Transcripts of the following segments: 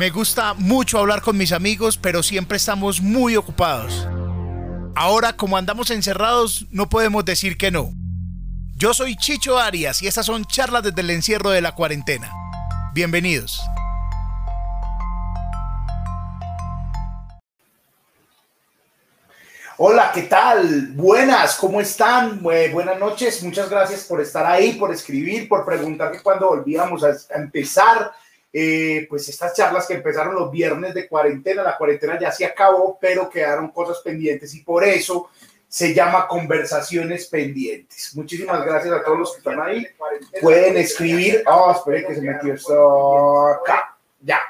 Me gusta mucho hablar con mis amigos, pero siempre estamos muy ocupados. Ahora, como andamos encerrados, no podemos decir que no. Yo soy Chicho Arias y estas son charlas desde el encierro de la cuarentena. Bienvenidos. Hola, ¿qué tal? Buenas, ¿cómo están? buenas noches, muchas gracias por estar ahí, por escribir, por preguntar que cuando volvíamos a, empezar, eh, pues estas charlas que empezaron los viernes de cuarentena, la cuarentena ya se acabó, pero quedaron cosas pendientes y por eso se llama Conversaciones Pendientes. Muchísimas gracias a todos los que están ahí. Pueden escribir, oh, espere que se metió esto acá, ya.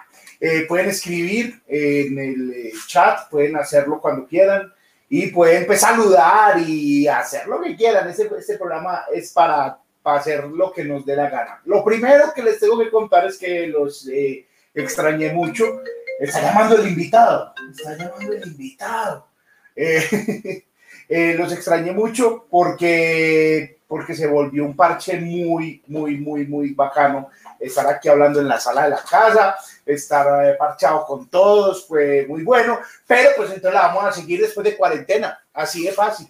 Eh, pueden escribir en el eh, chat, pueden hacerlo cuando quieran y pueden pues saludar y hacer lo que quieran. Este, este programa es para, para, hacer lo que nos dé la gana. Lo primero que les tengo que contar es que los eh, extrañé mucho. Está llamando el invitado. Está llamando el invitado. Eh, eh, los extrañé mucho porque, porque se volvió un parche muy, muy, muy, muy bacano estar aquí hablando en la sala de la casa, estar eh, parchado con todos, fue muy bueno, pero pues entonces la vamos a seguir después de cuarentena, así de fácil.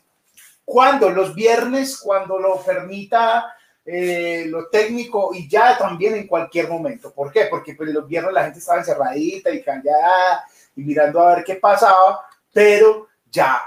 Cuando los viernes, cuando lo permita eh, lo técnico y ya también en cualquier momento. ¿Por qué? Porque pues los viernes la gente estaba encerradita y callada y mirando a ver qué pasaba, pero ya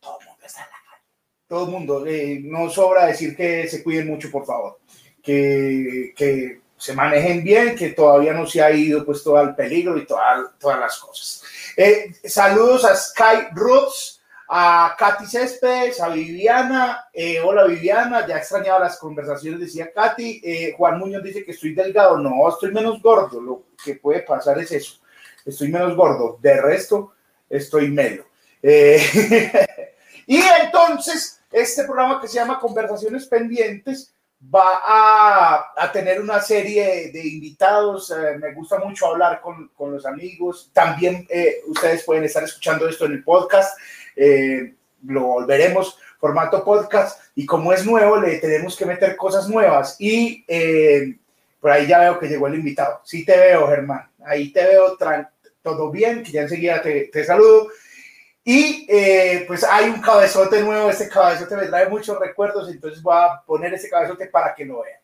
todo el mundo está en la calle. Todo el mundo, eh, no sobra decir que se cuiden mucho, por favor. Que, que se manejen bien, que todavía no se ha ido pues todo el peligro y todas las cosas. Eh, saludos a Sky Roots, a Katy Céspedes, a Viviana. Eh, hola Viviana, ya extrañaba las conversaciones, decía Katy. Eh, Juan Muñoz dice que estoy delgado. No, estoy menos gordo. Lo que puede pasar es eso. Estoy menos gordo. De resto, estoy medio. y entonces, este programa que se llama Conversaciones Pendientes va a, a, tener una serie de invitados. Eh, me gusta mucho hablar con, con los amigos. También eh, ustedes pueden estar escuchando esto en el podcast. Eh, lo volveremos formato podcast y como es nuevo le tenemos que meter cosas nuevas y por ahí ya veo que llegó el invitado. Sí te veo, Germán. Ahí te veo todo bien, que ya enseguida te, te saludo. Y eh, pues hay un cabezote nuevo, este cabezote me trae muchos recuerdos, entonces voy a poner ese cabezote para que lo vean.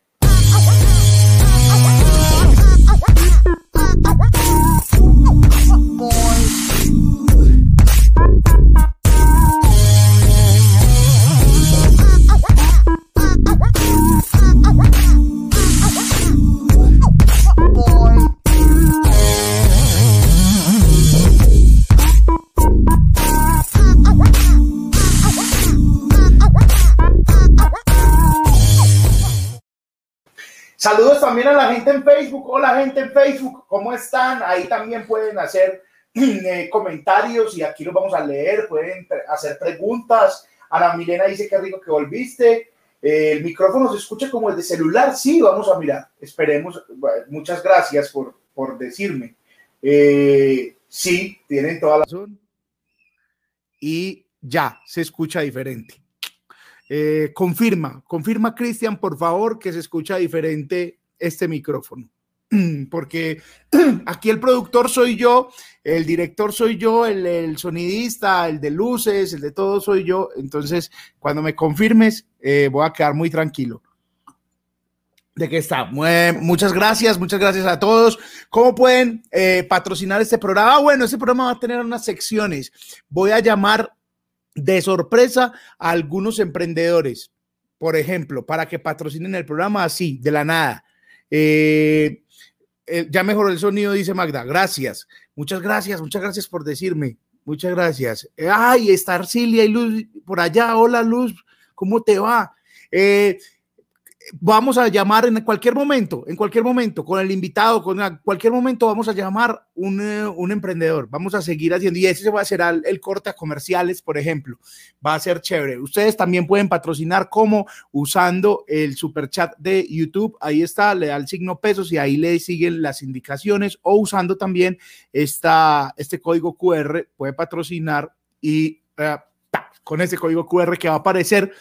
Saludos también a la gente en Facebook. Hola gente en Facebook, ¿cómo están? Ahí también pueden hacer eh, comentarios y aquí los vamos a leer, pueden hacer preguntas. Ana Milena dice que rico que volviste. El micrófono se escucha como el de celular. Sí, vamos a mirar. Esperemos. Muchas gracias por, por decirme. Eh, sí, tienen toda la razón. Y ya, se escucha diferente. Eh, confirma, confirma Cristian, por favor, que se escucha diferente este micrófono. Porque aquí el productor soy yo, el director soy yo, el, sonidista, el de luces, el de todo soy yo. Entonces, cuando me confirmes, eh, voy a quedar muy tranquilo. De que está. muchas gracias, muchas gracias a todos. ¿Cómo pueden eh, patrocinar este programa? Ah, bueno, este programa va a tener unas secciones. Voy a llamar de sorpresa a algunos emprendedores, por ejemplo, para que patrocinen el programa así, de la nada. Eh, eh, ya mejoró el sonido, dice Magda. Gracias. Muchas gracias, muchas gracias por decirme. Muchas gracias. ay, está Arcilia y Luz por allá. Hola, Luz. ¿Cómo te va? Eh, vamos a llamar en cualquier momento, en cualquier momento, con el invitado, con cualquier momento vamos a llamar un, eh, un emprendedor. Vamos a seguir haciendo, y ese va a ser el, corte a comerciales, por ejemplo. Va a ser chévere. Ustedes también pueden patrocinar como usando el super chat de YouTube. Ahí está, le da el signo pesos y ahí le siguen las indicaciones o usando también esta, este código QR, puede patrocinar y eh, con ese código QR que va a aparecer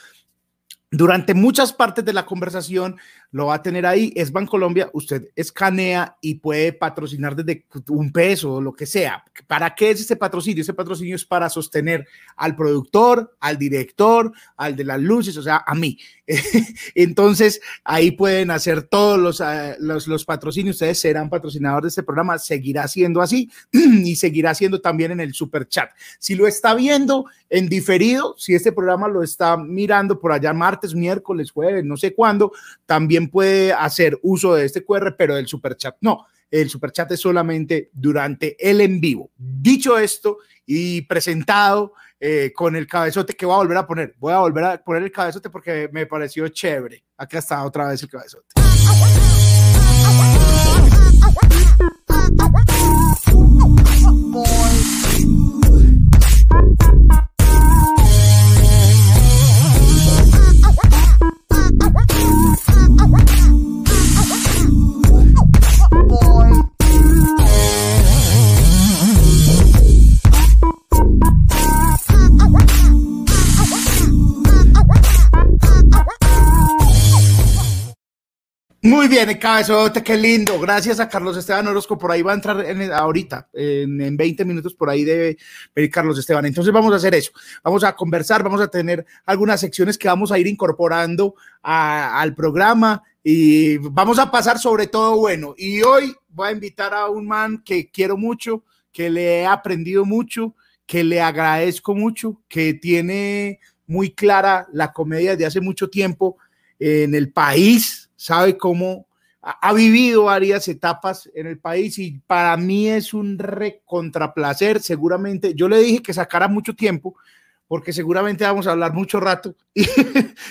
durante muchas partes de la conversación lo va a tener ahí, es Bancolombia, usted escanea y puede patrocinar desde un peso o lo que sea. ¿Para qué es este patrocinio? Este patrocinio es para sostener al productor, al director, al de las luces, o sea, a mí. Entonces, ahí pueden hacer todos los, eh, los, los, patrocinios, ustedes serán patrocinadores de este programa, seguirá siendo así y seguirá siendo también en el super chat. Si lo está viendo en diferido, si este programa lo está mirando por allá martes, miércoles, jueves, no sé cuándo, también puede hacer uso de este QR, pero del super chat no. El super chat es solamente durante el en vivo. Dicho esto y presentado eh, con el cabezote que voy a volver a poner, voy a volver a poner el cabezote porque me pareció chévere. Acá está otra vez el cabezote. Uh, uh, uh. Muy bien, cabezote, qué lindo. Gracias a Carlos Esteban Orozco. Por ahí va a entrar en, ahorita, en, en, 20 minutos, por ahí debe venir Carlos Esteban. Entonces vamos a hacer eso. Vamos a conversar, vamos a tener algunas secciones que vamos a ir incorporando al programa y vamos a pasar sobre todo bueno. Y hoy voy a invitar a un man que quiero mucho, que le he aprendido mucho, que le agradezco mucho, que tiene muy clara la comedia de hace mucho tiempo en el país sabe cómo ha vivido varias etapas en el país y para mí es un recontraplacer. Seguramente, yo le dije que sacara mucho tiempo porque seguramente vamos a hablar mucho rato y,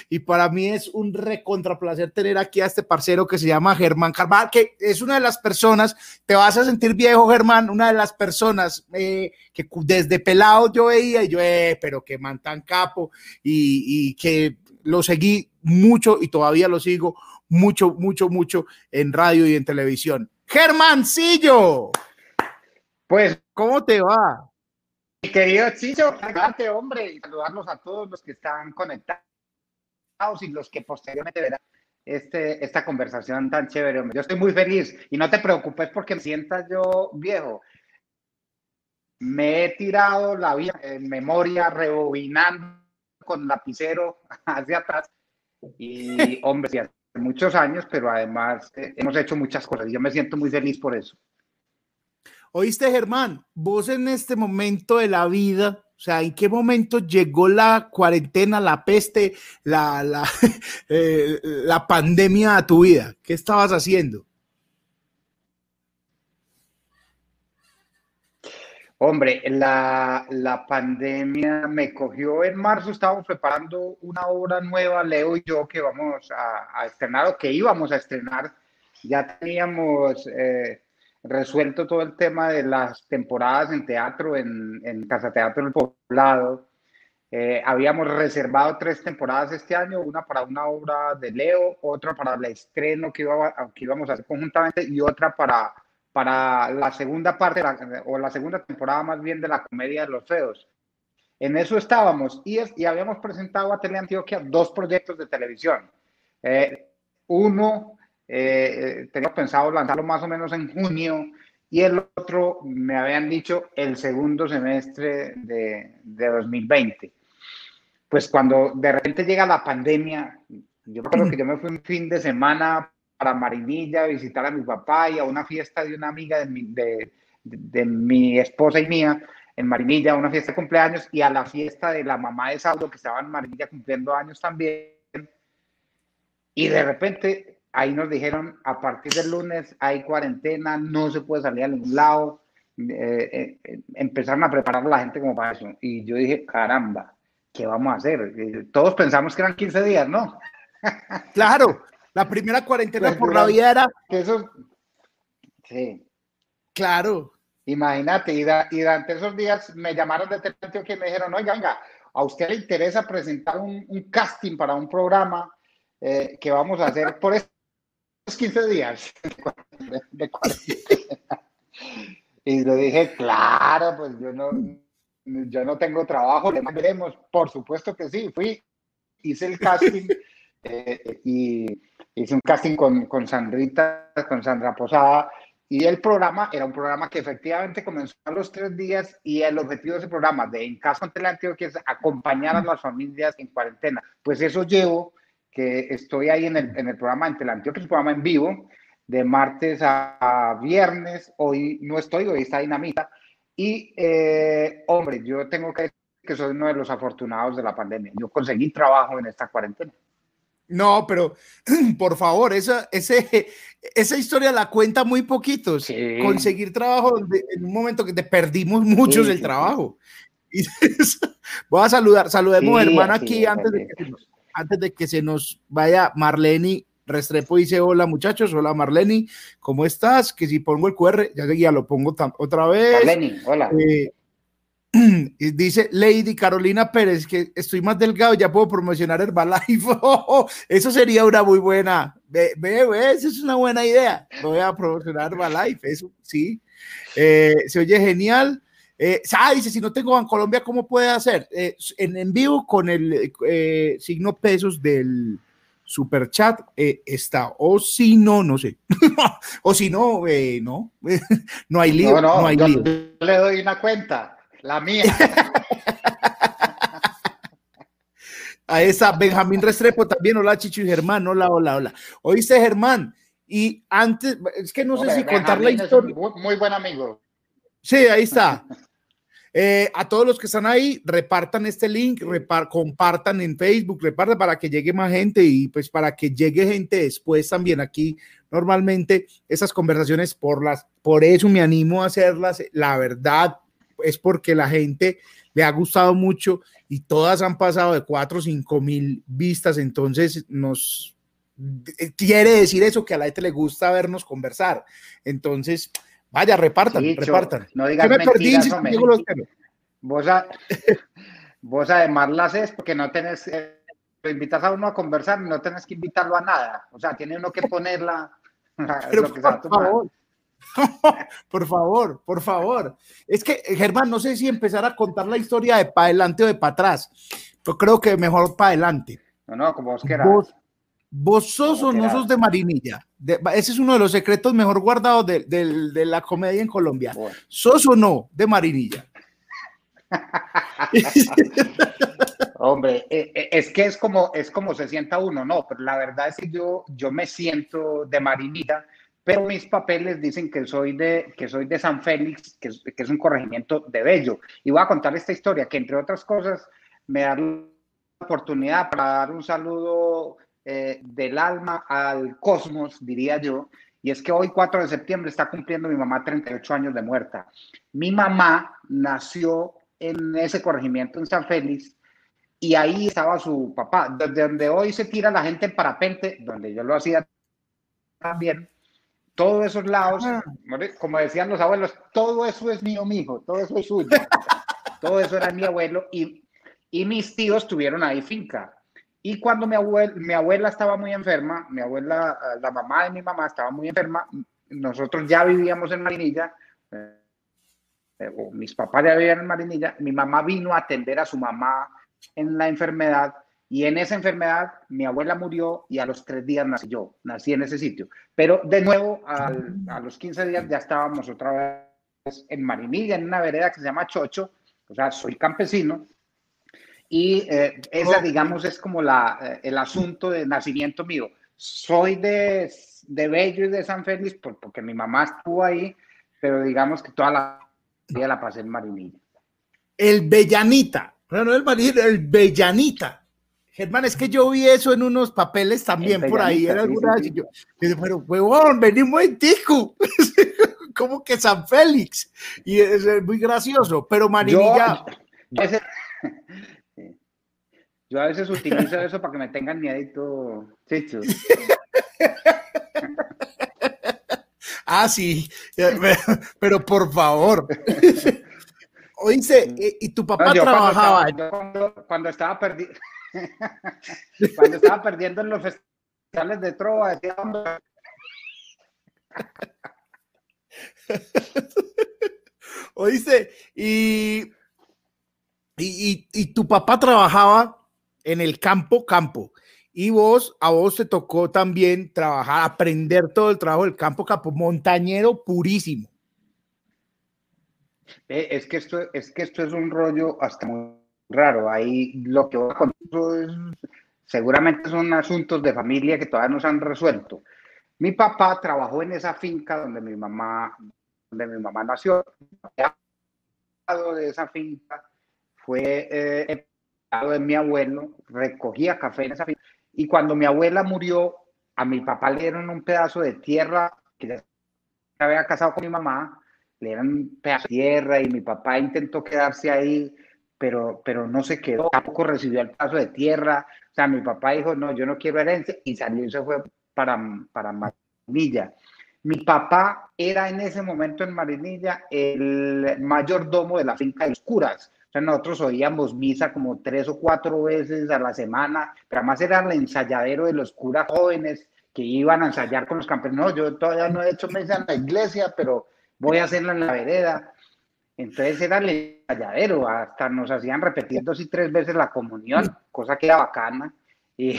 y para mí es un recontraplacer tener aquí a este parcero que se llama Germán Carvajal, que es una de las personas, te vas a sentir viejo Germán, una de las personas eh, que desde pelado yo veía y yo, eh, pero que man tan capo y, y que lo seguí mucho y todavía lo sigo mucho, mucho, mucho en radio y en televisión. Germancillo. Pues, ¿cómo te va? Mi querido Chicho, saludarte, hombre, y saludarlos a todos los que están conectados y los que posteriormente verán este, esta conversación tan chévere, hombre. Yo estoy muy feliz y no te preocupes porque me sientas yo viejo. Me he tirado la vida en memoria, rebobinando con lapicero hacia atrás. Y, hombre, muchos años, pero además eh, hemos hecho muchas cosas yo me siento muy feliz por eso. Oíste, Germán, vos en este momento de la vida, o sea, ¿en qué momento llegó la cuarentena, la peste, la, la, eh, la pandemia a tu vida? ¿Qué estabas haciendo? Hombre, la, la, pandemia me cogió en marzo, estábamos preparando una obra nueva, Leo y yo, que vamos a, estrenar o que íbamos a estrenar. Ya teníamos eh, resuelto todo el tema de las temporadas en teatro, en, en Casa Teatro El Poblado. Eh, habíamos reservado tres temporadas este año, una para una obra de Leo, otra para el estreno que, iba, que íbamos a hacer conjuntamente y otra para para la segunda parte o la segunda temporada más bien de la comedia de los feos. En eso estábamos y, y habíamos presentado a Teleantioquia dos proyectos de televisión. Eh, uno, eh, teníamos pensado lanzarlo más o menos en junio y el otro, me habían dicho, el segundo semestre de, de 2020. Pues cuando de repente llega la pandemia, yo creo que yo me fui un fin de semana para Marinilla, visitar a mi papá y a una fiesta de una amiga de mi, esposa y mía en Marinilla, una fiesta de cumpleaños, y a la fiesta de la mamá de Saudo, que estaba en Marinilla cumpliendo años también. Y de repente ahí nos dijeron, a partir del lunes hay cuarentena, no se puede salir a ningún lado. Eh, eh, empezaron a preparar a la gente como para eso. Y yo dije, caramba, ¿qué vamos a hacer? Eh, todos pensamos que eran 15 días, ¿no? Claro, la primera cuarentena pues, por la vida era. Eso, sí. Claro. Imagínate, y, durante esos días me llamaron de Televisión que me dijeron, oiga, venga, a usted le interesa presentar un, casting para un programa eh, que vamos a hacer por estos 15 días de. Y le dije, claro, pues yo no, yo no tengo trabajo, le veremos. Por supuesto que sí, fui, hice el casting eh, y hice un casting con, con Sandrita, con Sandra Posada, y el programa era un programa que efectivamente comenzó a los tres días y el objetivo de ese programa de En Casa con Teleantioquia es acompañar a las familias en cuarentena. Pues eso llevo, que estoy ahí en el, en el programa en Teleantioquia, es un programa en vivo, de martes a, viernes. Hoy no estoy, hoy está Dinamita. Y, eh, hombre, yo tengo que decir que soy uno de los afortunados de la pandemia. Yo conseguí trabajo en esta cuarentena. No, pero por favor, esa, ese, esa historia la cuenta muy poquitos. Conseguir trabajo en un momento que te perdimos muchos el trabajo. Y voy a saludar, saludemos hermano aquí antes de, que, antes de que se nos vaya Marleni Restrepo dice hola muchachos, hola Marleni, ¿cómo estás? Que si pongo el QR, ya, ya lo pongo otra vez. Marleni, hola. Eh, Dice Lady Carolina Pérez que estoy más delgado, ya puedo promocionar Herbalife. eso sería una muy buena. Ve, ve, eso es una buena idea. Voy a promocionar Herbalife, eso sí. Eh, se oye genial. Eh, ah, dice, si no tengo en Colombia, ¿cómo puede hacer? Eh, en, en vivo con el signo pesos del super chat está. O si no, no sé. o si no, no. no hay lío. No, no, hay lío. le doy una cuenta. La mía. A esa Benjamín Restrepo también, hola Chicho y Germán, hola, hola, hola. Oíste Germán, y antes, es que no sé si contar la historia. Muy, buen amigo. Sí, ahí está. Eh, a todos los que están ahí, repartan este link, compartan en Facebook, repartan para que llegue más gente y pues para que llegue gente después también aquí. Normalmente esas conversaciones por las, por eso me animo a hacerlas. La verdad, es porque la gente le ha gustado mucho y todas han pasado de 4 o 5 mil vistas, entonces nos quiere decir eso, que a la gente le gusta vernos conversar. Entonces, vaya, repartan, repartan. No digas me vos, vos además lo haces porque no tenés, eh, invitas a uno a conversar, no tenés que invitarlo a nada. O sea, tiene uno que ponerla. Pero por favor, por favor, por favor. Es que, Germán, no sé si empezar a contar la historia de para adelante o de para atrás. Yo creo que mejor para adelante. No, no, como vos quieras. Vos, sos o no sos de Marinilla. ese es uno de los secretos mejor guardados de, la comedia en Colombia. ¿Sos o no de Marinilla? Hombre, eh, eh, es que es como, es como se sienta uno, no, pero la verdad es que yo, yo me siento de Marinilla pero mis papeles dicen que soy de, que soy de San Félix, que es, un corregimiento de Bello. Y voy a contar esta historia, que entre otras cosas me da la oportunidad para dar un saludo eh, del alma al cosmos, diría yo, y es que hoy 4 de septiembre está cumpliendo mi mamá 38 años de muerta. Mi mamá nació en ese corregimiento en San Félix y ahí estaba su papá, desde donde hoy se tira la gente en parapente, donde yo lo hacía también, todos esos lados, como decían los abuelos, todo eso es mío, mijo, todo eso es suyo. todo eso era mi abuelo y, y mis tíos tuvieron ahí finca. Y cuando mi abuela, mi abuela estaba muy enferma, mi abuela, la mamá de mi mamá estaba muy enferma, nosotros ya vivíamos en Marinilla, eh, o mis papás ya vivían en Marinilla, mi mamá vino a atender a su mamá en la enfermedad y en esa enfermedad mi abuela murió y a los tres días nací yo, nací en ese sitio. Pero de nuevo, a los 15 días ya estábamos otra vez en Marinilla, en una vereda que se llama Chocho, o sea, soy campesino. Y eh, esa, digamos, es como la, eh, el asunto de nacimiento mío. Soy de, de Bello y de San Félix porque mi mamá estuvo ahí, pero digamos que toda la vida la pasé en Marinilla. El Bellanita, no, no el Marinilla, el Bellanita. Germán, es que yo vi eso en unos papeles también por ahí. Era alguna sí, yo, pero huevón, venimos en Tico. como que San Félix. Y es, muy gracioso. Pero Marinilla. Yo, a veces utilizo eso para que me tengan miedo. Chicho. ah, sí. Pero, por favor. Oíste, ¿y tu papá trabajaba? cuando estaba perdido. Cuando estaba perdiendo en los festivales de trova, decía, Oíste, y, y, y, tu papá trabajaba en el campo, campo, Y vos, a vos te tocó también trabajar, aprender todo el trabajo del campo capo, montañero purísimo. Eh, es que esto es que esto es un rollo hasta muy raro. Ahí lo que voy a contar es, seguramente son asuntos de familia que todavía no se han resuelto. Mi papá trabajó en esa finca donde mi mamá, donde mi mamá nació. De esa finca fue eh, de mi abuelo, recogía café en esa finca. Y cuando mi abuela murió, a mi papá le dieron un pedazo de tierra que ya se había casado con mi mamá, le dieron un pedazo de tierra y mi papá intentó quedarse ahí, pero, pero no se quedó, tampoco recibió el pedazo de tierra. O sea, mi papá dijo, no, yo no quiero herencia y salió y se fue para, para Marinilla. Mi papá era en ese momento en Marinilla el mayordomo de la finca de los curas. O sea, nosotros oíamos misa como tres o cuatro veces a la semana, pero además era el ensayadero de los curas jóvenes que iban a ensayar con los campesinos. yo todavía no he hecho misa en la iglesia, pero voy a hacerla en la vereda. Entonces era el ensayadero, hasta nos hacían repetir dos y tres veces la comunión, cosa que era bacana. y,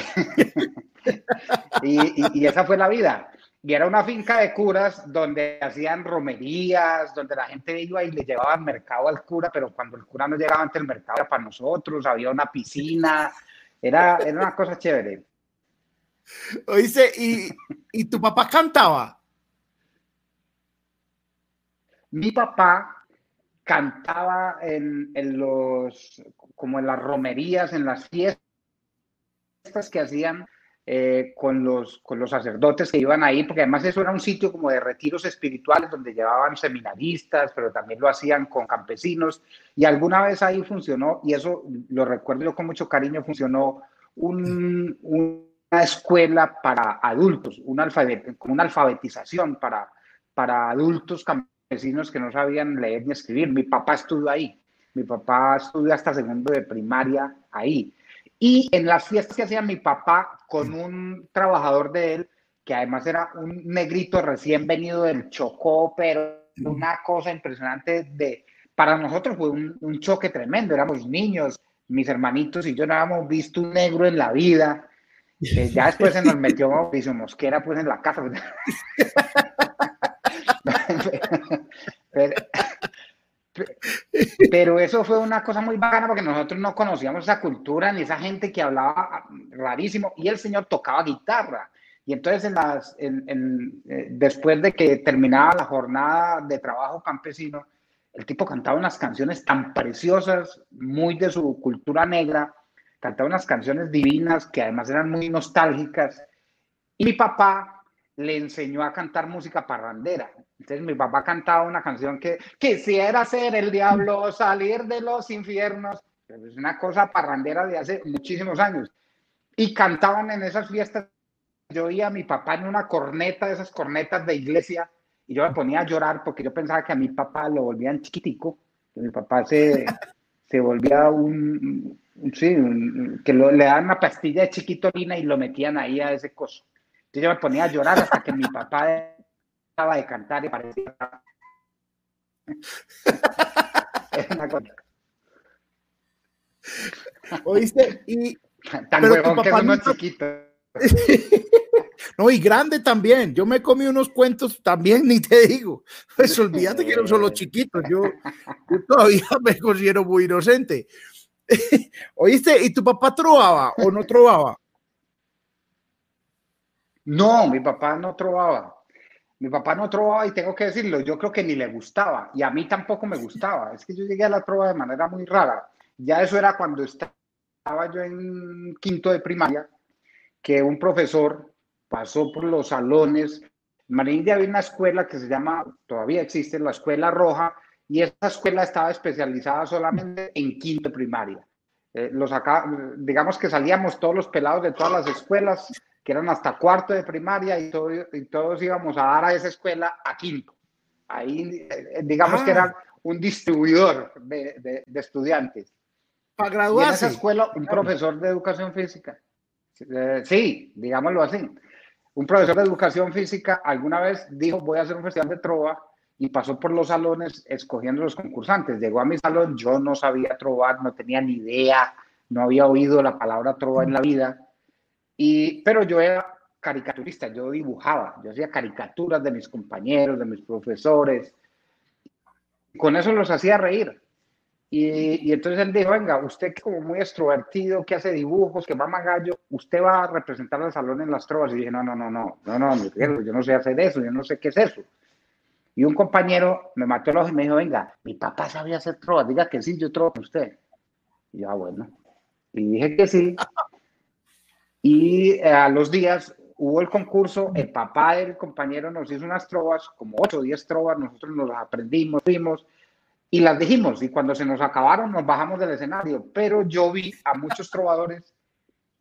y esa fue la vida y era una finca de curas donde hacían romerías, donde la gente iba y le llevaba al mercado al cura, pero cuando el cura no llegaba ante el mercado era para nosotros, había una piscina, era, era una cosa chévere. Oíste, ¿y, ¿y tu papá cantaba? Mi papá cantaba en, los, como en las romerías, en las fiestas que hacían eh, con, los, con los sacerdotes que iban ahí, porque además eso era un sitio como de retiros espirituales donde llevaban seminaristas, pero también lo hacían con campesinos, y alguna vez ahí funcionó, y eso lo recuerdo yo con mucho cariño, funcionó un, una escuela para adultos, una, alfabet, una alfabetización para, para adultos campesinos que no sabían leer ni escribir. Mi papá estudió ahí, mi papá estudió hasta segundo de primaria ahí. Y en las fiestas que hacía mi papá con un trabajador de él, que además era un negrito recién venido del Chocó, pero una cosa impresionante de, para nosotros fue un, choque tremendo, éramos niños, mis hermanitos y yo no habíamos visto un negro en la vida. Eh, ya después se nos metió Mauricio Mosquera pues en la casa. pero, pero eso fue una cosa muy bacana porque nosotros no conocíamos esa cultura ni esa gente que hablaba rarísimo y el señor tocaba guitarra. Y entonces en las, en, eh, después de que terminaba la jornada de trabajo campesino, el tipo cantaba unas canciones tan preciosas, muy de su cultura negra, cantaba unas canciones divinas que además eran muy nostálgicas. Y mi papá le enseñó a cantar música parrandera. Entonces mi papá cantaba una canción que quisiera ser el diablo, salir de los infiernos. Es una cosa parrandera de hace muchísimos años. Y cantaban en esas fiestas. Yo oía a mi papá en una corneta, de esas cornetas de iglesia, y yo me ponía a llorar porque yo pensaba que a mi papá lo volvían chiquitico, que mi papá se, se volvía un, sí, que le daban una pastilla de chiquitolina y lo metían ahí a ese coso yo me ponía a llorar hasta que mi papá de cantar y parecía. ¿Oíste? Y. Tan huevón que es uno chiquito. No, y grande también. Yo me comí unos cuentos también, ni te digo. Pues olvídate que no son los chiquitos. Yo, yo todavía me considero muy inocente. ¿Oíste? ¿Y tu papá trovaba o no trovaba? No, mi papá no trovaba. Mi papá no trovaba y tengo que decirlo, yo creo que ni le gustaba y a mí tampoco me gustaba. Es que yo llegué a la trova de manera muy rara. Ya eso era cuando estaba yo en quinto de primaria, que un profesor pasó por los salones. En Marindia había una escuela que se llama, todavía existe, la Escuela Roja, y esa escuela estaba especializada solamente en quinto de primaria. Eh, los acá, digamos que salíamos todos los pelados de todas las escuelas que eran hasta cuarto de primaria y, y todos íbamos a dar a esa escuela a quinto. Ahí, eh, digamos que era ah. un distribuidor de, de, estudiantes. Para graduarse. en esa escuela, un profesor de educación física. Eh, sí, digámoslo así. Un profesor de educación física alguna vez dijo, voy a hacer un festival de trova y pasó por los salones escogiendo los concursantes. Llegó a mi salón, yo no sabía trovar, no tenía ni idea, no había oído la palabra trova en la vida Y, pero yo era caricaturista, yo dibujaba, yo hacía caricaturas de mis compañeros, de mis profesores. Con eso los hacía reír. Y, y, entonces él dijo, venga, usted como muy extrovertido, que hace dibujos, que mama gallo, usted va a representar al salón en las trovas. Y dije, no, no, no, no, no, no, yo no sé hacer eso, yo no sé qué es eso. Y un compañero me mató el ojo y me dijo, venga, mi papá sabía hacer trovas, diga que sí, yo trovo con usted. Y yo, ah, bueno. Y dije que sí. Y eh, a los días hubo el concurso, el papá del compañero nos hizo unas trovas, como 8 o 10 trovas, nosotros nos las aprendimos, fuimos y las dijimos, y cuando se nos acabaron nos bajamos del escenario, pero yo vi a muchos trovadores,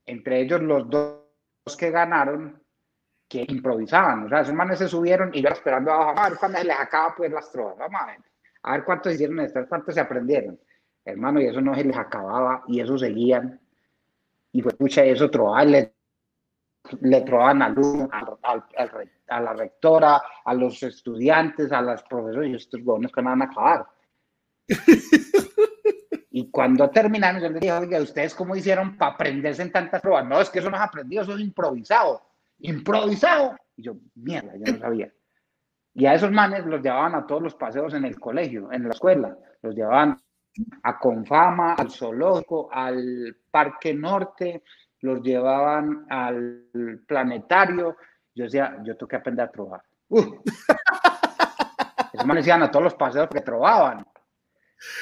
entre ellos los dos que ganaron, que improvisaban, o sea, esos manes se subieron y yo esperando abajo, a ver cuándo se les acaba pues las trovas, vamos a ver, a ver cuántos hicieron estas, cuántos se aprendieron, hermano, y eso no se les acababa, y eso seguían, y fue pucha, eso trobar, le, le trobaban al, al, a la rectora, a los estudiantes, a los profesores, y estos buenos que no van a acabar. y cuando terminaron, yo les dije, oiga, ¿ustedes cómo hicieron para aprenderse en tantas pruebas? No, es que eso no es aprendido, eso es improvisado. Improvisado. Y yo, mierda, yo no sabía. Y a esos manes los llevaban a todos los paseos en el colegio, en la escuela. Los llevaban a Confama, al zoológico, al Parque Norte, los llevaban al planetario. Yo decía, yo tengo que aprender a trobar. Esos manes iban a todos los paseos que trobaban.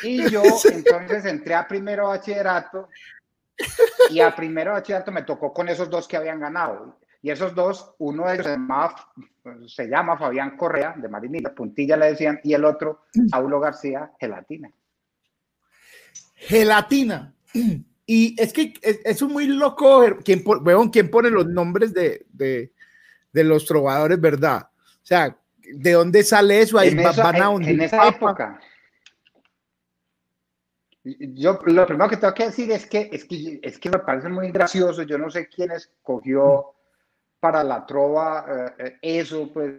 Y yo entonces entré a primero bachillerato y a primero bachillerato me tocó con esos dos que habían ganado. Y esos dos, uno de ellos se, llama Fabián Correa, de Marinilla, Puntilla le decían, y el otro, Paulo García, Gelatina. Gelatina. Y es que es, un muy loco, quien, weón, quién pone los nombres de, de, de, los trovadores, ¿verdad? O sea, ¿de dónde sale eso? Ahí en, en esa época yo lo primero que tengo que decir es que, es que, es que me parece muy gracioso. Yo no sé quién escogió para la trova eh, eh, eso, pues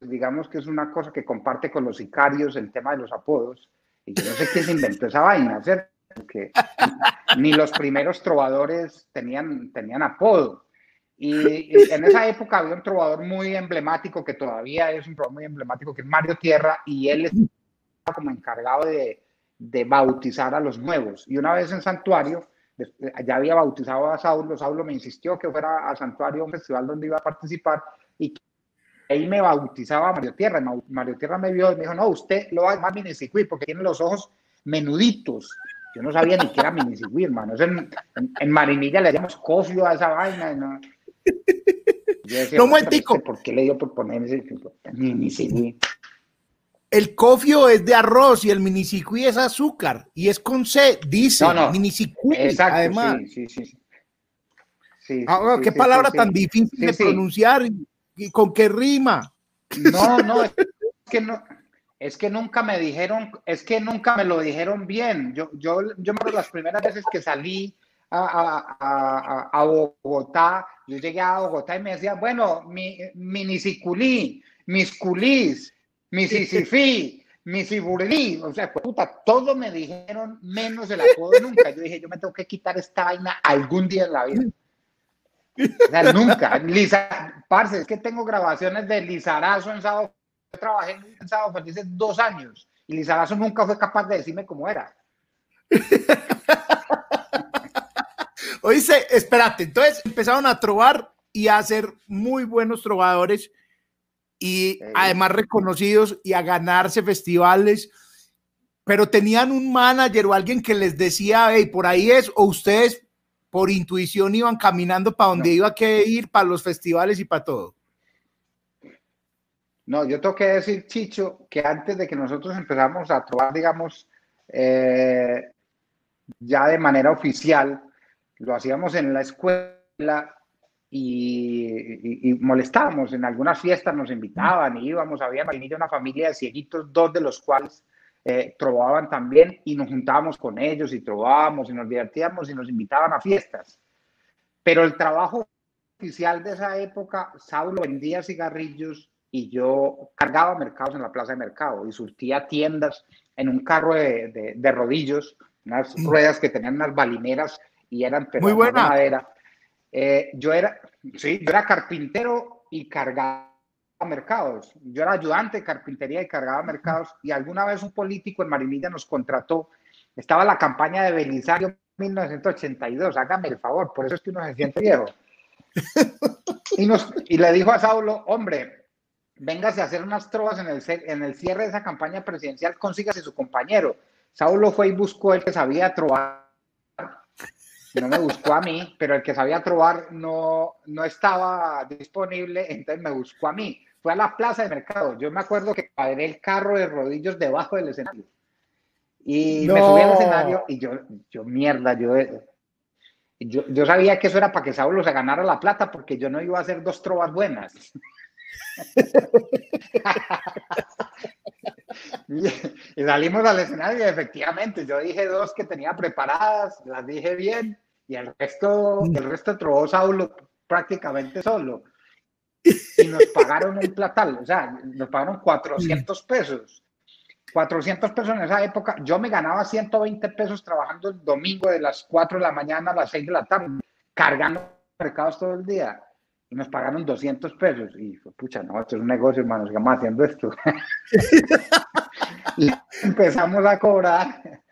digamos que es una cosa que comparte con los sicarios el tema de los apodos. Y yo no sé quién se inventó esa vaina, ¿cierto? Porque ni los primeros trovadores tenían, tenían apodo. Y, en esa época había un trovador muy emblemático que todavía es un trovador muy emblemático, que es Mario Tierra, y él estaba como encargado de, de bautizar a los nuevos. Y una vez en santuario, ya había bautizado a Saulo, Saulo me insistió que fuera a santuario, un festival donde iba a participar, y ahí me bautizaba a Mario Tierra. Mario Tierra me vio y me dijo, no, usted lo va a llamar minisicui porque tiene los ojos menuditos. Yo no sabía ni qué era minisicui, hermano. En, en, Marinilla le llamamos cofio a esa vaina. ¿no? Yo decía, no, ¿Por qué le dio por poner minisicui? El cofio es de arroz y el minisicui es azúcar y es con C, dice no, no. Exacto, además. Sí, sí, sí. Ah, qué palabra tan difícil de pronunciar y, con qué rima. No, no, es que no, es que nunca me dijeron, es que nunca me lo dijeron bien. Yo, yo, yo me las primeras veces que salí a, a, a, Bogotá, yo llegué a Bogotá y me decía, bueno, mi, minisiculí, mis culís, Mississippi, Mississippi, o sea, puta, todo me dijeron menos el apodo nunca. Yo dije, yo me tengo que quitar esta vaina algún día en la vida. O sea, nunca. Lisa, parce, es que tengo grabaciones de Lizarazo en Sábado. Yo trabajé en Sábado Felices dos años y Lizarazo nunca fue capaz de decirme cómo era. Oíste, espérate, entonces empezaron a trobar y a ser muy buenos trovadores y además reconocidos y a ganarse festivales, pero tenían un manager o alguien que les decía, hey, por ahí es, o ustedes por intuición iban caminando para donde iba que ir, para los festivales y para todo. No, yo tengo que decir, Chicho, que antes de que nosotros empezamos a trobar, digamos, eh, ya de manera oficial, lo hacíamos en la escuela y, molestábamos. En algunas fiestas nos invitaban y íbamos, había una familia de cieguitos, dos de los cuales eh, trovaban también y nos juntábamos con ellos y trovábamos y nos divertíamos y nos invitaban a fiestas. Pero el trabajo oficial de esa época, Saulo vendía cigarrillos y yo cargaba mercados en la plaza de mercado y surtía tiendas en un carro de, de, rodillos, unas mm. ruedas que tenían unas balineras y eran Muy buena. madera Eh, yo era, sí, yo era carpintero y cargaba mercados. Yo era ayudante de carpintería y cargaba mercados. Y alguna vez un político en Marinilla nos contrató. Estaba la campaña de Belisario 1982. Hágame el favor, por eso es que uno se siente viejo. Y, nos, y le dijo a Saulo, hombre, véngase a hacer unas trovas en el, en el cierre de esa campaña presidencial, consígase su compañero. Saulo fue y buscó el que sabía trobar. No me buscó a mí, pero el que sabía trobar no, no estaba disponible, entonces me buscó a mí. Fue a la plaza de mercado. Yo me acuerdo que paré el carro de rodillos debajo del escenario. Y me subí al escenario y yo, yo mierda, yo, yo, yo sabía que eso era para que Saulo se ganara la plata porque yo no iba a hacer dos trovas buenas. y salimos al escenario y efectivamente yo dije dos que tenía preparadas, las dije bien y el resto, el resto trovó Saulo prácticamente solo. Y nos pagaron un platal, o sea, nos pagaron 400 pesos. 400 pesos en esa época, yo me ganaba 120 pesos trabajando el domingo de las 4 de la mañana a las 6 de la tarde, cargando mercados todo el día y nos pagaron 200 pesos. Y fue, pucha, no, esto es un negocio, hermano, sigamos haciendo esto. y empezamos a cobrar,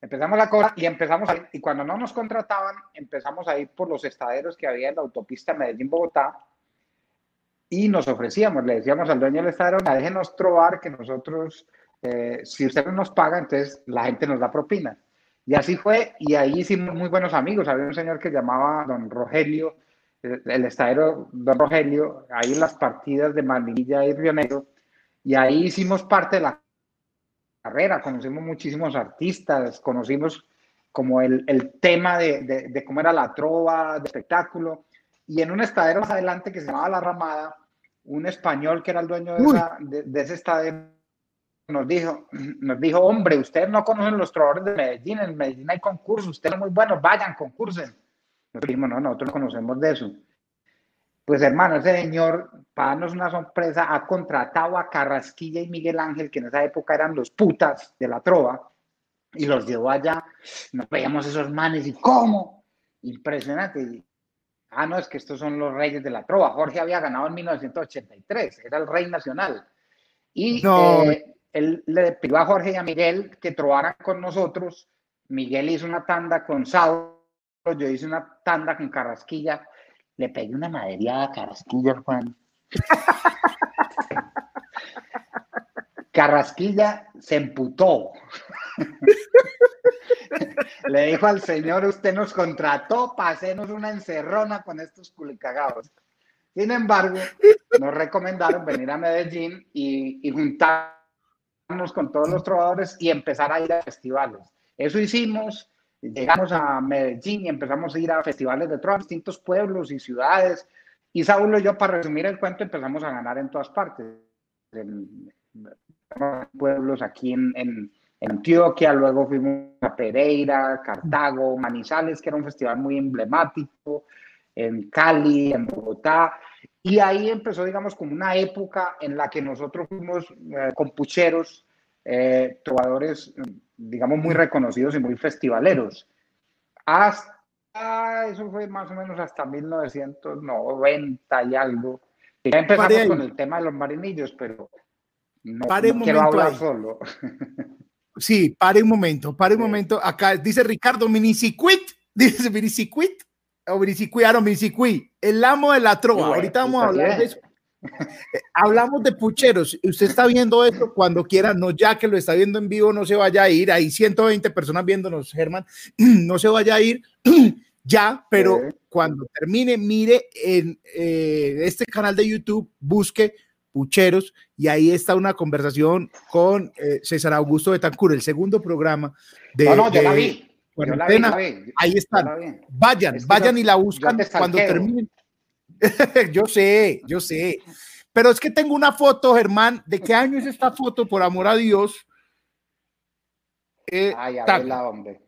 empezamos a cobrar y empezamos a ir, y cuando no nos contrataban, empezamos a ir por los estaderos que había en la autopista Medellín-Bogotá y nos ofrecíamos, le decíamos al dueño del estadero, déjenos trobar que nosotros, eh, si usted no nos paga, entonces la gente nos da propina. Y así fue, y ahí hicimos muy buenos amigos. Había un señor que llamaba don Rogelio, el estadero Don Rogelio, ahí las partidas de Manilla y Río Negro, y ahí hicimos parte de la carrera, conocimos muchísimos artistas, conocimos como el, el tema de, de, cómo era la trova, de espectáculo, y en un estadero más adelante que se llamaba La Ramada, un español que era el dueño de, de ese estadero nos dijo, nos dijo, hombre, ustedes no conocen los trovadores de Medellín, en Medellín hay concursos, ustedes son muy buenos, vayan, concursen. Nosotros dijimos, no, nosotros conocemos de eso. Pues hermano, ese señor, para darnos una sorpresa, ha contratado a Carrasquilla y Miguel Ángel, que en esa época eran los putas de la trova, y los llevó allá. Nos veíamos esos manes y ¿cómo? Impresionante. Ah, no, es que estos son los reyes de la trova. Jorge había ganado en 1983, era el rey nacional. Y eh, él le pidió a Jorge y a Miguel que trobaran con nosotros. Miguel hizo una tanda con Sao yo hice una tanda con Carrasquilla, le pegué una madería a Carrasquilla, Juan. Carrasquilla se emputó. Le dijo al señor, usted nos contrató para hacernos una encerrona con estos culicagados. Sin embargo, nos recomendaron venir a Medellín y, y juntarnos con todos los trovadores y empezar a ir a festivales. Eso hicimos, Llegamos a Medellín y empezamos a ir a festivales de trova, distintos pueblos y ciudades. Y Saulo y yo, para resumir el cuento, empezamos a ganar en todas partes. Pueblos aquí en, en, Antioquia, luego fuimos a Pereira, Cartago, Manizales, que era un festival muy emblemático, en Cali, en Bogotá. Y ahí empezó, digamos, como una época en la que nosotros fuimos eh, con pucheros, eh, trovadores digamos, muy reconocidos y muy festivaleros. Hasta, eso fue más o menos hasta 1990 y algo. Ya empezamos con el tema de los marinillos, pero no, un quiero hablar solo. Sí, pare un momento, pare un momento. Acá dice Ricardo, minicicuit, dice minicicuit, o minicicuit, no, minicicuit, el amo de la trova. Ahorita vamos a hablar de eso. Hablamos de pucheros. Usted está viendo esto cuando quiera, no ya que lo está viendo en vivo, no se vaya a ir. Hay 120 personas viéndonos, Germán. No se vaya a ir ya, pero cuando termine, mire en eh, este canal de YouTube, busque pucheros y ahí está una conversación con eh, César Augusto de Tancur, el segundo programa de. No, no, la vi. Ahí están. Vayan, vayan y la buscan cuando terminen yo sé, yo sé. Pero es que tengo una foto, Germán. ¿De qué año es esta foto, por amor a Dios? Eh, Ay, a la hombre.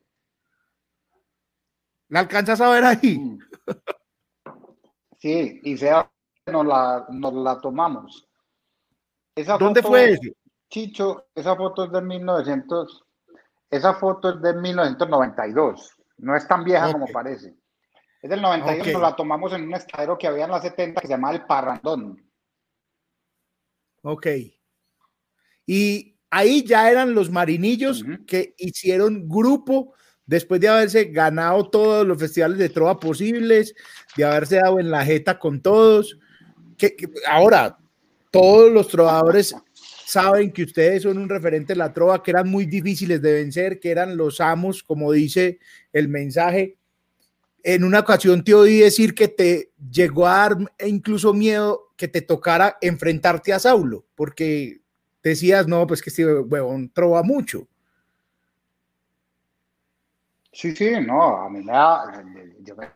¿La alcanzas a ver ahí? Mm. Sí, y sea, nos la, nos la tomamos. ¿Dónde fue ese? Chicho, esa foto es de 1900, esa foto es de 1992. No es tan vieja como parece. Es del 91, la tomamos en un estadero que había en la 70 que se llamaba el Parrandón. Ok. Y ahí ya eran los marinillos que hicieron grupo después de haberse ganado todos los festivales de trova posibles, de haberse dado en la jeta con todos. Que, ahora, todos los trovadores saben que ustedes son un referente de la trova, que eran muy difíciles de vencer, que eran los amos, como dice el mensaje. En una ocasión te oí decir que te llegó a dar incluso miedo que te tocara enfrentarte a Saulo, porque decías, no, pues que este huevón trova mucho. Sí, sí, no, a mí me da, yo me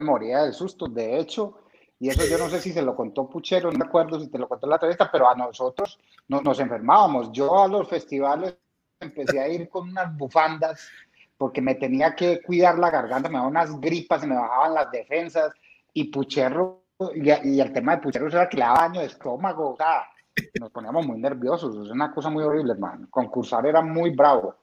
moría del susto, de hecho, y eso yo no sé si se lo contó Puchero, no me acuerdo si te lo contó la entrevista, pero a nosotros nos enfermábamos. Yo a los festivales empecé a ir con unas bufandas porque me tenía que cuidar la garganta, me daban unas gripas, se me bajaban las defensas, y Puchero, y, el tema de Puchero era que le daba daño de estómago, o sea, nos poníamos muy nerviosos, es una cosa muy horrible, hermano. Concursar era muy bravo.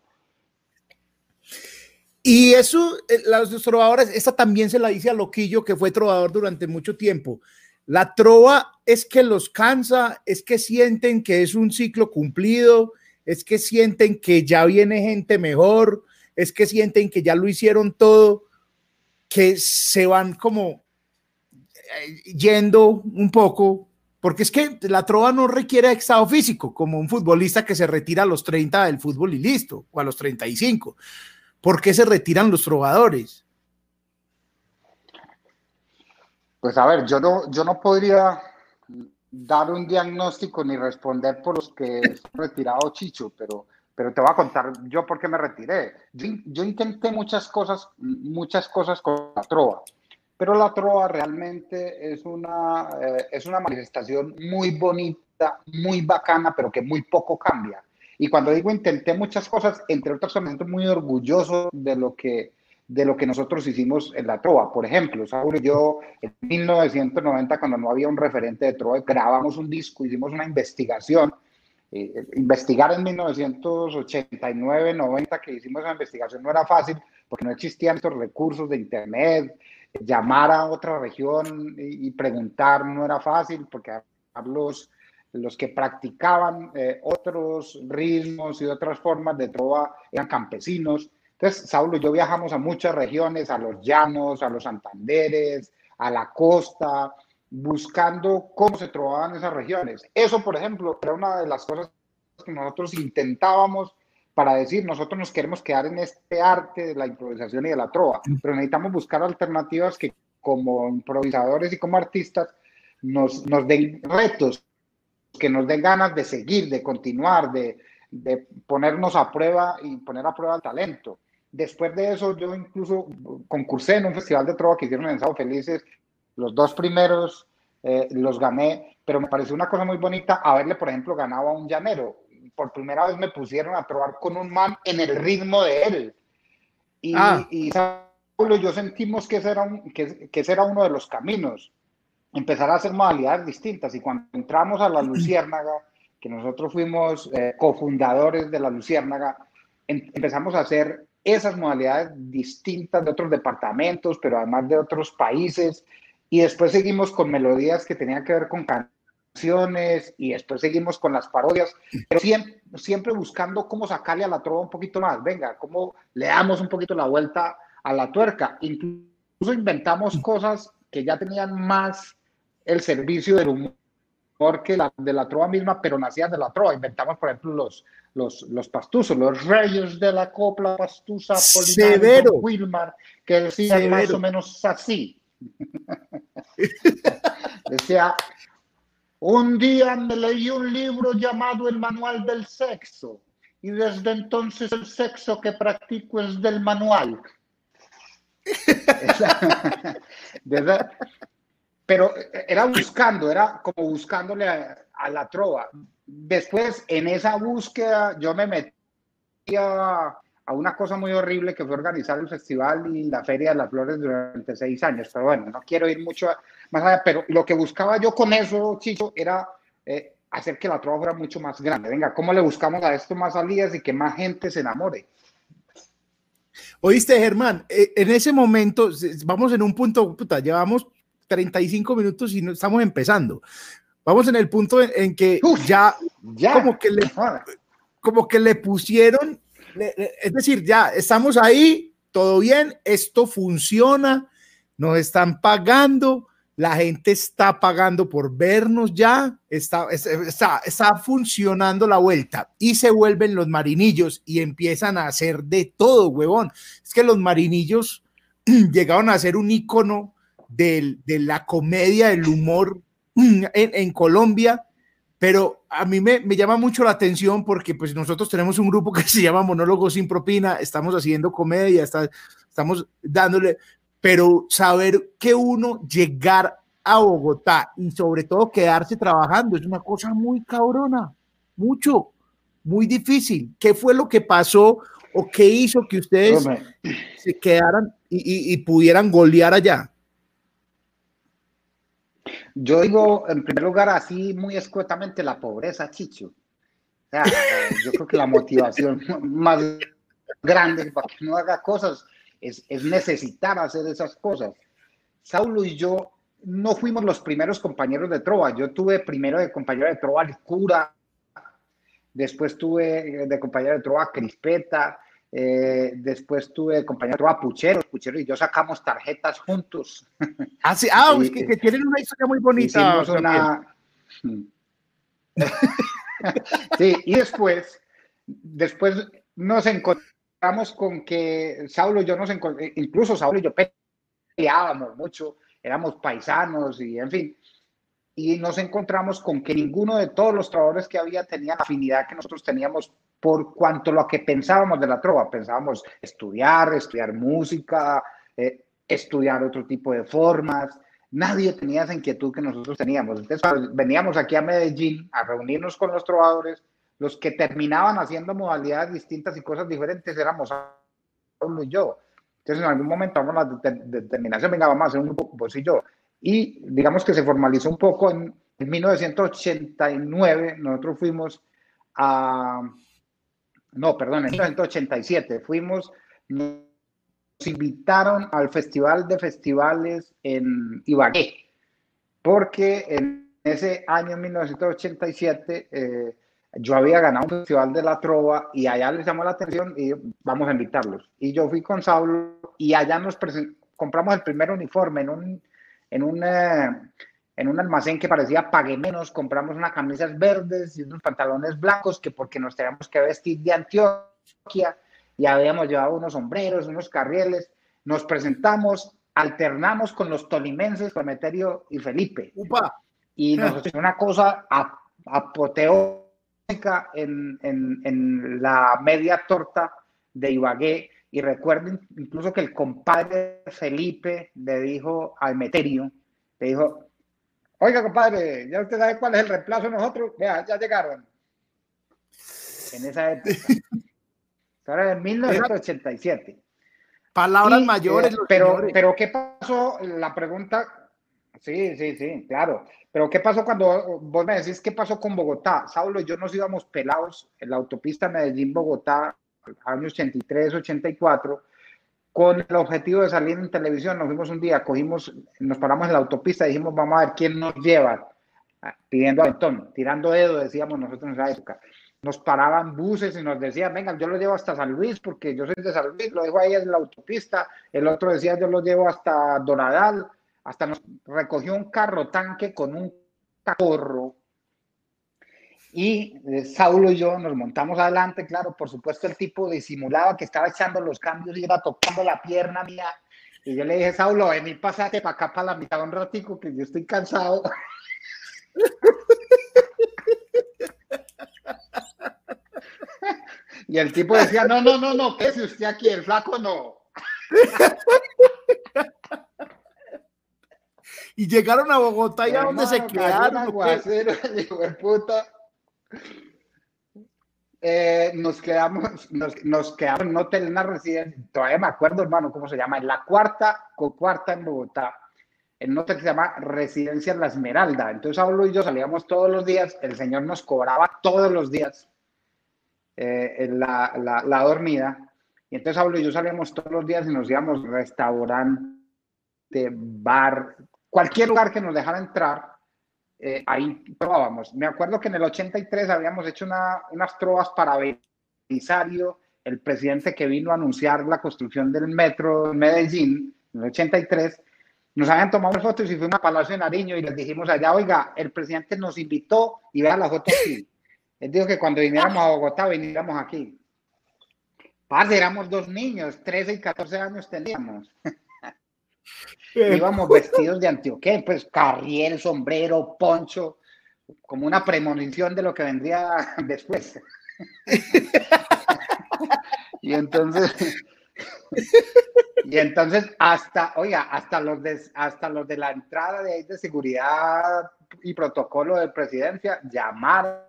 Y eso, eh, los trovadores, esta también se la dice a Loquillo, que fue trovador durante mucho tiempo. La trova es que los cansa, es que sienten que es un ciclo cumplido, es que sienten que ya viene gente mejor, es que sienten que ya lo hicieron todo, que se van como eh, yendo un poco, porque es que la trova no requiere estado físico, como un futbolista que se retira a los 30 del fútbol y listo, o a los 35 ¿Por qué se retiran los trovadores? Pues a ver, yo no, yo no podría dar un diagnóstico ni responder por los que he retirado Chicho, pero, pero te voy a contar yo por qué me retiré. Yo, intenté muchas cosas, muchas cosas con la trova, pero la trova realmente es una, eh, es una manifestación muy bonita, muy bacana, pero que muy poco cambia. Y cuando digo intenté muchas cosas, entre otras me siento muy orgulloso de lo que de lo que nosotros hicimos en la trova. Por ejemplo, Saúl y yo en 1990, cuando no había un referente de trova, grabamos un disco, hicimos una investigación. Eh, investigar en 1989, 90, que hicimos esa investigación no era fácil porque no existían estos recursos de internet, llamar a otra región y, y preguntar no era fácil porque los los que practicaban eh, otros ritmos y otras formas de trova eran campesinos. Entonces, Saulo y yo viajamos a muchas regiones, a los llanos, a los Santanderes, a la costa, buscando cómo se trovaban esas regiones. Eso, por ejemplo, era una de las cosas que nosotros intentábamos para decir, nosotros nos queremos quedar en este arte de la improvisación y de la trova, pero necesitamos buscar alternativas que como improvisadores y como artistas nos, nos den retos que nos den ganas de seguir, de continuar, de, de ponernos a prueba y poner a prueba el talento. Después de eso, yo incluso concursé en un festival de trova que hicieron en Sao Felices. Los dos primeros eh, los gané, pero me pareció una cosa muy bonita haberle, por ejemplo, ganado a un llanero. Por primera vez me pusieron a trobar con un man en el ritmo de él. Y, ah. y yo sentimos que ese, era que, que ese era uno de los caminos empezar a hacer modalidades distintas. Y cuando entramos a la Luciérnaga, que nosotros fuimos eh, cofundadores de la Luciérnaga, em, empezamos a hacer esas modalidades distintas de otros departamentos, pero además de otros países. Y después seguimos con melodías que tenían que ver con canciones y después seguimos con las parodias, pero siempre, siempre buscando cómo sacarle a la trova un poquito más. Venga, cómo le damos un poquito la vuelta a la tuerca. Incluso inventamos cosas que ya tenían más el servicio del humor que la, de la trova misma, pero nacían de la trova. Inventamos, por ejemplo, los, los, los pastuzos, los reyes de la copla pastusa, Severo. Wilmar, que decían más o menos así. Decía, un día me leí un libro llamado El Manual del Sexo y desde entonces el sexo que practico es del manual. desde, pero era buscando, era como buscándole a, la trova. Después, en esa búsqueda, yo me metí a, una cosa muy horrible que fue organizar el festival y la Feria de las Flores durante seis años. Pero bueno, no quiero ir mucho más allá, pero lo que buscaba yo con eso, Chicho, era eh, hacer que la trova fuera mucho más grande. Venga, ¿cómo le buscamos a esto más salidas y que más gente se enamore? Oíste, Germán, eh, en ese momento, vamos en un punto, puta, llevamos 35 minutos y no estamos empezando. Vamos en el punto en, que ya, ya, como que le, como que le pusieron, es decir, ya estamos ahí, todo bien, esto funciona, nos están pagando, la gente está pagando por vernos ya, está, está, está, funcionando la vuelta y se vuelven los marinillos y empiezan a hacer de todo, huevón. Es que los marinillos llegaron a ser un icono de la comedia, del humor en, en Colombia, pero a mí me, me, llama mucho la atención porque pues nosotros tenemos un grupo que se llama Monólogos sin propina, estamos haciendo comedia, está, estamos dándole, pero saber que uno llegar a Bogotá y sobre todo quedarse trabajando es una cosa muy cabrona, mucho, muy difícil. ¿Qué fue lo que pasó o qué hizo que ustedes se quedaran y, y, pudieran golear allá? Yo digo, en primer lugar, así muy escuetamente, la pobreza, Chicho. O sea, yo creo que la motivación más grande para que no haga cosas es, necesitar hacer esas cosas. Saulo y yo no fuimos los primeros compañeros de Trova. Yo tuve primero de compañero de Trova al cura, después tuve de compañero de Trova Crispeta, eh, después tuve compañero de Trova Pucheros. Pucheros y yo sacamos tarjetas juntos. Ah, sí, ah, es que, tienen una historia muy bonita. sí, y después, después nos encontramos con que Saulo y yo nos eh, incluso Saulo y yo peleábamos mucho, éramos paisanos y en fin, y nos encontramos con que ninguno de todos los trabajadores que había tenía la afinidad que nosotros teníamos por cuanto lo que pensábamos de la trova. Pensábamos estudiar, estudiar música, eh, estudiar otro tipo de formas. Nadie tenía esa inquietud que nosotros teníamos. Entonces, veníamos aquí a Medellín a reunirnos con los trovadores los que terminaban haciendo modalidades distintas y cosas diferentes éramos Saulo y yo. Entonces, en algún momento vamos a la determinación, venga, vamos a hacer un grupo, vos y yo. Y digamos que se formalizó un poco en, 1989, nosotros fuimos a, no, perdón, en 1987 fuimos, nos invitaron al Festival de Festivales en Ibagué, porque en ese año 1987 eh, yo había ganado un festival de la trova y allá les llamó la atención y vamos a invitarlos. Y yo fui con Saulo y allá nos compramos el primer uniforme en un, en un, eh, en un almacén que parecía pague menos, compramos unas camisas verdes y unos pantalones blancos que porque nos teníamos que vestir de Antioquia y habíamos llevado unos sombreros, unos carrieles, nos presentamos, alternamos con los tolimenses, Prometerio y Felipe. Upa. Y nos hicimos una cosa apoteo en, en, en, la media torta de Ibagué. Y recuerden incluso que el compadre Felipe le dijo a Emeterio, le dijo, oiga compadre, ya usted sabe cuál es el reemplazo de nosotros, vea, ya llegaron. En esa época. Ahora en 1987. Palabras mayores. Eh, pero, pero, ¿qué pasó? La pregunta, sí, sí, sí, claro. Pero ¿qué pasó cuando vos me decís qué pasó con Bogotá? Saulo y yo nos íbamos pelados en la autopista Medellín-Bogotá, años 83, 84, con el objetivo de salir en televisión. Nos fuimos un día, cogimos, nos paramos en la autopista y dijimos, vamos a ver quién nos lleva, ah, pidiendo aventón, tirando dedo, decíamos nosotros en esa época. Nos paraban buses y nos decían, venga, yo lo llevo hasta San Luis porque yo soy de San Luis, lo dejo ahí en la autopista. El otro decía, yo lo llevo hasta Doradal hasta nos recogió un carro tanque con un cacorro. Y eh, Saulo y yo nos montamos adelante, claro, por supuesto el tipo disimulaba que estaba echando los cambios y iba tocando la pierna mía. Y yo le dije, Saulo, vení, pasate para acá, para la mitad un ratico, que yo estoy cansado. y el tipo decía, no, no, no, no, ¿qué es usted aquí? El flaco no. y llegaron a Bogotá y a donde se quedaron. Eh, nos quedamos, nos, nos, quedamos en hotel, en una residencia, todavía me acuerdo, hermano, cómo se llama, en la cuarta, con cuarta en Bogotá, en un hotel que se llama Residencia La Esmeralda. Entonces, Pablo y yo salíamos todos los días, el señor nos cobraba todos los días eh, la, la, la dormida. Y entonces Pablo y yo salíamos todos los días y nos íbamos restaurante, bar, cualquier lugar que nos dejara entrar, eh, ahí probábamos. Me acuerdo que en el 83 habíamos hecho una, unas trovas para Belisario, el presidente que vino a anunciar la construcción del metro en Medellín, en el 83, nos habían tomado fotos y fuimos a Palacio de Nariño y les dijimos allá, oiga, el presidente nos invitó y vea la foto aquí. Él dijo que cuando viniéramos a Bogotá, viniéramos aquí. Parce, éramos dos niños, 13 y 14 años teníamos. Íbamos vestidos de Antioquia, pues carriel, sombrero, poncho, como una premonición de lo que vendría después. y entonces, y entonces hasta, oiga, hasta los de, hasta los de la entrada de, de seguridad y protocolo de presidencia llamaron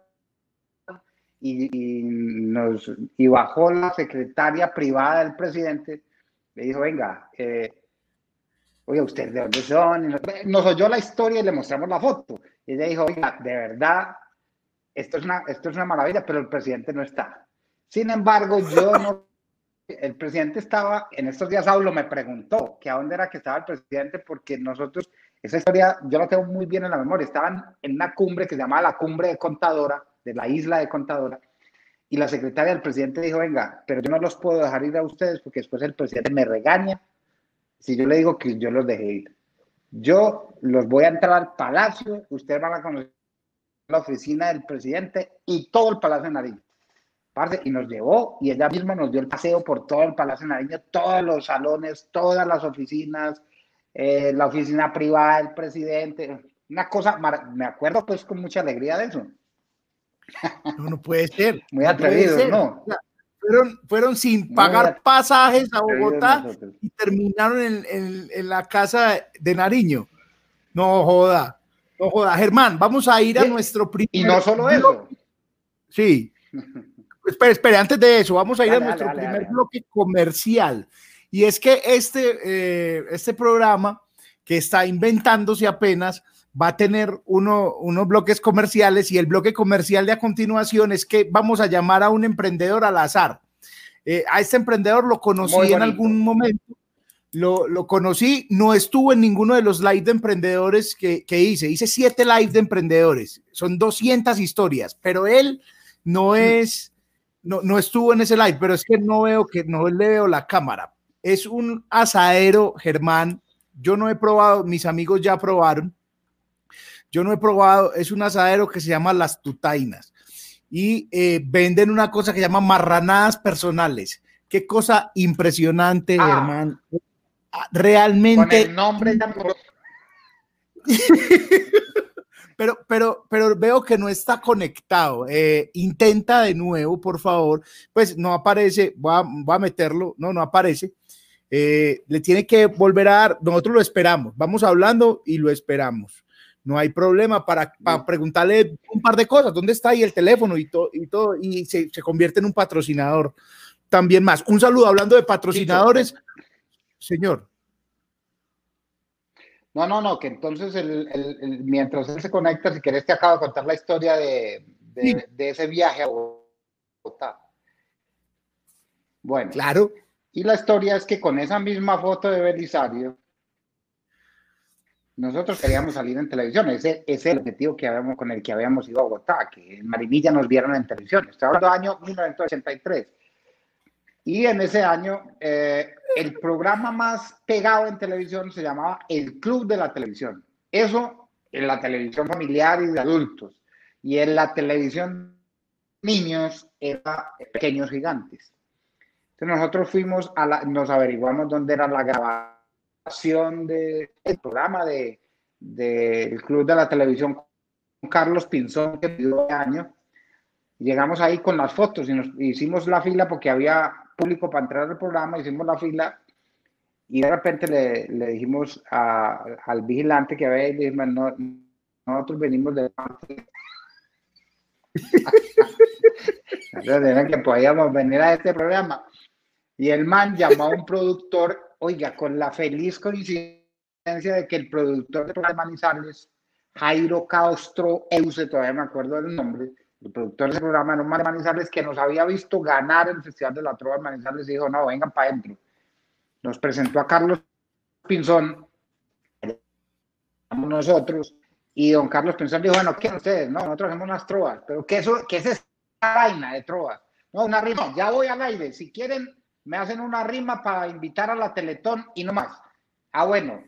y, nos, y bajó la secretaria privada del presidente, le dijo, venga, eh, oiga, ¿ustedes de dónde son? nos, oyó la historia y le mostramos la foto. Y ella dijo, oiga, de verdad, esto es una, esto es una maravilla, pero el presidente no está. Sin embargo, yo no... El presidente estaba, en estos días Saulo me preguntó que a dónde era que estaba el presidente, porque nosotros, esa historia yo la tengo muy bien en la memoria, estaban en una cumbre que se llamaba la cumbre de Contadora, de la isla de Contadora, y la secretaria del presidente dijo, venga, pero yo no los puedo dejar ir a ustedes porque después el presidente me regaña si yo le digo que yo los dejé ir. Yo los voy a entrar al palacio, ustedes van a conocer la oficina del presidente y todo el Palacio de Nariño. Y nos llevó y ella misma nos dio el paseo por todo el Palacio de Nariño, todos los salones, todas las oficinas, eh, la oficina privada del presidente. Una cosa, me acuerdo pues con mucha alegría de eso. No, no puede ser. Muy atrevido, ¿no? Fueron, fueron sin pagar pasajes a Bogotá y terminaron en, en, la casa de Nariño. No joda, no joda. Germán, vamos a ir a nuestro primer. Y no solo eso. Sí. espera, espera, antes de eso, vamos a ir a nuestro primer bloque comercial. Y es que este, eh, este programa que está inventándose apenas va a tener uno, unos bloques comerciales y el bloque comercial de a continuación es que vamos a llamar a un emprendedor al azar. Eh, a este emprendedor lo conocí en algún momento, lo, lo, conocí, no estuvo en ninguno de los live de emprendedores que, que, hice, hice siete live de emprendedores, son 200 historias, pero él no es, no, no estuvo en ese live, pero es que no veo que no le veo la cámara. Es un asadero, Germán. Yo no he probado, mis amigos ya probaron yo no he probado, es un asadero que se llama Las Tutainas y eh, venden una cosa que se llama marranadas personales. Qué cosa impresionante, ah. hermano. Ah, realmente. Con el nombre pero, pero, pero veo que no está conectado. Eh, intenta de nuevo, por favor. Pues no aparece, voy a, meterlo, no, no aparece. Eh, le tiene que volver a dar, nosotros lo esperamos, vamos hablando y lo esperamos no hay problema para, preguntarle un par de cosas, dónde está ahí el teléfono y, todo y todo, y se, convierte en un patrocinador también más. Un saludo hablando de patrocinadores, señor. No, no, no, que entonces mientras él se conecta, si querés te acabo de contar la historia de, ese viaje a Bogotá. Bueno. Claro. Y la historia es que con esa misma foto de Belisario, nosotros queríamos salir en televisión, ese, es el objetivo que habíamos, con el que habíamos ido a Bogotá, que en Marinilla nos vieron en televisión. Estoy hablando del año 1983. Y en ese año, eh, el programa más pegado en televisión se llamaba El Club de la Televisión. Eso en la televisión familiar y de adultos. Y en la televisión niños era Pequeños Gigantes. Entonces nosotros fuimos a la, nos averiguamos dónde era la grabación del el programa del de, Club de la Televisión con Carlos Pinzón, que dio año. Llegamos ahí con las fotos y nos hicimos la fila porque había público para entrar al programa, hicimos la fila y de repente le, le dijimos al vigilante que había, le dijimos, no, nosotros venimos de que podíamos venir a este programa. Y el man llamó a un productor oiga, con la feliz coincidencia de que el productor de Manizales, Jairo Castro Euse, todavía me acuerdo del nombre, el productor del programa de Manizales que nos había visto ganar el Festival de la Trova de Manizales dijo, no, vengan para adentro. Nos presentó a Carlos Pinzón, nosotros, y don Carlos Pinzón dijo, bueno, ¿qué ustedes? No, nosotros hacemos unas trovas, pero ¿qué, eso, qué es esa vaina de trovas? No, una rima, ya voy al aire, si quieren me hacen una rima para invitar a la Teletón y no más. Ah, bueno,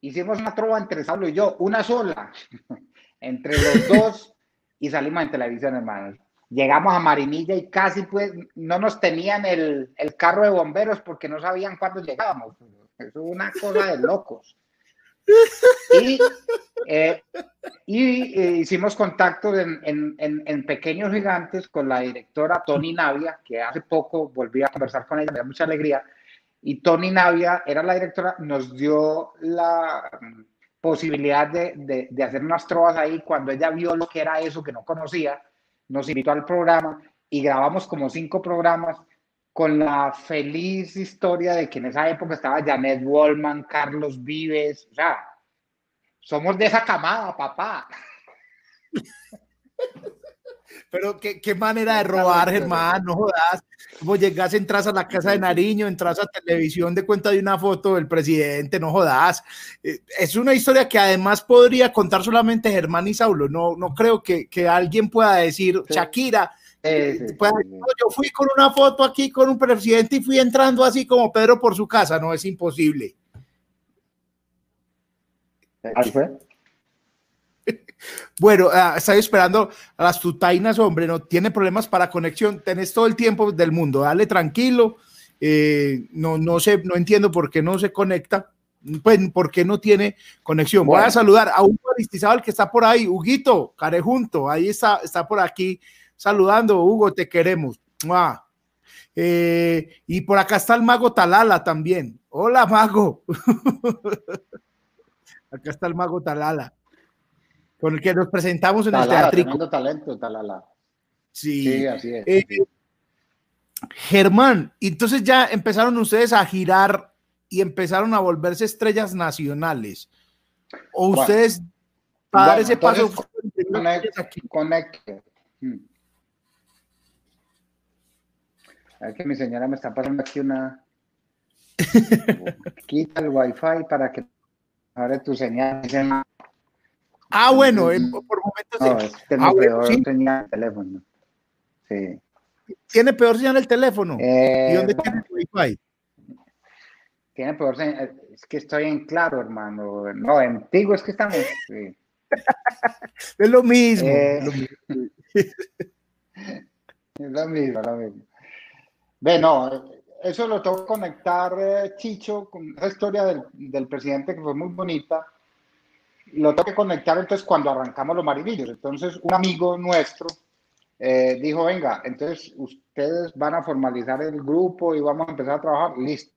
hicimos una trova entre Saulo y yo, una sola, entre los dos, y salimos en televisión, hermanos. Llegamos a Marinilla y casi pues no nos tenían el, el carro de bomberos porque no sabían cuándo llegábamos. Eso es una cosa de locos. Y, eh, y eh, hicimos contacto en, en, en, Pequeños Gigantes con la directora Tony Navia, que hace poco volví a conversar con ella, me da mucha alegría. Y Tony Navia era la directora, nos dio la posibilidad de, de, de hacer unas trovas ahí cuando ella vio lo que era eso que no conocía, nos invitó al programa y grabamos como cinco programas con la feliz historia de que en esa época estaba Janet Wallman, Carlos Vives, o sea, somos de esa camada, papá. Pero qué, qué manera de robar, Germán, no jodas. Como llegas, entras a la casa de Nariño, entras a televisión de cuenta de una foto del presidente, no jodas. Eh, es una historia que además podría contar solamente Germán y Saulo. No, no creo que, que alguien pueda decir, Shakira, yo fui con una foto aquí con un presidente y fui entrando así como Pedro por su casa, no es imposible. Bueno, uh, estoy esperando a las tutainas, hombre, no tiene problemas para conexión, tenés todo el tiempo del mundo, dale tranquilo, eh, no, no sé, no entiendo por qué no se conecta, pues, por qué no tiene conexión. Voy a saludar a un Aristizábal que está por ahí, Huguito, Carejunto, ahí está, está por aquí saludando, Hugo, te queremos. Eh, y por acá está el mago Talala también. Hola, mago. acá está el mago Talala, con el que nos presentamos en el teatro. talento, Talala. Sí, así es. Eh, Germán, entonces ya empezaron ustedes a girar y empezaron a volverse estrellas nacionales. ¿O ustedes para ese paso? Conecte. Hmm. Es que mi señora me está pasando aquí una. Quita el wifi para que ahora tu señal. Ah, bueno, por momentos. No, es ah, peor señal el teléfono. Sí. ¿Tiene peor señal el teléfono? ¿Y dónde eh, tiene el wifi? Tiene peor señal. Es que estoy en claro, hermano. No, en Tigo es que estamos. Sí. es lo mismo. Eh, lo mismo. es lo mismo, lo mismo. Bueno, eso lo tengo que conectar, eh, Chicho, con esa historia del, del, presidente que fue muy bonita. Lo tengo que conectar entonces cuando arrancamos los marinillos. Entonces, un amigo nuestro eh, dijo, venga, entonces ustedes van a formalizar el grupo y vamos a empezar a trabajar. Listo.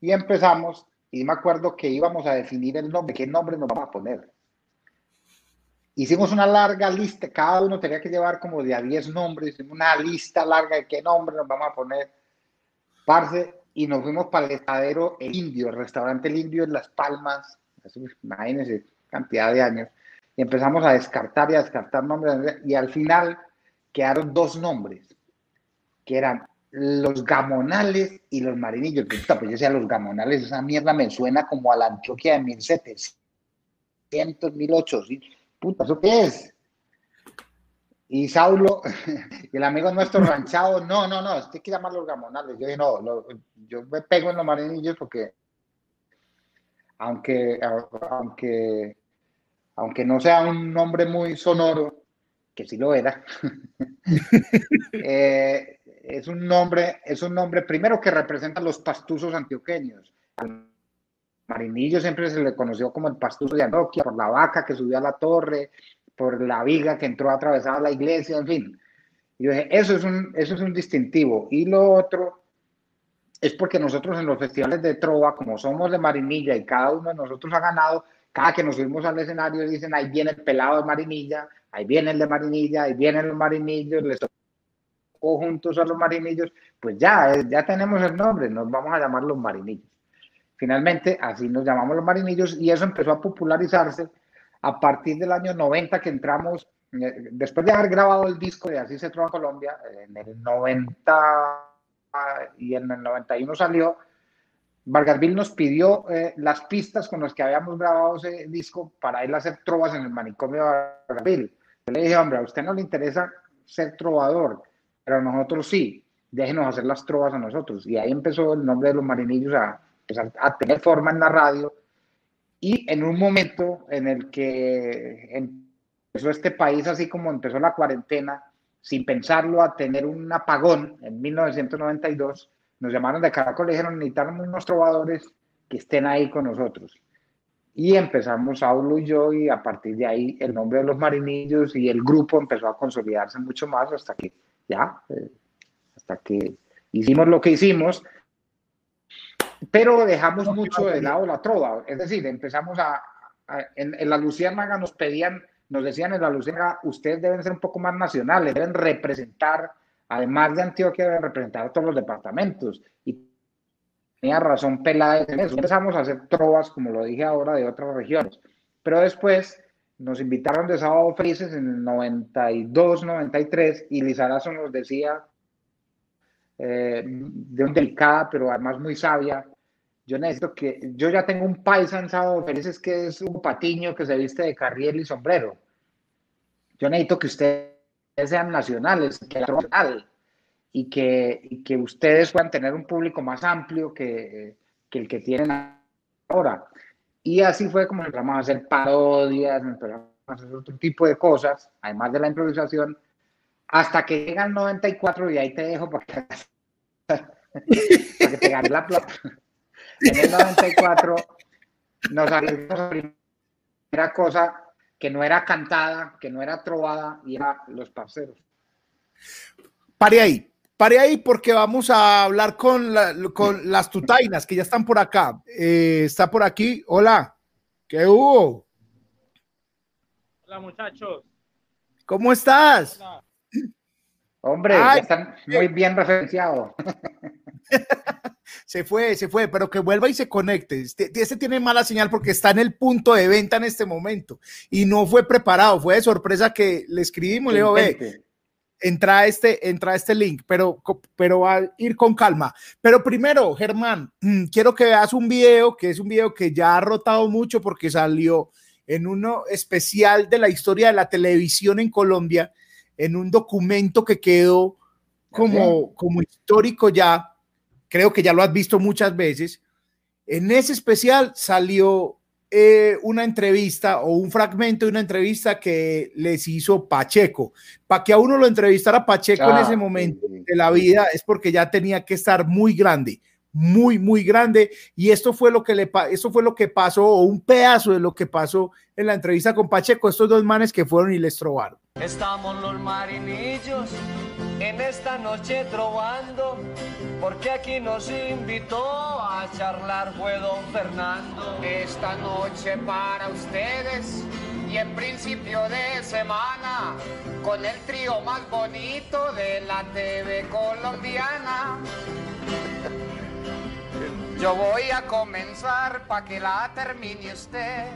Y empezamos, y me acuerdo que íbamos a definir el nombre, qué nombre nos vamos a poner. Hicimos una larga lista, cada uno tenía que llevar como de a 10 nombres, una lista larga de qué nombre nos vamos a poner. Parce, y nos fuimos para el estadero El Indio, el restaurante El Indio en Las Palmas, imagínense, cantidad de años, y empezamos a descartar y a descartar nombres, y al final quedaron dos nombres, que eran los gamonales y los marinillos. Pues yo decía, los gamonales, esa mierda me suena como a la Antioquia de 1700, 1800 puta, ¿eso qué es? Y Saulo, y el amigo nuestro ranchado, no, no, no, hay que llamarlos gamonales. Yo dije, no, yo me pego en los marinillos porque, aunque, aunque, aunque no sea un nombre muy sonoro, que sí lo era, eh, es un nombre, es un nombre primero que representa a los pastuzos antioqueños. Marinillo siempre se le conoció como el pastuso de Antioquia, por la vaca que subió a la torre, por la viga que entró a atravesar la iglesia, en fin. Yo dije, eso es, un, eso es un distintivo. Y lo otro es porque nosotros en los festivales de trova, como somos de Marinilla y cada uno de nosotros ha ganado, cada que nos subimos al escenario dicen, ahí viene el pelado de Marinilla, ahí viene el de Marinilla, ahí vienen los marinillos, les tocó juntos a los marinillos, pues ya, ya tenemos el nombre, nos vamos a llamar los marinillos. Finalmente, así nos llamamos los marinillos y eso empezó a popularizarse a partir del año 90 que entramos después de haber grabado el disco de Así se trova Colombia, en el 90 y en el 91 salió, Vargasville nos pidió eh, las pistas con las que habíamos grabado ese disco para él hacer trovas en el manicomio de Vargasville. Yo le dije, hombre, a usted no le interesa ser trovador, pero a nosotros sí, déjenos hacer las trovas a nosotros. Y ahí empezó el nombre de los marinillos a, a, tener forma en la radio. Y en un momento en el que empezó este país, así como empezó la cuarentena, sin pensarlo, a tener un apagón en 1992, nos llamaron de Caracol y dijeron, necesitamos unos trovadores que estén ahí con nosotros. Y empezamos Saulo y yo, y a partir de ahí el nombre de los marinillos y el grupo empezó a consolidarse mucho más hasta que ya, eh, hasta que hicimos lo que hicimos, pero dejamos mucho de lado la trova. Es decir, empezamos a, en, en, la Luciérnaga nos pedían, nos decían en la Luciérnaga, ustedes deben ser un poco más nacionales, deben representar además de Antioquia, debe representar a todos los departamentos. Y tenía razón Peláez en eso. Empezamos a hacer trovas, como lo dije ahora, de otras regiones. Pero después nos invitaron de Sábado Felices en el 92, 93, y Lizarazo nos decía, eh, de un delicada, pero además muy sabia, yo necesito que, yo ya tengo un en Sábado Felices que es un patiño que se viste de carriel y sombrero. Yo necesito que usted sean nacionales, que y que, y que ustedes puedan tener un público más amplio que, que, el que tienen ahora. Y así fue como empezamos a hacer parodias, empezamos a hacer otro tipo de cosas, además de la improvisación, hasta que llega el 94 y ahí te dejo porque, para que te ganes la plata. En el 94 nos salimos la primera cosa que no era cantada, que no era trovada, y era los parceros. Pare ahí, pare ahí porque vamos a hablar con, con las tutainas que ya están por acá. Eh, está por aquí. Hola, ¿qué hubo? Hola muchachos. ¿Cómo estás? Hombre, están muy bien referenciados. se fue, se fue, pero que vuelva y se conecte. Este, este, tiene mala señal porque está en el punto de venta en este momento y no fue preparado, fue de sorpresa que le escribimos, le digo, ve, entra este, entra este link, pero, pero va a ir con calma. Pero primero, Germán, mm, quiero que veas un video, que es un video que ya ha rotado mucho porque salió en uno especial de la historia de la televisión en Colombia, en un documento que quedó como, como histórico ya creo que ya lo has visto muchas veces. En ese especial salió eh, una entrevista o un fragmento de una entrevista que les hizo Pacheco. Para que a uno lo entrevistara Pacheco en ese momento de la vida es porque ya tenía que estar muy grande, muy, muy grande. Y esto fue lo que le esto fue lo que pasó, o un pedazo de lo que pasó en la entrevista con Pacheco, estos dos manes que fueron y les trobaron. Estamos los marinillos en esta noche trovando, porque aquí nos invitó a charlar fue don Fernando. Esta noche para ustedes y en principio de semana, con el trío más bonito de la TV colombiana. Yo voy a comenzar para que la termine usted.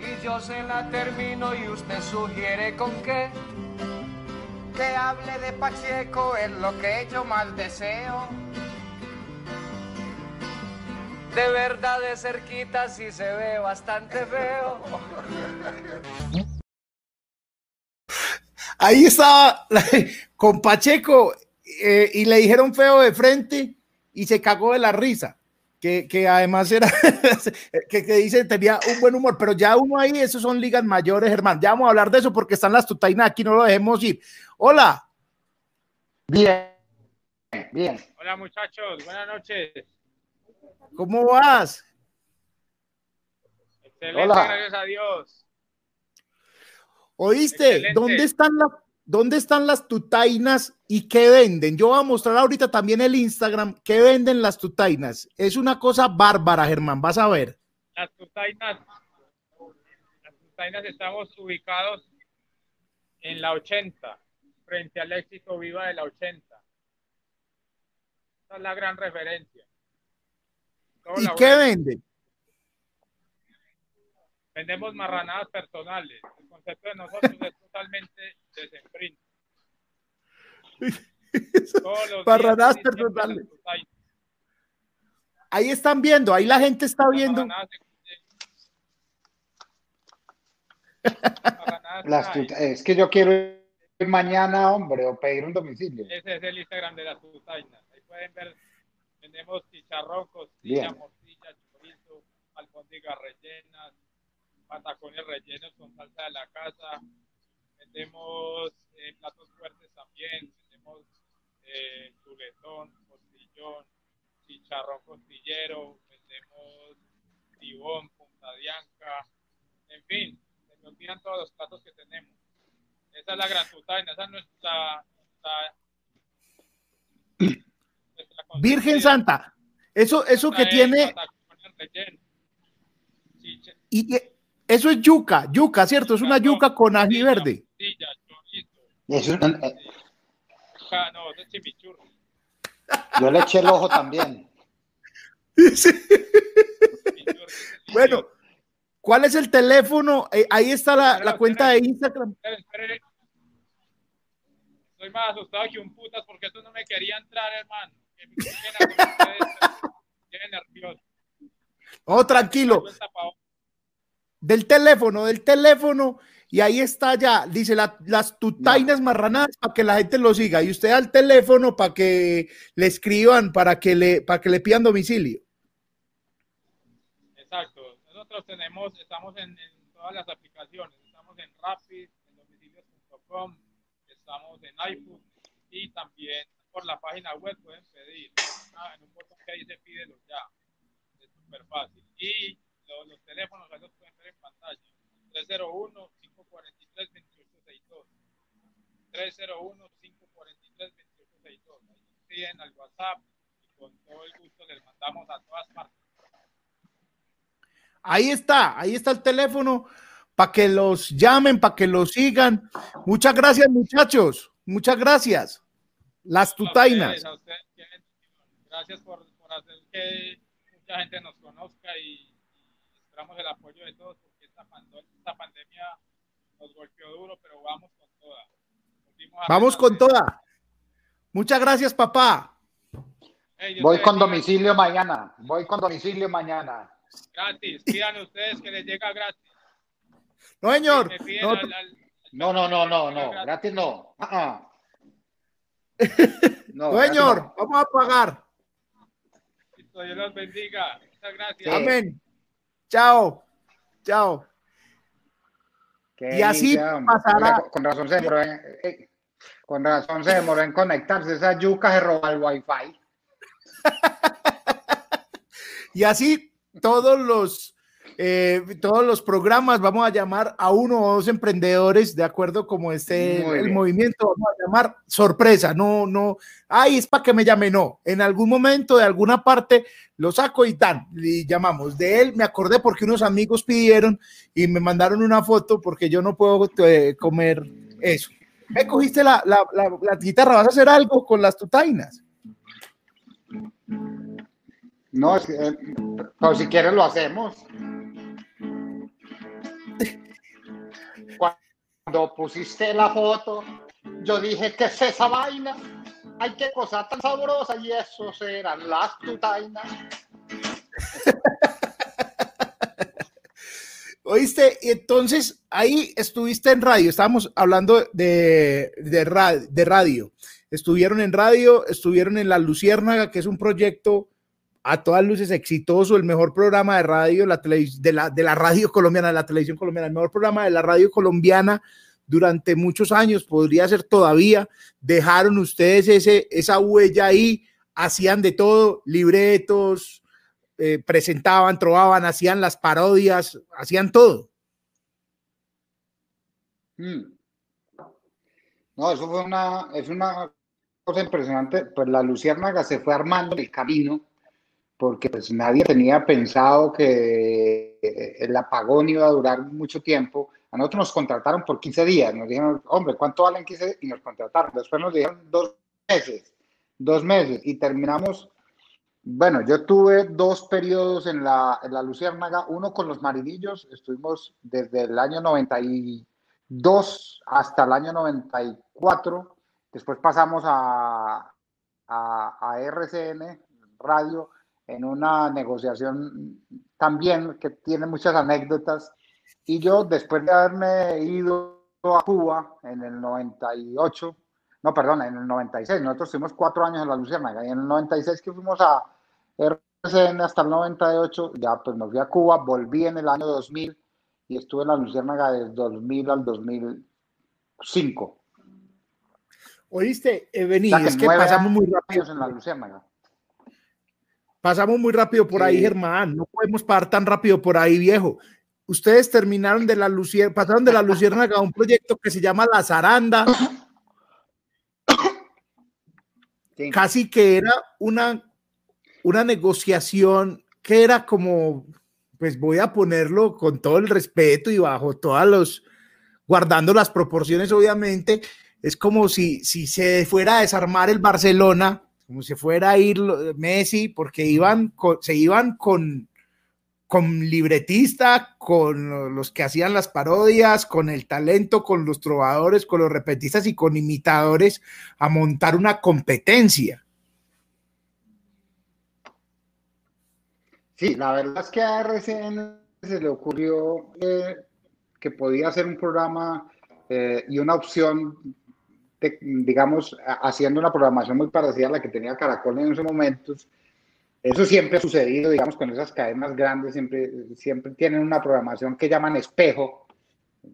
Y yo se la termino y usted sugiere con qué. Que hable de Pacheco es lo que yo más deseo. De verdad de cerquita sí se ve bastante feo. Ahí estaba con Pacheco eh, y le dijeron feo de frente y se cagó de la risa. Que, que además era, que, que, dice, tenía un buen humor, pero ya uno ahí, esos son ligas mayores, hermano. Ya vamos a hablar de eso porque están las tutainas aquí, no lo dejemos ir. Hola. Bien, bien. Hola muchachos, buenas noches. ¿Cómo vas? Excelente, Hola. gracias a Dios. ¿Oíste? Excelente. ¿Dónde están las ¿Dónde están las tutainas y qué venden? Yo voy a mostrar ahorita también el Instagram. ¿Qué venden las tutainas? Es una cosa bárbara, Germán, vas a ver. Las tutainas, las tutainas estamos ubicados en la 80, frente al éxito viva de la 80. Esa es la gran referencia. ¿Y qué venden? vendemos marranadas personales. El concepto de nosotros es totalmente desemprint. Marranadas personales. Ahí están viendo, ahí la gente está viendo. es que yo quiero ir mañana, hombre, o pedir un domicilio. Ese es el Instagram de las tutainas. Ahí pueden ver, tenemos chicharrón, costilla, morcilla, chorizo, albóndigas rellenas, patacones rellenos con salsa de la casa. Vendemos eh, platos fuertes también. Vendemos eh, chuletón, costillón, chicharrón costillero. Vendemos tibón, punta dianca. En fin, se me olvidan todos los platos que tenemos. Esa es la gran tutaina, esa es nuestra, Virgen Santa. Eso, eso que tiene. Y eso es yuca, yuca, ¿cierto? Es una yuca con ají verde. Yo le eché el ojo también. bueno, ¿cuál es el teléfono? Eh, ahí está la, la cuenta de Instagram. Estoy más asustado que un putas porque tú no me quería entrar, hermano. Que nervioso. Oh, tranquilo del teléfono, del teléfono, y ahí está ya, dice las tutainas marranadas para que la gente lo siga, y usted al teléfono para que le escriban, para que le, para que le pidan domicilio. Exacto, nosotros tenemos, estamos en, todas las aplicaciones, estamos en Rapid, en domicilios.com, estamos en iPhone y también por la página web pueden pedir, ah, en un botón que dice pídelo ya, es súper fácil. Y los, los teléfonos ahí los pueden ver en pantalla. 301-543-2862. 301-543-2862. Ahí piden al WhatsApp y con todo el gusto les mandamos a todas partes. Ahí está, ahí está el teléfono para que los llamen, para que los sigan. Muchas gracias, muchachos. Muchas gracias. Las tutainas. Gracias por, por hacer que mucha gente nos conozca y esperamos el apoyo de todos porque esta, pandemia nos golpeó duro, pero vamos con toda. Vamos con toda. Muchas gracias, papá. Voy con domicilio mañana. Voy con domicilio mañana. Gratis. Pidan ustedes que les llega gratis. No, señor. No, no, no, no, no. Gratis no. Ah, no, señor. Vamos a pagar. Dios los bendiga. Muchas gracias. Amén. Chao, chao. Y así pasará. Con razón se demoró en, eh, con razón se demoró en conectarse. Esa yuca se roba el wifi. y así todos los eh, todos los programas vamos a llamar a uno o dos emprendedores de acuerdo como esté el movimiento, vamos a llamar sorpresa, no, no, ay, es para que me llame, no, en algún momento de alguna parte lo saco y tan, y llamamos. De él me acordé porque unos amigos pidieron y me mandaron una foto porque yo no puedo eh, comer eso. Me cogiste la, la, la, guitarra, ¿vas a hacer algo con las tutainas? No, eh, pero si quieres lo hacemos. Cuando pusiste la foto, yo dije, ¿qué es esa vaina? Ay, qué cosa tan sabrosa. Y eso eran las tutainas. Oíste, y entonces ahí estuviste en radio, estábamos hablando de, de, radio, Estuvieron en radio, estuvieron en La Luciérnaga, que es un proyecto a todas luces exitoso, el mejor programa de radio la de, la, de la radio colombiana, de la televisión colombiana, el mejor programa de la radio colombiana durante muchos años, podría ser todavía. Dejaron ustedes ese, esa huella ahí, hacían de todo, libretos, eh, presentaban, trovaban, hacían las parodias, hacían todo. Hmm. No, eso fue una, es una cosa impresionante. Pues la Luciérnaga se fue armando el camino porque pues nadie tenía pensado que el apagón iba a durar mucho tiempo. A nosotros nos contrataron por 15 días, nos dijeron, hombre, ¿cuánto valen 15? Y nos contrataron. Después nos dijeron dos meses, dos meses, y terminamos Bueno, yo tuve dos periodos en la, en la Luciérnaga, uno con los marinillos, estuvimos desde el año 92 hasta el año 94, después pasamos a, a, a RCN Radio en una negociación también que tiene muchas anécdotas, y yo después de haberme ido a Cuba en el 98, no, perdón, en el 96, nosotros estuvimos cuatro años en la Luciérnaga, y en el 96 que fuimos a RCN hasta el 98, ya pues me fui a Cuba, volví en el año 2000 y estuve en la Luciérnaga desde 2000 al 2005. Oíste, eh, vení, es que pasamos muy rápido en la Luciérnaga. Pasamos muy rápido por ahí, Germán. No podemos parar tan rápido por ahí, viejo. Ustedes terminaron de la Luciérnaga, pasaron de la Luciérnaga a un proyecto que se llama La Zaranda. Casi que era una una negociación que era como, pues voy a ponerlo con todo el respeto y bajo todas los, guardando las proporciones obviamente, es como si, si se fuera a desarmar el Barcelona, como si fuera a ir Messi, porque iban se iban con, con libretista, con los que hacían las parodias, con el talento, con los trovadores, con los repetistas y con imitadores a montar una competencia. Sí, la verdad es que a RCN se le ocurrió eh, que podía hacer un programa eh, y una opción, digamos, haciendo una programación muy parecida a la que tenía Caracol en esos momentos. Eso siempre ha sucedido, digamos, con esas cadenas grandes, siempre, siempre tienen una programación que llaman espejo.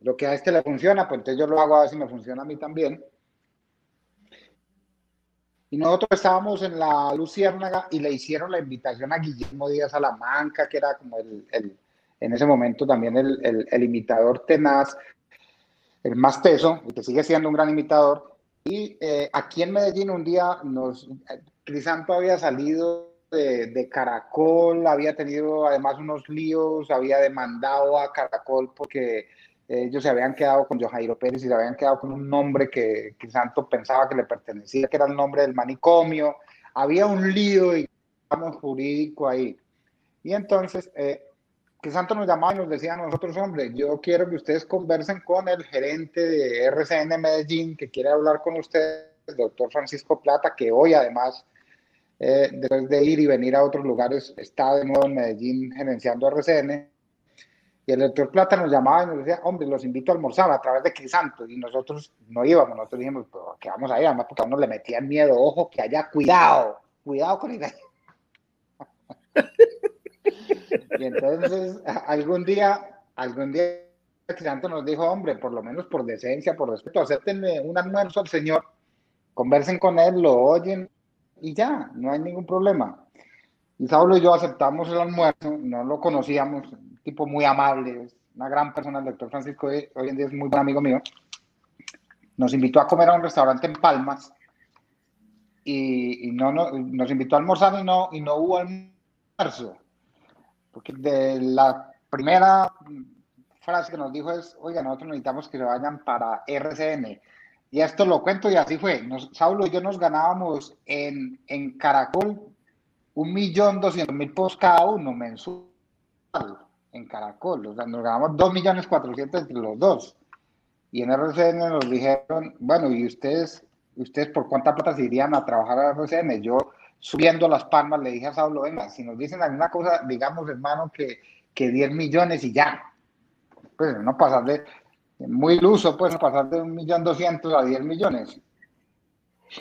Lo que a este le funciona, pues entonces yo lo hago a ver si me funciona a mí también. Y nosotros estábamos en la Luciérnaga y le hicieron la invitación a Guillermo Díaz Salamanca, que era como el, el en ese momento también el, el, imitador tenaz, el más teso, y que sigue siendo un gran imitador. Y eh, aquí en Medellín un día nos, Crisanto había salido de, de, Caracol, había tenido además unos líos, había demandado a Caracol porque ellos se habían quedado con Johairo Pérez y se habían quedado con un nombre que, que Santo pensaba que le pertenecía, que era el nombre del manicomio. Había un lío, digamos, jurídico ahí. Y entonces, eh, que nos llamaba y nos decía a nosotros, hombre, yo quiero que ustedes conversen con el gerente de RCN Medellín, que quiere hablar con ustedes, el doctor Francisco Plata, que hoy además, eh, después de ir y venir a otros lugares, está de nuevo en Medellín gerenciando RCN y el doctor Plata nos llamaba y nos decía, hombre, los invito a almorzar a través de Crisanto. Y nosotros no íbamos, nosotros dijimos, pero que vamos a además porque a uno le metían miedo, ojo, que haya cuidado, cuidado con el y entonces, algún día, algún día, Crisanto nos dijo, hombre, por lo menos por decencia, por respeto, acéptenme un almuerzo al señor, conversen con él, lo oyen y ya, no hay ningún problema. Y Saulo y yo aceptamos el almuerzo, no lo conocíamos, tipo muy amable, una gran persona, el doctor Francisco, hoy en día es muy buen amigo mío. Nos invitó a comer a un restaurante en Palmas y, no, nos invitó a almorzar y no, y no hubo almuerzo. Porque de la primera frase que nos dijo es, oiga, nosotros necesitamos que se vayan para RCN. Y esto lo cuento y así fue. Saulo y yo nos ganábamos en, en Caracol un millón doscientos mil pesos cada uno mensual en Caracol. O sea, nos ganamos 2 millones 400 entre los dos. Y en RCN nos dijeron, bueno, ¿y ustedes, ustedes por cuánta plata se irían a trabajar a RCN? Yo, subiendo las palmas, le dije a Saulo, venga, si nos dicen alguna cosa, digamos, hermano, que, que 10 millones y ya. Pues no pasar de, muy iluso, pues pasar de un millón doscientos a 10 millones.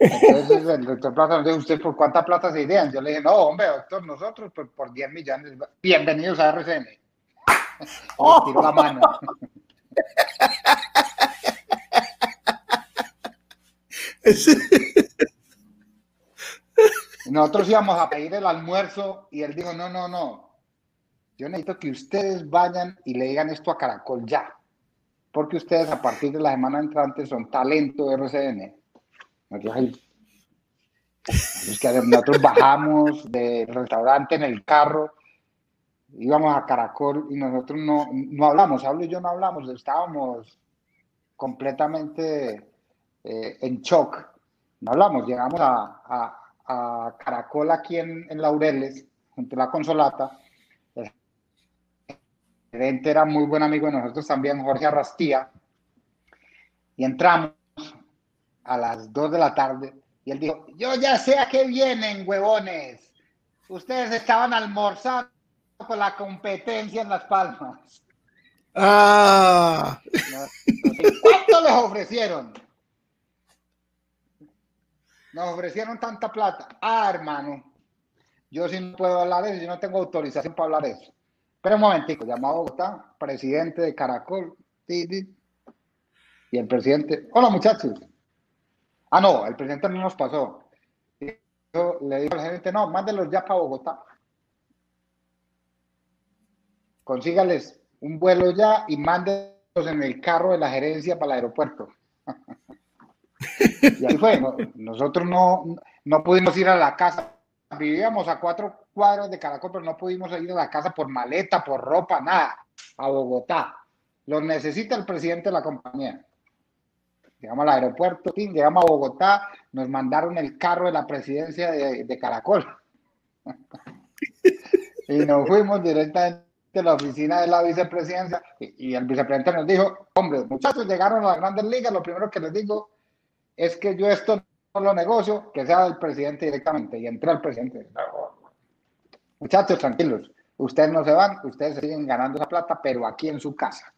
Entonces el doctor Plata nos dijo, ¿usted por cuánta plata se irían? Yo le dije, no, hombre, doctor, nosotros por, por 10 millones. Bienvenidos a RCN. Oh. Tiro la mano. Nosotros íbamos a pedir el almuerzo y él dijo, no, no, no. Yo necesito que ustedes vayan y le digan esto a Caracol ya. Porque ustedes a partir de la semana entrante son talento de RCN nosotros, bajamos del restaurante en el carro, íbamos a Caracol y nosotros no, no hablamos, Hablo y yo no hablamos, estábamos completamente eh, en shock. No hablamos, llegamos a Caracol aquí en, en Laureles, junto a la Consolata. El gerente era muy buen amigo de nosotros también, Jorge Arrastía. Y entramos a las 2 de la tarde y él dijo, yo ya sé a qué vienen, huevones. Ustedes estaban almorzando con la competencia en Las Palmas. Ah. ¿Cuánto les ofrecieron? Nos ofrecieron tanta plata. Ah, hermano, yo sí no puedo hablar de eso, yo no tengo autorización para hablar de eso. Pero un momentico, llamado Bogotá, presidente de Caracol, y el presidente, hola muchachos. Ah, no, el presidente no nos pasó. Yo le digo al gerente, no, mándelos ya para Bogotá. Consígales un vuelo ya y mándenlos en el carro de la gerencia para el aeropuerto. y ahí fue. Nosotros no, no pudimos ir a la casa. Vivíamos a cuatro cuadros de Caracol, pero no pudimos ir a la casa por maleta, por ropa, nada. A Bogotá. Lo necesita el presidente de la compañía. Llegamos al aeropuerto, llegamos a Bogotá, nos mandaron el carro de la presidencia de, de Caracol. y nos fuimos directamente a la oficina de la vicepresidencia y, el vicepresidente nos dijo, hombre, muchachos llegaron a las grandes ligas, lo primero que les digo es que yo esto no lo negocio, que sea del presidente directamente. Y entró el presidente. Muchachos, tranquilos, ustedes no se van, ustedes siguen ganando esa plata, pero aquí en su casa.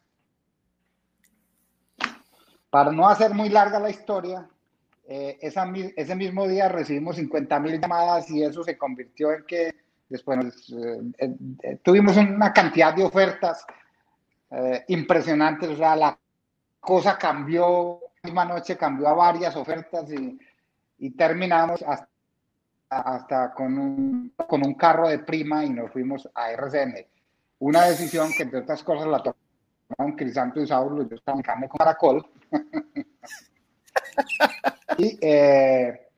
Para no hacer muy larga la historia, eh, ese mismo día recibimos 50 mil llamadas y eso se convirtió en que después eh, eh, tuvimos una cantidad de ofertas impresionantes, o sea, la cosa cambió, misma noche cambió a varias ofertas y, terminamos hasta, hasta con, un, con un carro de prima y nos fuimos a RCN. Una decisión que entre otras cosas la tomó un Crisanto y Saulo, yo estaba en con caracol. y, eh,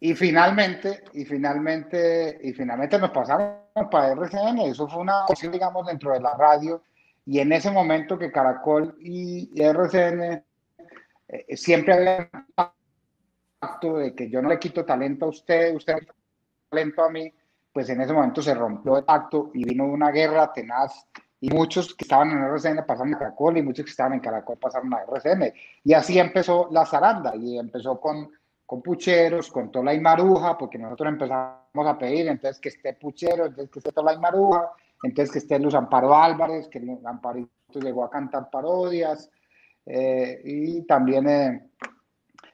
y finalmente, y finalmente, y finalmente nos pasaron para RCN. Eso fue una cosa, digamos, dentro de la radio. Y en ese momento que Caracol y RCN eh, siempre había pacto de que yo no le quito talento a usted, usted no talento a mí, pues en ese momento se rompió el pacto y vino una guerra tenaz y muchos que estaban en RCN pasaron a Caracol y muchos que estaban en Caracol pasaron a RCN. Y así empezó la zaranda y empezó con, con pucheros, con Tola y Maruja, porque nosotros empezamos a pedir, entonces que esté puchero, entonces que esté Tola y Maruja, entonces que esté Luz Amparo Álvarez, que Amparito llegó a cantar parodias, eh, y también eh,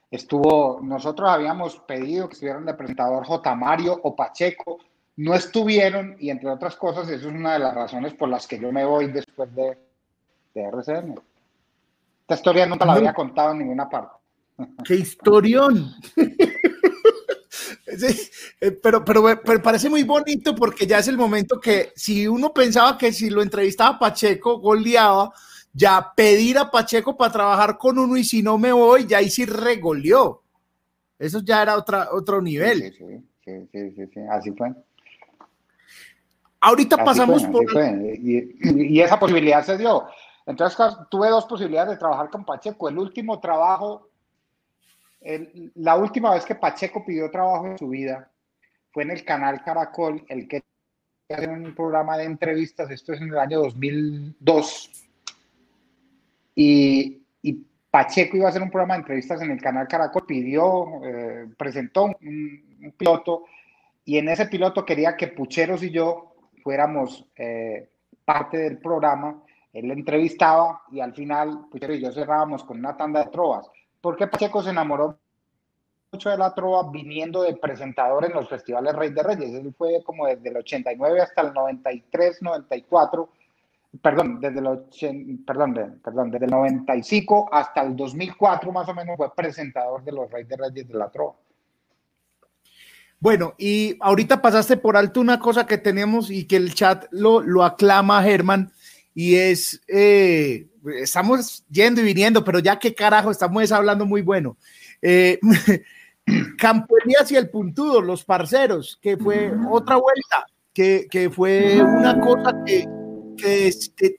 estuvo, nosotros habíamos pedido que estuvieran de presentador J. Mario o Pacheco, no estuvieron y entre otras cosas, eso es una de las razones por las que yo me voy después de, de RCN. Esta historia nunca la había contado en ninguna parte. ¡Qué historión! Eh, pero, pero, pero, parece muy bonito porque ya es el momento que si uno pensaba que si lo entrevistaba Pacheco, goleaba, ya pedir a Pacheco para trabajar con uno y si no me voy, ya ahí sí regoleó. Eso ya era otra, otro nivel. Sí, sí, sí, sí, sí, así fue. Ahorita pasamos por... Y, esa posibilidad se dio. Entonces tuve dos posibilidades de trabajar con Pacheco. El último trabajo, la última vez que Pacheco pidió trabajo en su vida fue en el canal Caracol, el que hacer un programa de entrevistas, esto es en el año 2002. Y, Pacheco iba a hacer un programa de entrevistas en el canal Caracol, pidió, eh, presentó un piloto y en ese piloto quería que Pucheros y yo fuéramos eh, parte del programa. Él entrevistaba y al final Puchero y yo cerrábamos con una tanda de trovas. Porque Pacheco se enamoró mucho de la trova viniendo de presentador en los festivales Rey de Reyes. Él fue como desde el 89 hasta el 93, 94. Perdón, desde el, perdón, perdón, desde el 95 hasta el 2004 más o menos fue presentador de los Rey de Reyes de la Trova. Bueno, y ahorita pasaste por alto una cosa que tenemos y que el chat lo, lo aclama Germán, y es, eh, estamos yendo y viniendo, pero ya qué carajo, estamos hablando muy bueno. Eh, Campo Elías y el Puntudo, los parceros, que fue otra vuelta, que, que fue una cosa que, que, que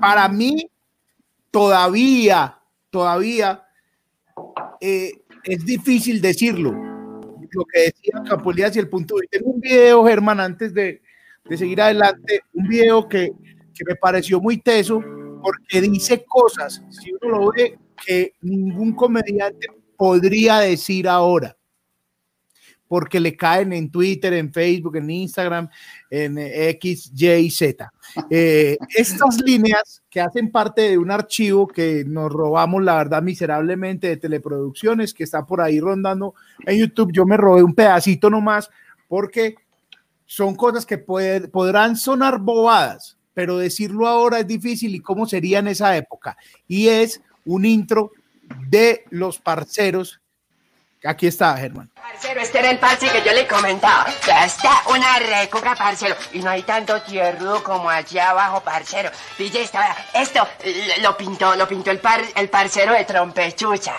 para mí todavía, todavía eh, es difícil decirlo. Lo que decía Capolías y el punto de un video, Germán, antes de, de seguir adelante, un video que, que me pareció muy teso porque dice cosas, si uno lo ve, que ningún comediante podría decir ahora porque le caen en Twitter, en Facebook, en Instagram, en X, Y, Z. Eh, estas líneas que hacen parte de un archivo que nos robamos, la verdad, miserablemente de teleproducciones, que está por ahí rondando en YouTube, yo me robé un pedacito nomás, porque son cosas que podrán sonar bobadas, pero decirlo ahora es difícil y cómo sería en esa época. Y es un intro de los parceros Aquí está, Germán. Parcero, este era el parce que yo le comentaba. Ya está una recoca, parcero. Y no hay tanto tierrudo como allí abajo, parcero. Pille esto, esto lo pintó, lo pintó el, par, el parcero de trompechucha.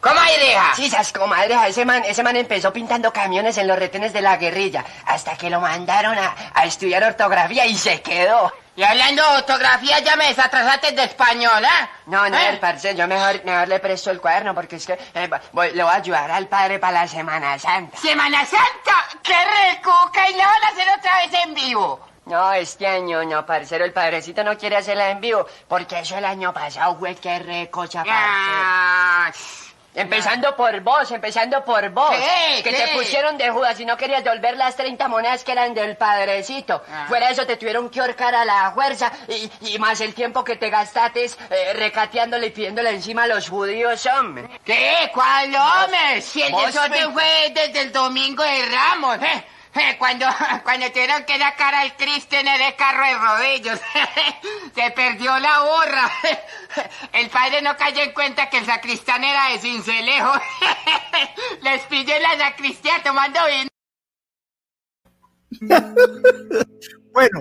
¡Comadreja! Sí, esas comadreja. Ese man, ese man empezó pintando camiones en los retenes de la guerrilla. Hasta que lo mandaron a, a estudiar ortografía y se quedó. Y hablando de ortografía, ya me desatrasaste de español, ¿eh? No, no, ¿Eh? el parce, yo mejor, mejor le presto el cuaderno porque es que eh, voy- le voy a ayudar al padre para la Semana Santa. ¡Semana Santa! ¡Qué recoca! ¿Y la van a hacer otra vez en vivo? No, este año no, parcero, el padrecito no quiere hacerla en vivo porque eso el año pasado fue que recocha, parcero. Ah, Empezando por vos, empezando por vos. ¿Qué? Que ¿Qué? te pusieron de Judas y no querías devolver las 30 monedas que eran del padrecito. Ah. Fuera de eso te tuvieron que ahorcar a la fuerza y, y más el tiempo que te gastaste eh, recateándole y pidiéndole encima a los judíos, hombre. ¿Qué? ¿Cuál hombre? Si el desorden me- fue desde el domingo de Ramos, ¿eh? Eh, Cuando, cuando tuvieron que sacar al Cristo en el carro de rodillos, se perdió la borra. El padre no cayó en cuenta que el sacristán era de Cincelejo. Les pillé la sacristía tomando vino. Bueno,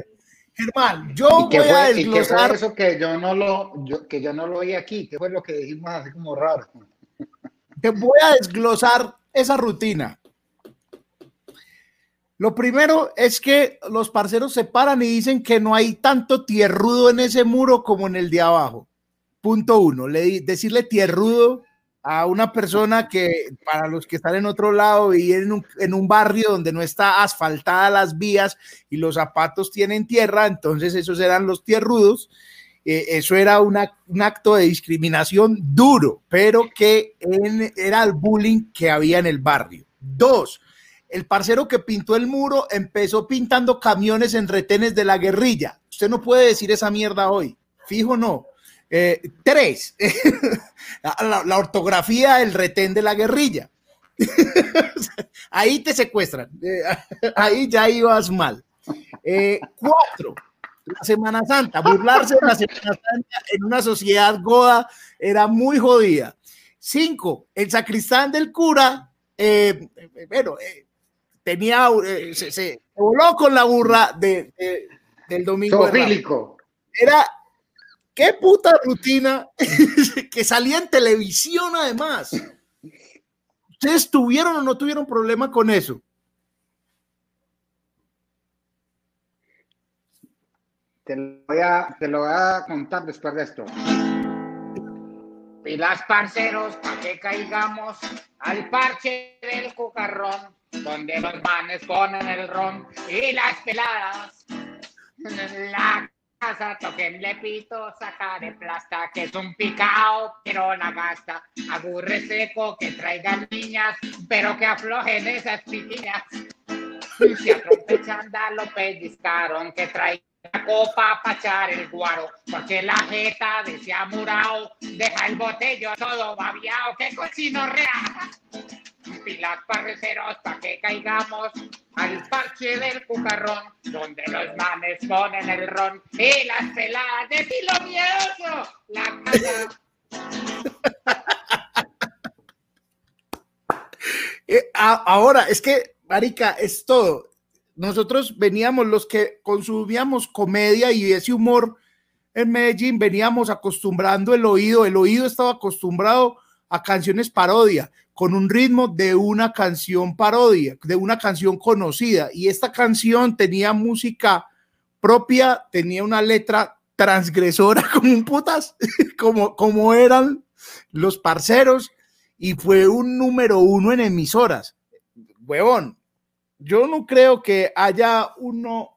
Germán, yo ¿Y qué voy a fue, y qué fue desglosar. eso que yo no lo yo- que yo no lo oí aquí? ¿Qué fue lo que dijimos así como raro? Te voy a desglosar esa rutina. Lo primero es que los parceros se paran y dicen que no hay tanto tierrudo en ese muro como en el de abajo. Punto uno, le decirle tierrudo a una persona que, para los que están en otro lado y en un, barrio donde no está asfaltada las vías y los zapatos tienen tierra, entonces esos eran los tierrudos. Eh, eso era un acto de discriminación duro, pero que era el bullying que había en el barrio. Dos, el parcero que pintó el muro empezó pintando camiones en retenes de la guerrilla. Usted no puede decir esa mierda hoy, fijo no. Eh, tres, la, ortografía del retén de la guerrilla. ahí te secuestran, eh, ahí ya ibas mal. Eh, cuatro, la Semana Santa, burlarse de la Semana Santa en una sociedad goda era muy jodida. Cinco, el sacristán del cura, bueno, tenía, eh, se, se voló con la burra de, de- del domingo. de. Era, qué puta rutina que salía en televisión además. ¿Ustedes tuvieron o no tuvieron problema con eso? Te lo voy a, te lo voy a contar después de esto. Pilas parceros, pa' que caigamos al parche del cucarrón, donde los manes ponen el ron y las peladas. La casa toquenle pito, saca de plasta, que es un picao, pero la gasta. Aburre seco, que traigan niñas, pero que aflojen esas pitillas. Si a lo pellizcaron, que traiga la copa pa' echar el guaro, porque la jeta de ese amurao deja el botello todo babiao, que cochino real. Pilas parreceros pa' que caigamos al parche del cucarrón, donde los manes ponen el ron y las peladas de filo miedoso, la casa. Eh, ahora, es que, Marica, es todo. Nosotros veníamos, los que consumíamos comedia y ese humor en Medellín, veníamos acostumbrando el oído, el oído estaba acostumbrado a canciones parodia, con un ritmo de una canción parodia, de una canción conocida. Y esta canción tenía música propia, tenía una letra transgresora como un putas, como, como eran los parceros, y fue un número uno en emisoras. huevón, yo no creo que haya uno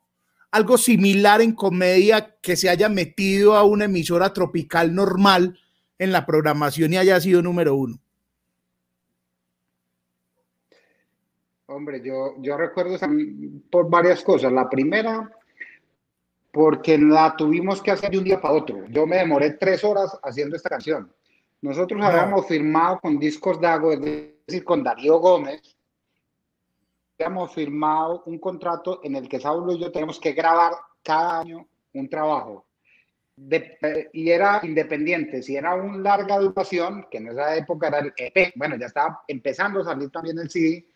algo similar en comedia que se haya metido a una emisora tropical normal en la programación y haya sido número uno. Hombre, yo, yo recuerdo por varias cosas. La primera, porque la tuvimos que hacer de un día para otro. Yo me demoré tres horas haciendo esta canción. Nosotros habíamos firmado con Discos Dago, es decir, con Darío Gómez, habíamos firmado un contrato en el que Saulo y yo tenemos que grabar cada año un trabajo. y era independiente, si era una larga duración, que en esa época era el EP, bueno, ya estaba empezando a salir también el CD,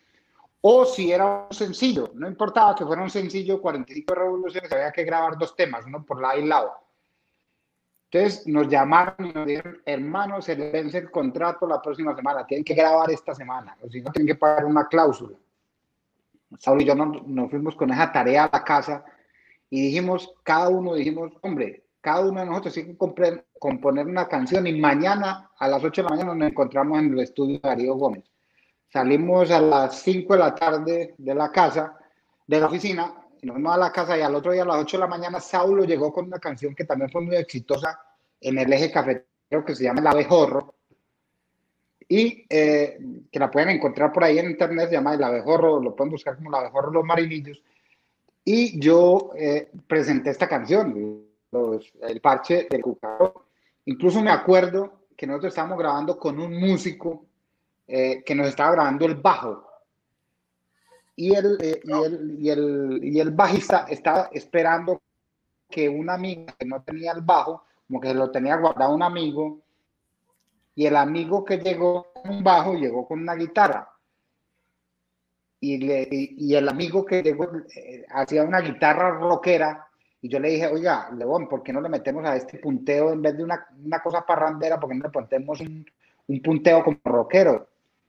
o si era un sencillo, no importaba que fuera un sencillo, 45 revoluciones, había que grabar dos temas, uno por lado y lado. Entonces nos llamaron y nos dijeron, hermano, se vence el contrato la próxima semana, tienen que grabar esta semana, o si no, tienen que pagar una cláusula. Saúl y yo nos, fuimos con esa tarea a la casa y dijimos, cada uno dijimos, hombre, cada uno de nosotros tiene que componer una canción y mañana a las 8 de la mañana nos encontramos en el estudio de Darío Gómez. Salimos a las 5 de la tarde de la casa, de la oficina, y nos fuimos a la casa y al otro día a las 8 de la mañana Saulo llegó con una canción que también fue muy exitosa en el eje cafetero que se llama El Abejorro y eh, que la pueden encontrar por ahí en internet, se llama El Abejorro, lo pueden buscar como El Abejorro Los Marinillos. Y yo eh, presenté esta canción, El Parche del Cucaro. Incluso me acuerdo que nosotros estábamos grabando con un músico eh, que nos estaba grabando el bajo. Y el, y, el, y, el, y el bajista estaba esperando que una amiga que no tenía el bajo, como que lo tenía guardado un amigo, y el amigo que llegó con un bajo llegó con una guitarra. Y, le, y el amigo que llegó eh, hacía una guitarra rockera. Y yo le dije, oiga, León, ¿por qué no le metemos a este punteo en vez de una, una cosa parrandera? ¿Por qué no le ponemos un, un, punteo como rockero?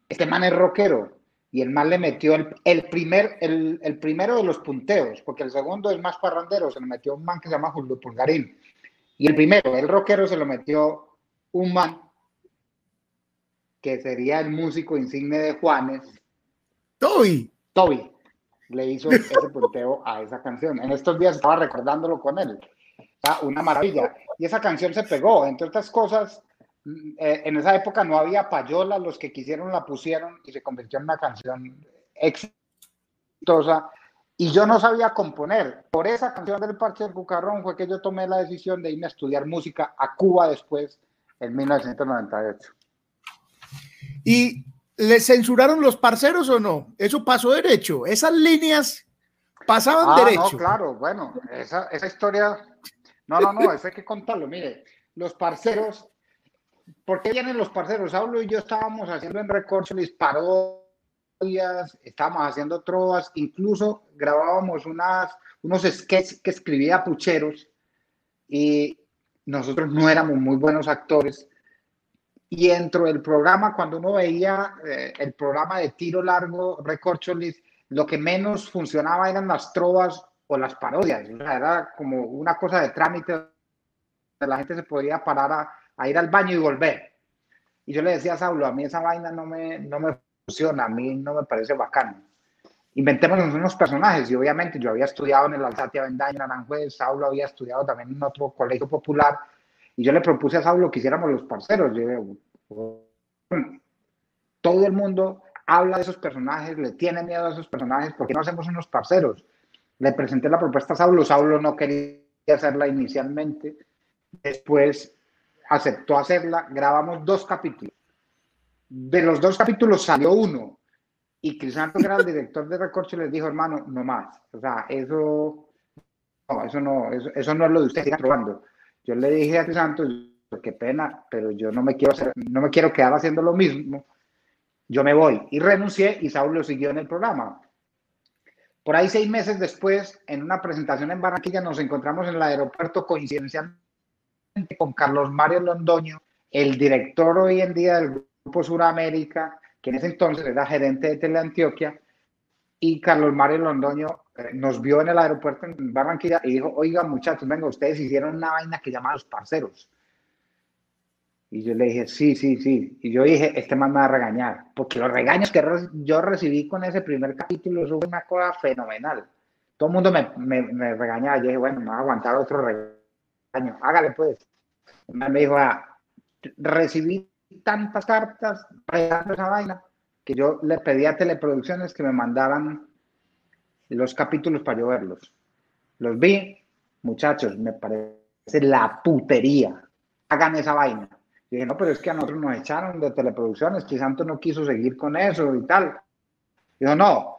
Este man es rockero. Y el man le metió el, el primer, el, el, primero de los punteos, porque el segundo es más parrandero, se lo metió un man que se llama Julio Pulgarín. Y el primero, el rockero, se lo metió un man que sería el músico insigne de Juanes. Toby. Toby le hizo ese punteo a esa canción. En estos días estaba recordándolo con él. una maravilla. Y esa canción se pegó. Entre otras cosas, mm, eh, en esa época no había payola, los que quisieron la pusieron y se convirtió en una canción exitosa. Y yo no sabía componer. Por esa canción del Parche del Cucarrón fue que yo tomé la decisión de irme a estudiar música a Cuba después, en 1998. ¿Y le censuraron los parceros o no? Eso pasó derecho. Esas líneas pasaban ah, derecho. No, claro, bueno, esa, esa historia. No, no, no, eso hay que contarlo. Mire, los parceros, ¿por qué vienen los parceros? Saulo y yo estábamos haciendo en Recorcholis parodias, estábamos haciendo trovas, incluso grabábamos unas, unos sketches que escribía Pucheros y nosotros no éramos muy buenos actores y dentro del programa, cuando uno veía eh, el programa de tiro largo, Recorcholis, lo que menos funcionaba eran las trovas o las parodias. era como una cosa de trámite. La gente se podía parar a, ir al baño y volver. Y yo le decía a Saulo, a mí esa vaina no me, no me funciona, a mí no me parece bacano. Inventemos unos personajes y obviamente yo había estudiado en el Alsatia Vendaña, en Aranjuez, Saulo había estudiado también en otro colegio popular y yo le propuse a Saulo que hiciéramos los parceros. Yo, todo el mundo habla de esos personajes, le tiene miedo a esos personajes, ¿por qué no hacemos unos parceros? Le presenté la propuesta a Saulo, Saulo no quería hacerla inicialmente, después aceptó hacerla, grabamos dos capítulos. De los dos capítulos salió uno, y Crisanto, que era el director de Recorcho, les dijo, hermano, no más. O sea, eso no, eso no, eso, no es lo de usted, sigan probando. Yo le dije a Santos, qué pena, pero yo no me quiero hacer, no me quiero quedar haciendo lo mismo. Yo me voy y renuncié y Saúl lo siguió en el programa. Por ahí seis meses después, en una presentación en Barranquilla, nos encontramos en el aeropuerto coincidencialmente con Carlos Mario Londoño, el director hoy en día del Grupo Suramérica, que en ese entonces era gerente de Teleantioquia, y Carlos Mario Londoño eh, nos vio en el aeropuerto en Barranquilla y dijo, oiga muchachos, venga, ustedes hicieron una vaina que llama Los Parceros. Y yo le dije, sí, sí, sí. Y yo dije, este man me va a regañar, porque los regaños que yo recibí con ese primer capítulo son una cosa fenomenal. Todo el mundo me, me, regañaba. Yo dije, bueno, me voy a aguantar otro regaño. Hágale pues. me dijo, ah, recibí tantas cartas regando esa vaina que yo le pedí a Teleproducciones que me mandaran los capítulos para yo verlos. Los vi, muchachos, me parece la putería. Hagan esa vaina dije, no, pero es que a nosotros nos echaron de teleproducciones, que Santos no quiso seguir con eso y tal. Dijo, no,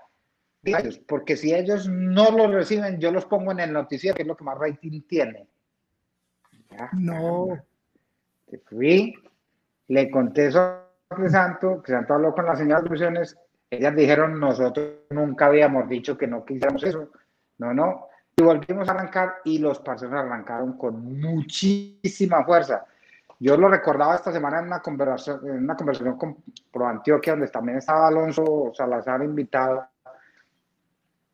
porque si ellos no lo reciben, yo los pongo en el noticiero, que es lo que más rating tiene. no. Fui, le conté eso Crisanto, Crisanto habló con la señora de producciones, ellas dijeron, nosotros nunca habíamos dicho que no quisiéramos eso. No, no. Y volvimos a arrancar y los parceros arrancaron con muchísima fuerza. Yo lo recordaba esta semana en una conversación, en una conversación con Pro Antioquia, donde también estaba Alonso Salazar invitado.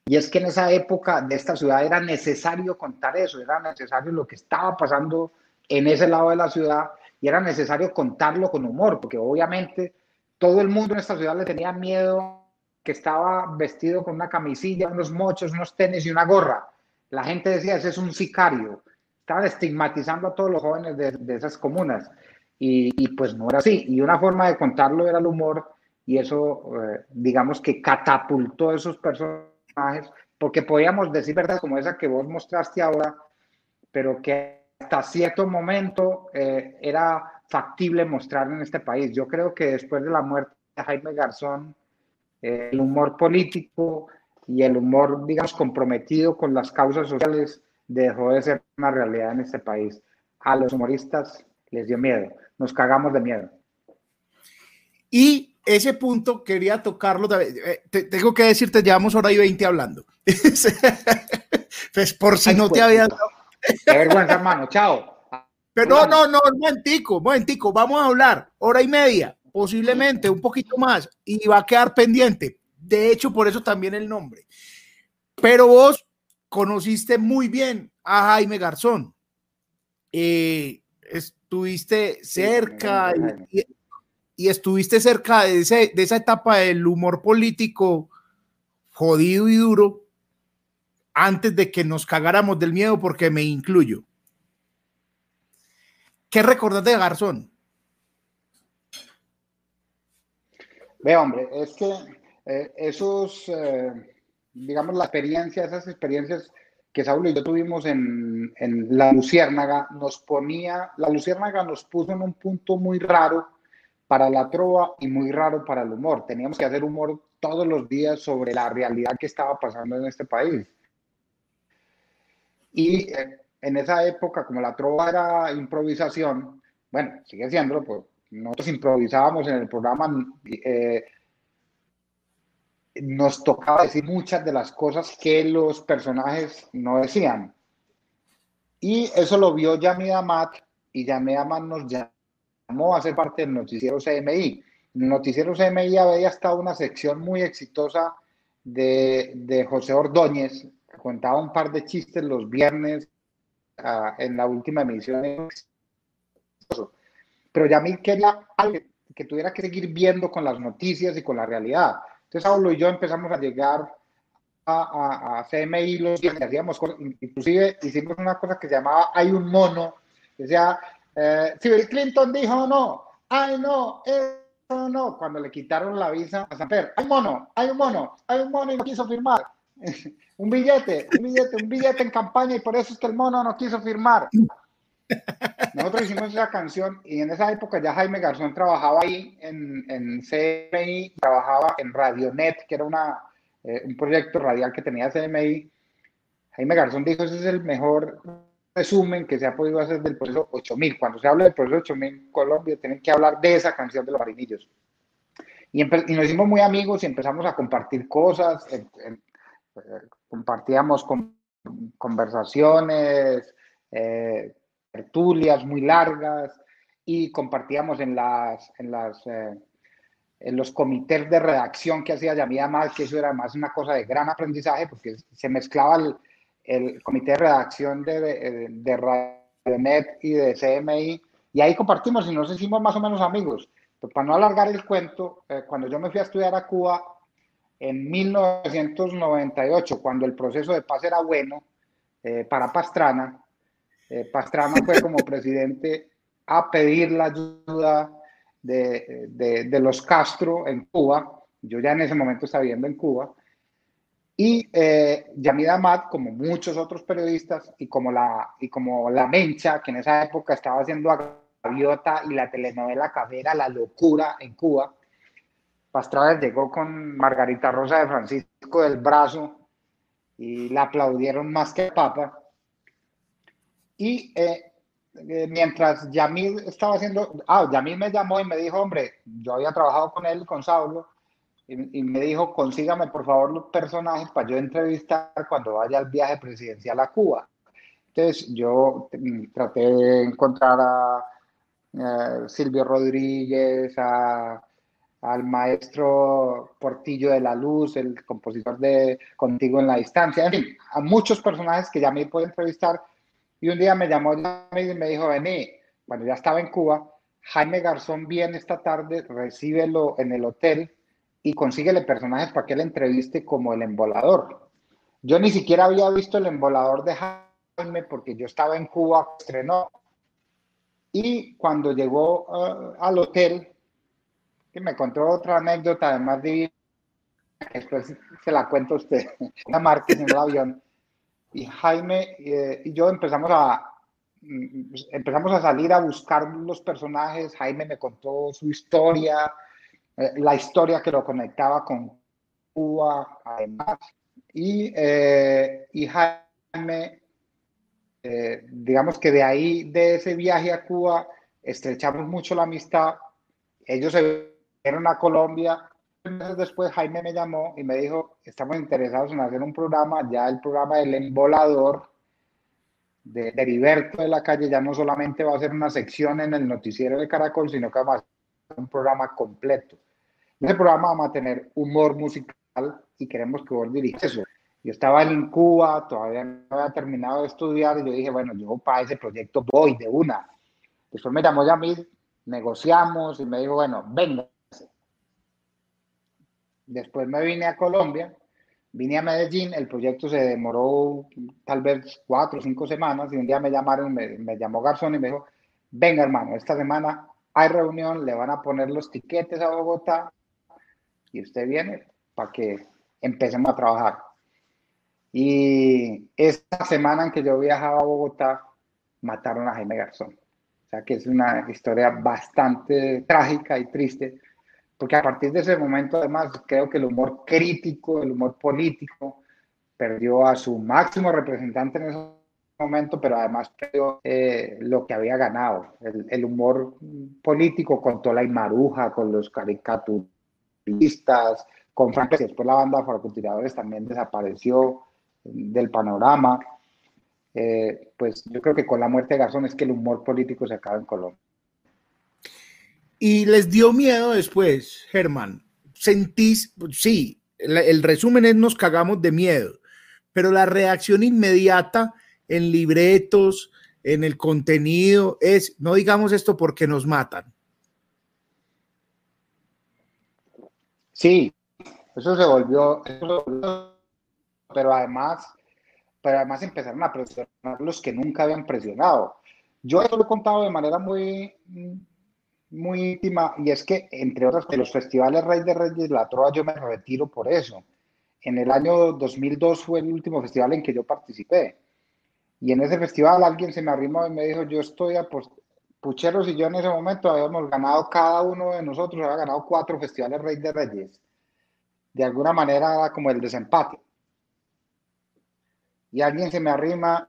Y es que en esa época de esta ciudad era necesario contar eso, era necesario lo que estaba pasando en ese lado de la ciudad y era necesario contarlo con humor, porque obviamente todo el mundo en esta ciudad le tenía miedo que estaba vestido con una camisilla, unos mochos, unos tenis y una gorra. La gente decía, ese es un sicario estaban estigmatizando a todos los jóvenes de, esas comunas. Y, pues no era así. Y una forma de contarlo era el humor y eso, eh, digamos que catapultó esos personajes, porque podíamos decir verdad como esa que vos mostraste ahora, pero que hasta cierto momento eh, era factible mostrar en este país. Yo creo que después de la muerte de Jaime Garzón, eh, el humor político y el humor, digamos, comprometido con las causas sociales dejó de ser una realidad en este país. A los humoristas les dio miedo, nos cagamos de miedo. Y ese punto quería tocarlo. Eh, tengo que decirte, llevamos hora y veinte hablando. pues por si no te había dado. Qué vergüenza, hermano. Chao. Pero no, no, no, momentico, momentico. Vamos a hablar hora y media, posiblemente un poquito más, y va a quedar pendiente. De hecho, por eso también el nombre. Pero vos conociste muy bien a Jaime Garzón. Eh, estuviste cerca y, estuviste cerca de, de esa etapa del humor político jodido y duro antes de que nos cagáramos del miedo, porque me incluyo. ¿Qué recordás de Garzón? Ve, hombre, es que eh, esos, eh, digamos, la experiencia, esas experiencias que Saúl y yo tuvimos en, en, La Luciérnaga, nos ponía, La Luciérnaga nos puso en un punto muy raro para la trova y muy raro para el humor. Teníamos que hacer humor todos los días sobre la realidad que estaba pasando en este país. Y eh, en esa época, como la trova era improvisación, bueno, sigue siendo, pues nosotros improvisábamos en el programa eh, nos tocaba decir muchas de las cosas que los personajes no decían. Y eso lo vio Yami Amat y Yami Amat nos llamó a ser parte del noticiero CMI. En el noticiero CMI había estado una sección muy exitosa de, de José Ordóñez, contaba un par de chistes los viernes uh, en la última emisión. Pero Yami quería que tuviera que seguir viendo con las noticias y con la realidad. Entonces, Saulo y yo empezamos a llegar a, a, CMI los días, hacíamos inclusive hicimos una cosa que se llamaba Hay un mono, que decía, eh, si Bill Clinton dijo no, ay no, eso no, cuando le quitaron la visa a Samper, hay un mono, hay un mono, hay un mono y no quiso firmar. un billete, un billete, un billete en campaña y por eso es que el mono no quiso firmar. Nosotros hicimos esa canción y en esa época ya Jaime Garzón trabajaba ahí en, en CMI, trabajaba en Radionet, que era una, eh, un proyecto radial que tenía CMI. Jaime Garzón dijo, ese es el mejor resumen que se ha podido hacer del proceso 8000. Cuando se habla del proceso 8000 en Colombia, tienen que hablar de esa canción de los marinillos. Y, y, nos hicimos muy amigos y empezamos a compartir cosas, compartíamos con, conversaciones, eh, tertulias muy largas y compartíamos en, las, en, las, eh, en los comités de redacción que hacía Yamida más, que eso era más una cosa de gran aprendizaje porque se mezclaba el, el comité de redacción de, de, de Radionet y de CMI Y ahí compartimos y nos hicimos más o menos amigos. Pero para no alargar el cuento, eh, cuando yo me fui a estudiar a Cuba en 1998, cuando el proceso de paz era bueno eh, para Pastrana, eh, Pastrana fue como presidente a pedir la ayuda de, los Castro en Cuba. Yo ya en ese momento estaba viviendo en Cuba. Y eh, Yamid Ahmad, como muchos otros periodistas, y como, la, y como La Mencha, que en esa época estaba haciendo Gaviota y la telenovela Cafera, La Locura en Cuba, Pastrana llegó con Margarita Rosa de Francisco del Brazo y la aplaudieron más que papa. Y eh, eh, mientras Yamid estaba haciendo, ah, Yamid me llamó y me dijo, hombre, yo había trabajado con él, con Saulo, y, me dijo, consígame por favor los personajes para yo entrevistar cuando vaya al viaje presidencial a Cuba. Entonces yo mm, traté de encontrar a eh, Silvio Rodríguez, a, al maestro Portillo de la Luz, el compositor de Contigo en la Distancia, en fin, a muchos personajes que ya me pude entrevistar. Y un día me llamó y me dijo, vení, cuando ya estaba en Cuba, Jaime Garzón viene esta tarde, recíbelo en el hotel y consíguele personajes para que él entreviste como el embolador. Yo ni siquiera había visto el embolador de Jaime porque yo estaba en Cuba, estrenó. Y cuando llegó uh, al hotel, que me contó otra anécdota además de que después se la cuento a usted, una marca en el avión. Y Jaime eh, y yo empezamos a, mm, empezamos a salir a buscar los personajes. Jaime me contó su historia, eh, la historia que lo conectaba con Cuba, además. Y, eh, y Jaime, eh, digamos que de ahí, de ese viaje a Cuba, estrechamos mucho la amistad. Ellos se vieron a Colombia. Meses después Jaime me llamó y me dijo, estamos interesados en hacer un programa, ya el programa del embolador de Heriberto de la calle ya no solamente va a ser una sección en el noticiero de Caracol, sino que va a ser un programa completo. En ese programa vamos a tener humor musical y queremos que vos dirijas eso. Yo estaba en Cuba, todavía no había terminado de estudiar y yo dije, bueno, yo para ese proyecto voy de una. Después me llamó Yamil, negociamos y me dijo, bueno, venga. Después me vine a Colombia, vine a Medellín, el proyecto se demoró tal vez cuatro o cinco semanas y un día me llamaron, me, llamó Garzón y me dijo, venga hermano, esta semana hay reunión, le van a poner los tiquetes a Bogotá y usted viene para que empecemos a trabajar. Y esta semana en que yo viajaba a Bogotá, mataron a Jaime Garzón. O sea que es una historia bastante trágica y triste, porque a partir de ese momento, además, creo que el humor crítico, el humor político, perdió a su máximo representante en ese momento, pero además perdió eh, lo que había ganado. El, humor político con toda la Imaruja, con los caricaturas con Frank, después la banda Francotiradores también desapareció del panorama. Eh, pues yo creo que con la muerte de Garzón es que el humor político se acaba en Colombia. Y les dio miedo después, Germán. Sentís, sí, el resumen es nos cagamos de miedo, pero la reacción inmediata en libretos, en el contenido, es no digamos esto porque nos matan. Sí, eso se volvió, pero además, pero además empezaron a presionar los que nunca habían presionado. Yo eso lo he contado de manera muy, muy íntima y es que, entre otras, de los festivales Rey de Reyes, La Trova, yo me retiro por eso. En el año 2002 fue el último festival en que yo participé. Y en ese festival alguien se me arrimó y me dijo, yo estoy a Pucheros y yo en ese momento habíamos ganado, cada uno de nosotros había ganado cuatro festivales Rey de Reyes. De alguna manera como el desempate. Y alguien se me arrima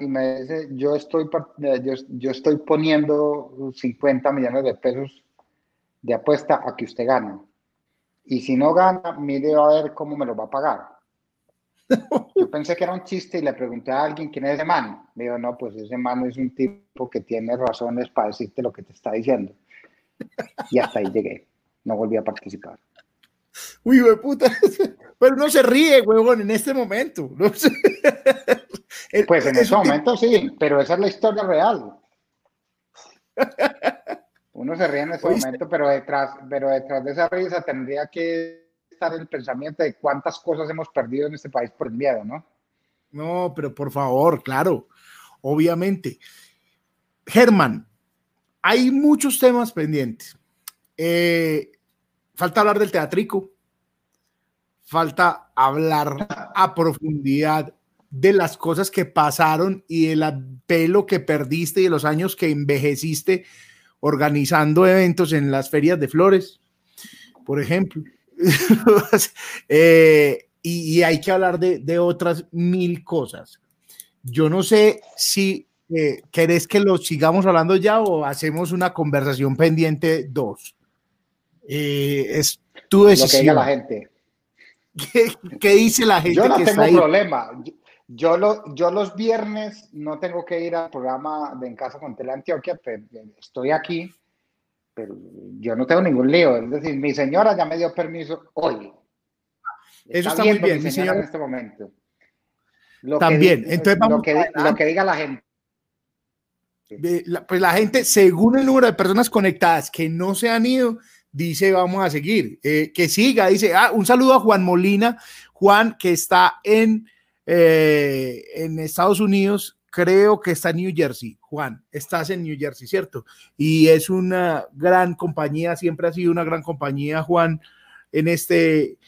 y me dice, yo estoy, yo, yo estoy poniendo 50 millones de pesos de apuesta a que usted gane. Y si no gana, mire a ver cómo me lo va a pagar. Yo pensé que era un chiste y le pregunté a alguien quién es ese man. Me dijo, no, pues ese man es un tipo que tiene razones para decirte lo que te está diciendo. Y hasta ahí llegué. No volví a participar. Uy, güey, puta. Pero no se ríe, huevón, en este momento. Pues en ese momento sí, pero esa es la historia real. Uno se ríe en ese momento, pero detrás, pero detrás de esa risa tendría que estar el pensamiento de cuántas cosas hemos perdido en este país por el miedo, ¿no? No, pero por favor, claro, obviamente. Germán, hay muchos temas pendientes. Eh, falta hablar del teatrico, falta hablar a profundidad de las cosas que pasaron y del pelo que perdiste y de los años que envejeciste organizando eventos en las ferias de flores, por ejemplo. Eh, y, hay que hablar de, otras mil cosas. Yo no sé si eh, querés que lo sigamos hablando ya o hacemos una conversación pendiente dos. Eh, es tu decisión. Lo que la gente. ¿Qué, dice la gente? Yo no tengo problema. Yo, lo, yo los viernes no tengo que ir al programa de En Casa con Teleantioquia, pero estoy aquí, pero yo no tengo ningún lío. Es decir, mi señora ya me dio permiso hoy. Eso está muy bien, mi señora. En este momento. También, entonces vamos lo, que, lo que diga la gente. pues la gente, según el número de personas conectadas que no se han ido, dice vamos a seguir. Eh, que siga, dice, ah, un saludo a Juan Molina, Juan que está en eh, en Estados Unidos, creo que está en New Jersey. Juan, estás en New Jersey, ¿cierto? Y es una gran compañía, siempre ha sido una gran compañía, Juan, en este,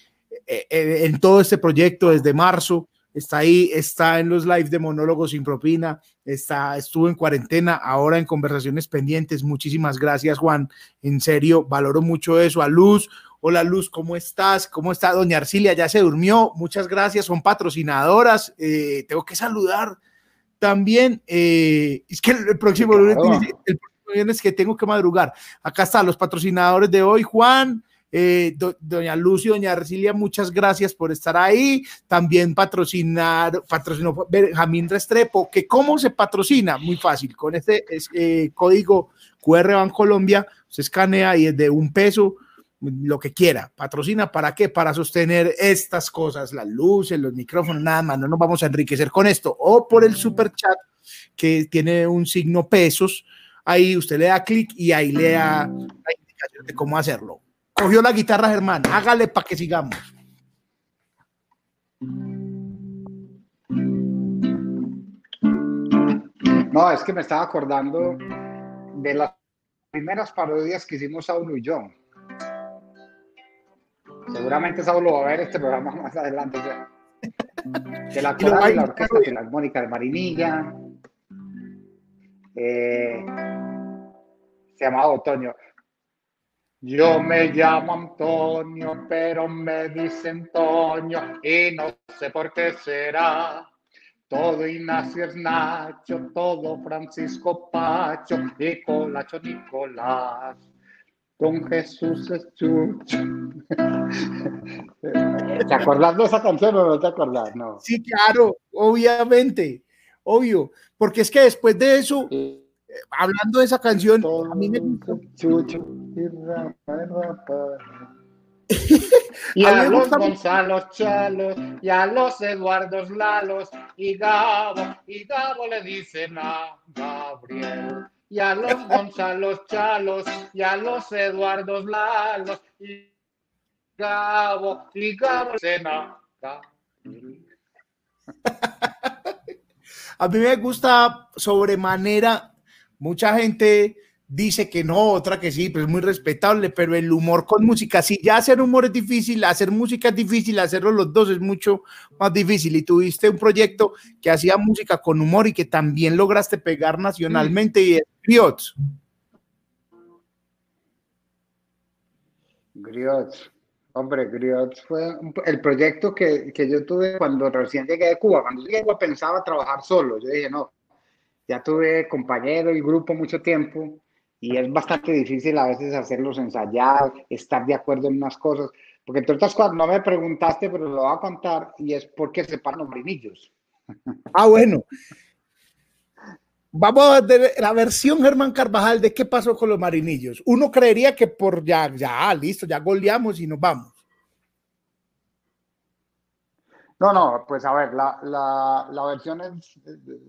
eh, en todo este proyecto desde marzo. Está ahí, está en los lives de monólogos sin propina, está, estuvo en cuarentena, ahora en conversaciones pendientes. Muchísimas gracias, Juan. En serio, valoro mucho eso. A Luz, Hola Luz, ¿cómo estás? ¿Cómo está Doña Arcilia? Ya se durmió. Muchas gracias, son patrocinadoras. Eh, tengo que saludar también. Eh, es que el, próximo lunes, el próximo que tengo que madrugar. Acá están los patrocinadores de hoy, Juan. Eh, doña Luz y Doña Arcilia, muchas gracias por estar ahí. También patrocinar, patrocinó Benjamín Restrepo, que cómo se patrocina, muy fácil, con este código QR Colombia, se escanea y es de un peso lo que quiera. Patrocina para qué? Para sostener estas cosas, las luces, los micrófonos, nada más. No nos vamos a enriquecer con esto. O por el super chat que tiene un signo pesos. Ahí usted le da clic y ahí le da la indicación de cómo hacerlo. Cogió la guitarra, Germán. Hágale para que sigamos. No, es que me estaba acordando de las primeras parodias que hicimos a uno y yo Seguramente Saulo va a ver este programa más adelante ya. De la coral y la orquesta filarmónica de Marinilla. Eh, se llamaba Otoño. Yo me llamo Antonio, pero me dicen Toño y no sé por qué será. Todo Ignacio es Nacho, todo Francisco Pacho y Colacho Nicolás. Don Jesús es chucho. ¿Te acordás de esa canción o no te acordás? No. Sí, claro, obviamente, obvio, porque es que después de eso, hablando de esa canción, a mí me chucho y a, los Gonzalos Chalos y a los Eduardos Lalos y Gabo y Gabo le dicen a Gabriel y a los Gonzalos Chalos y a los Eduardos Lalos y Gabo y Gabo Sena. A mí me gusta sobremanera, mucha gente dice que no, otra que sí, pues es muy respetable, pero el humor con música, si ya hacer humor es difícil, hacer música es difícil, hacerlo los dos es mucho más difícil. Y tuviste un proyecto que hacía música con humor y que también lograste pegar nacionalmente y es Griots. Griots. Hombre, Griots fue el proyecto que, que, yo tuve cuando recién llegué de Cuba. Cuando llegué pensaba trabajar solo. Yo dije, no, ya tuve compañero y grupo mucho tiempo y es bastante difícil a veces hacerlos ensayar, estar de acuerdo en unas cosas, porque entre otras cosas no me preguntaste, pero lo voy a contar, y es por qué separan los marinillos. Ah, bueno. Vamos a ver la versión Germán Carvajal de qué pasó con los marinillos. Uno creería que por ya, ya, listo, ya goleamos y nos vamos. No, no, pues a ver, la, la, la versión es,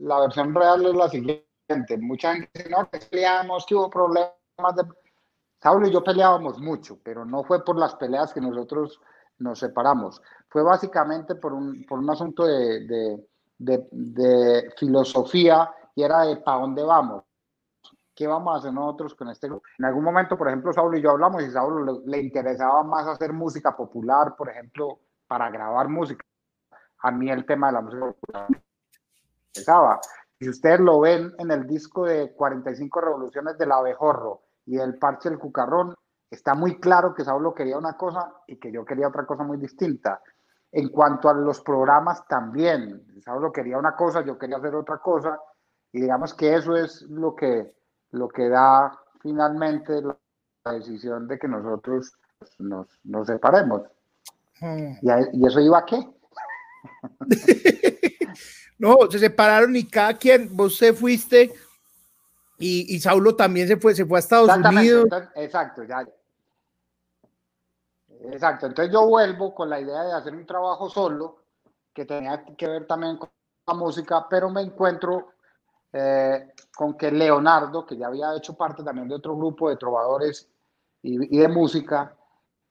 la versión real es la siguiente diferente. Mucha gente dice, no, que peleamos, que hubo problemas. De... Saulo y yo peleábamos mucho, pero no fue por las peleas que nosotros nos separamos. Fue básicamente por un, por un asunto de, de, de, de filosofía y era de para dónde vamos. ¿Qué vamos a hacer nosotros con este grupo? En algún momento, por ejemplo, Saulo y yo hablamos y Saulo le, le interesaba más hacer música popular, por ejemplo, para grabar música. A mí el tema de la música popular me interesaba. Si ustedes lo ven en el disco de 45 revoluciones del abejorro y el parche del cucarrón, está muy claro que Saulo quería una cosa y que yo quería otra cosa muy distinta. En cuanto a los programas también, Saulo quería una cosa, yo quería hacer otra cosa y digamos que eso es lo que lo que da finalmente la, decisión de que nosotros nos, nos separemos. Hmm. ¿Y, ¿Y, eso iba a qué? no, se separaron y cada quien, vos se fuiste y, y Saulo también se fue, se fue a Estados Unidos. exacto, ya. Exacto, entonces yo vuelvo con la idea de hacer un trabajo solo, que tenía que ver también con la música, pero me encuentro eh, con que Leonardo, que ya había hecho parte también de otro grupo de trovadores y, de música,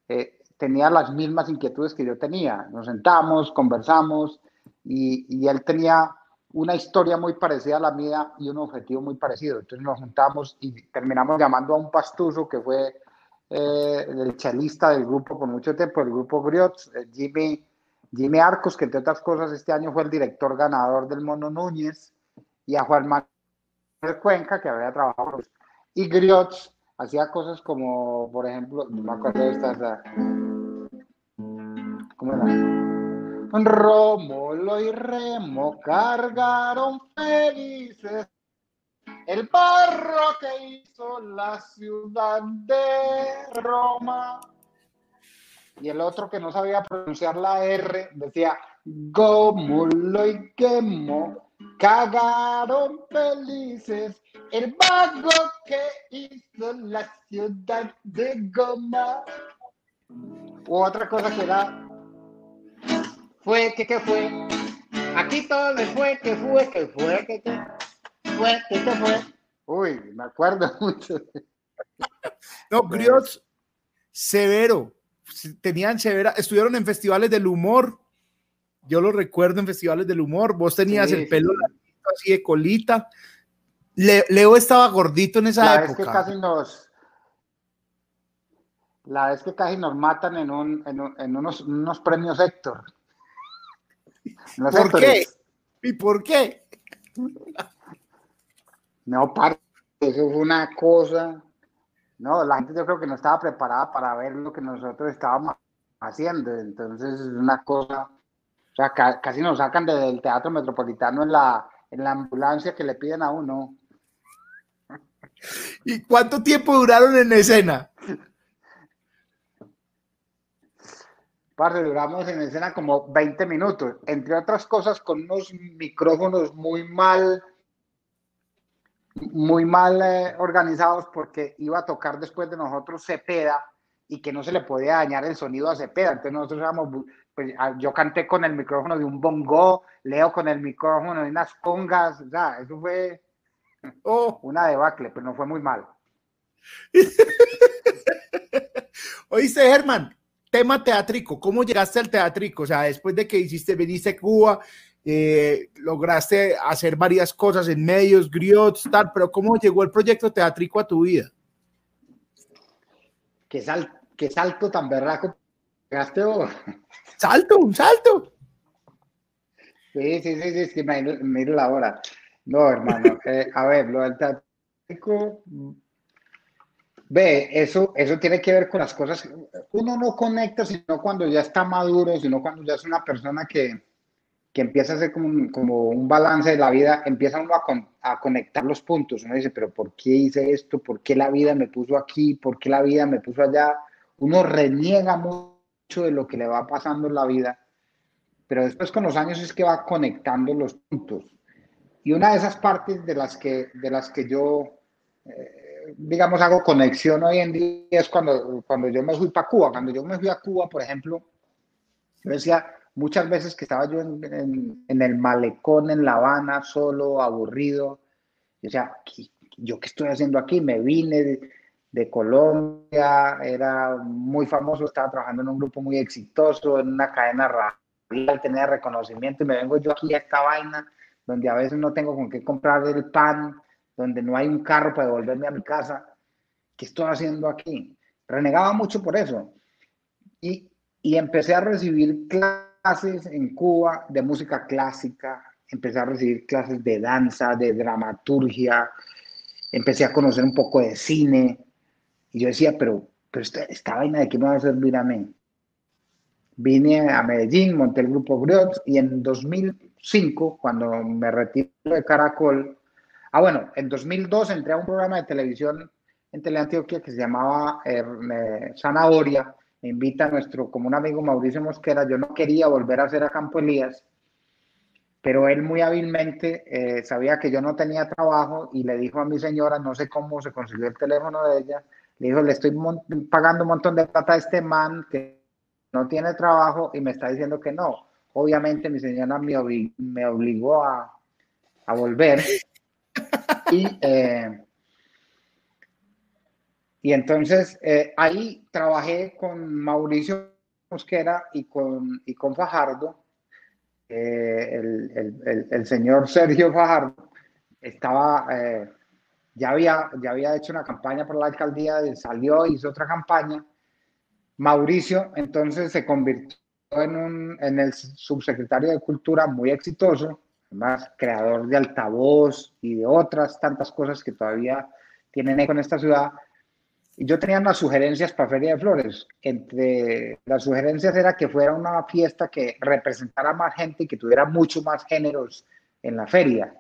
eh, tenía las mismas inquietudes que yo tenía. Nos sentamos, conversamos y, y, él tenía una historia muy parecida a la mía y un objetivo muy parecido. Entonces nos juntamos y terminamos llamando a un pastuso que fue eh, el chelista del grupo por mucho tiempo, el grupo Griots, Jimmy, Jimmy Arcos, que entre otras cosas este año fue el director ganador del Mono Núñez y a Juan Manuel Cuenca, que había trabajado. Y Griots hacía cosas como, por ejemplo, no me acuerdo de esta. ¿Cómo era? Rómulo y Remo cargaron felices el barro que hizo la ciudad de Roma. Y el otro que no sabía pronunciar la R decía Gómulo y Quemo Cagaron felices el vago que hizo la ciudad de Goma. otra cosa que era. Fue que, que fue. Aquí todo le fue, que fue, que fue, que, que fue, que, que fue. Uy, me acuerdo mucho. No, Griots, severo. Tenían severa, estuvieron en festivales del humor yo lo recuerdo en festivales del humor, vos tenías el pelo así de colita. Leo estaba gordito en esa la época. Vez que casi nos, la vez que casi nos matan en, un, en, unos, unos, premios Héctor. ¿Por qué? ¿Y por qué? No, parte, eso fue una cosa. No, la gente yo creo que no estaba preparada para ver lo que nosotros estábamos haciendo. Entonces es una cosa o sea, casi nos sacan del teatro metropolitano en la, en la ambulancia que le piden a uno. ¿Y cuánto tiempo duraron en escena? Parce, duramos en escena como 20 minutos, entre otras cosas con unos micrófonos muy mal, muy mal eh, organizados porque iba a tocar después de nosotros Cepeda y que no se le podía dañar el sonido a Cepeda. Entonces nosotros éramos pues, ah, yo canté con el micrófono de un bongo, Leo con el micrófono de unas congas, o sea, eso fue oh. una debacle, pero no fue muy mal. Oíste, Germán, tema teátrico, ¿cómo llegaste al teátrico? O sea, después de que hiciste, veniste a Cuba, eh, lograste hacer varias cosas en medios, griots, tal, pero ¿cómo llegó el proyecto teátrico a tu vida? Qué, sal, qué salto tan berraco pegaste vos salto, un salto. Sí, sí, sí, sí, que miro la hora. No, hermano, eh, a ver, lo del teátrico, ve, eso, eso tiene que ver con las cosas, uno no conecta sino cuando ya está maduro, sino cuando ya es una persona que, que empieza a hacer como un, como un balance de la vida, empieza uno a, conectar los puntos, uno dice, pero ¿por qué hice esto? ¿Por qué la vida me puso aquí? ¿Por qué la vida me puso allá? Uno reniega mucho de lo que le va pasando en la vida, pero después con los años es que va conectando los puntos. Y una de esas partes de las que, de las que yo, eh, digamos, hago conexión hoy en día es cuando, cuando yo me fui para Cuba. Cuando yo me fui a Cuba, por ejemplo, yo decía muchas veces que estaba yo en, en, en el malecón en La Habana, solo, aburrido, O sea, ¿yo qué estoy haciendo aquí? Me vine de, Colombia, era muy famoso, estaba trabajando en un grupo muy exitoso, en una cadena radial, tenía reconocimiento y me vengo yo aquí a esta vaina donde a veces no tengo con qué comprar el pan, donde no hay un carro para devolverme a mi casa. ¿Qué estoy haciendo aquí? Renegaba mucho por eso. Y, y empecé a recibir clases en Cuba de música clásica, empecé a recibir clases de danza, de dramaturgia, empecé a conocer un poco de cine. Y yo decía, pero, pero esta, vaina de qué me va a servir a mí. Vine a Medellín, monté el grupo Griots y en 2005, cuando me retiro de Caracol, ah bueno, en 2002 entré a un programa de televisión en Teleantioquia que se llamaba eh, Zanahoria, me invita a nuestro como un amigo Mauricio Mosquera, yo no quería volver a hacer a Campo Elías, pero él muy hábilmente eh, sabía que yo no tenía trabajo y le dijo a mi señora, no sé cómo se consiguió el teléfono de ella, le dijo, le estoy pagando un montón de plata a este man que no tiene trabajo y me está diciendo que no. Obviamente mi señora me, obligó a, volver y, eh, y entonces eh, ahí trabajé con Mauricio Mosquera y con, y con Fajardo eh, el, señor Sergio Fajardo estaba, ya, había, ya había hecho una campaña por la alcaldía, salió, hizo otra campaña. Mauricio entonces se convirtió en, un, en el subsecretario de Cultura muy exitoso, además creador de altavoz y de otras tantas cosas que todavía tienen eco en esta ciudad yo tenía unas sugerencias para Feria de Flores. Entre las sugerencias era que fuera una fiesta que representara más gente y que tuviera mucho más géneros en la feria.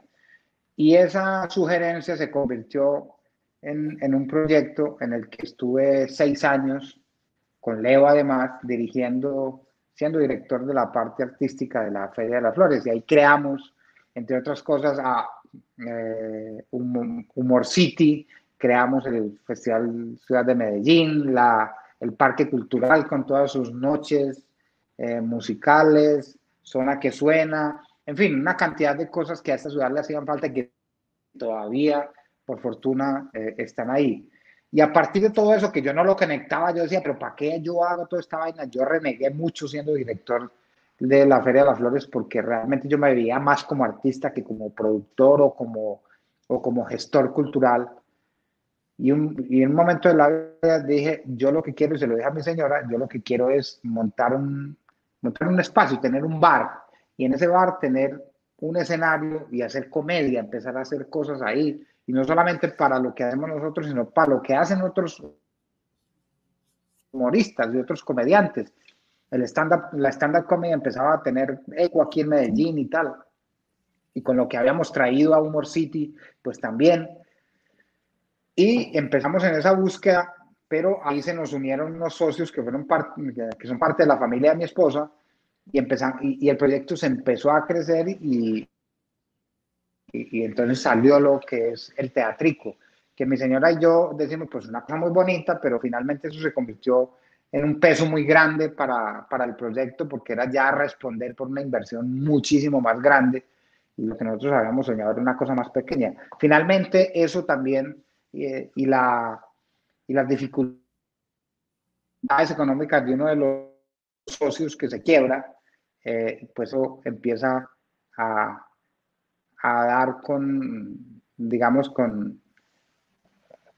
Y esa sugerencia se convirtió en, en un proyecto en el que estuve seis años, con Leo además, dirigiendo, siendo director de la parte artística de la Feria de las Flores. Y ahí creamos, entre otras cosas, a eh, Humor City, creamos el Festival Ciudad de Medellín, el Parque Cultural con todas sus noches eh, musicales, Zona que Suena, en fin, una cantidad de cosas que a esta ciudad le hacían falta y que todavía, por fortuna, eh, están ahí. Y a partir de todo eso, que yo no lo conectaba, yo decía, pero ¿para qué yo hago toda esta vaina? Yo renegué mucho siendo director de la Feria de las Flores porque realmente yo me veía más como artista que como productor o como, o como gestor cultural. Y, un, y en un momento de la vida dije, yo lo que quiero, y se lo dije a mi señora, yo lo que quiero es montar un, montar un espacio, tener un bar, y en ese bar tener un escenario y hacer comedia, empezar a hacer cosas ahí, y no solamente para lo que hacemos nosotros, sino para lo que hacen otros humoristas y otros comediantes. El stand -up, la stand-up comedy empezaba a tener eco aquí en Medellín y tal. Y con lo que habíamos traído a Humor City, pues también y empezamos en esa búsqueda, pero ahí se nos unieron unos socios que, fueron que son parte de la familia de mi esposa y, empezamos, y, el proyecto se empezó a crecer y, y, entonces salió lo que es el teatrico, que mi señora y yo decimos, pues una cosa muy bonita, pero finalmente eso se convirtió en un peso muy grande para, para el proyecto porque era ya responder por una inversión muchísimo más grande y lo que nosotros habíamos soñado era una cosa más pequeña. Finalmente eso también y, la, y las dificultades económicas de uno de los socios que se quiebra, eh, pues eso empieza a, a, dar con, digamos, con,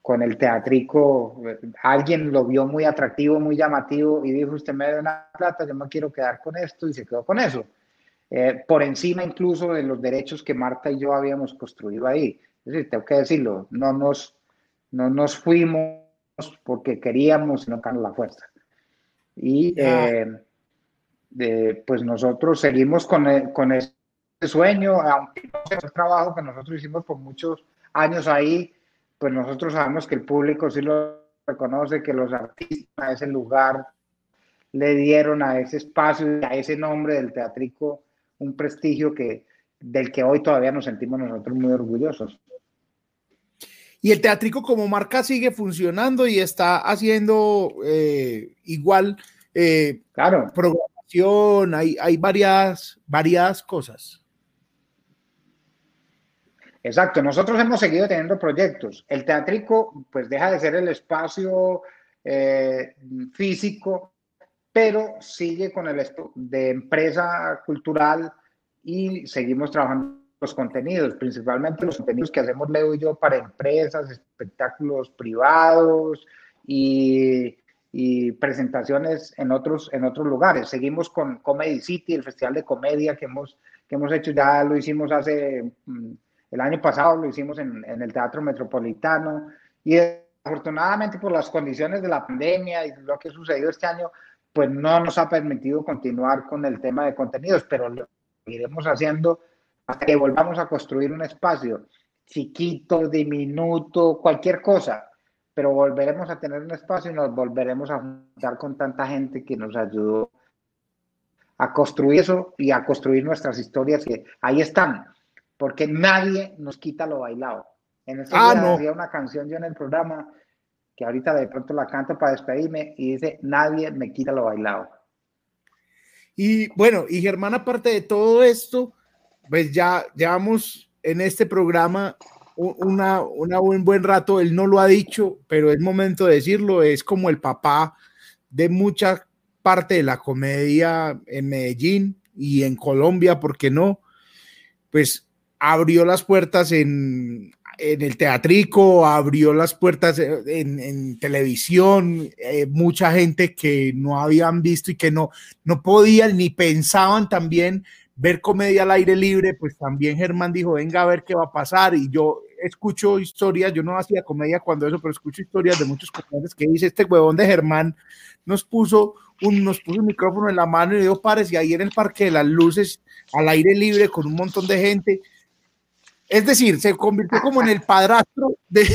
con el teatrico. Alguien lo vio muy atractivo, muy llamativo y dijo, usted me da una plata, yo me quiero quedar con esto y se quedó con eso. Eh, por encima incluso de los derechos que Marta y yo habíamos construido ahí. Es decir, tengo que decirlo, no nos, no nos fuimos porque queríamos, sino con la fuerza. Y eh, pues nosotros seguimos con, e, con ese sueño, aunque no sea el trabajo que nosotros hicimos por muchos años ahí, pues nosotros sabemos que el público sí lo reconoce, que los artistas a ese lugar le dieron a ese espacio y a ese nombre del teatrico un prestigio que, del que hoy todavía nos sentimos nosotros muy orgullosos. Y el teatrico como marca sigue funcionando y está haciendo eh, igual eh, claro. programación, hay, hay varias, varias cosas. Exacto, nosotros hemos seguido teniendo proyectos. El teatrico, pues deja de ser el espacio eh, físico, pero sigue con el de empresa cultural y seguimos trabajando los contenidos, principalmente los contenidos que hacemos Leo y yo para empresas, espectáculos privados y, y presentaciones en otros, en otros lugares. Seguimos con Comedy City, el festival de comedia que hemos, que hemos hecho, ya lo hicimos hace mm, el año pasado lo hicimos en, el Teatro Metropolitano y afortunadamente por las condiciones de la pandemia y lo que ha sucedido este año, pues no nos ha permitido continuar con el tema de contenidos, pero lo iremos haciendo hasta que volvamos a construir un espacio chiquito, diminuto, cualquier cosa, pero volveremos a tener un espacio y nos volveremos a juntar con tanta gente que nos ayudó a construir eso y a construir nuestras historias que ahí están porque nadie nos quita lo bailado. En ese ah, día una canción yo en el programa que ahorita de pronto la canto para despedirme y dice, nadie me quita lo bailado. Y bueno, y Germán, aparte de todo esto, pues ya llevamos en este programa una, una un buen rato, él no lo ha dicho, pero es momento de decirlo, es como el papá de mucha parte de la comedia en Medellín y en Colombia, ¿por qué no? Pues abrió las puertas en, el teatrico, abrió las puertas en, televisión, eh, mucha gente que no habían visto y que no, no podían ni pensaban también ver comedia al aire libre, pues también Germán dijo, venga a ver qué va a pasar y yo escucho historias, yo no hacía comedia cuando eso, pero escucho historias de muchos comediantes que dice, este huevón de Germán nos puso un, nos puso un micrófono en la mano y dio pares y ahí en el Parque de las Luces, al aire libre, con un montón de gente, es decir, se convirtió como en el padrastro de,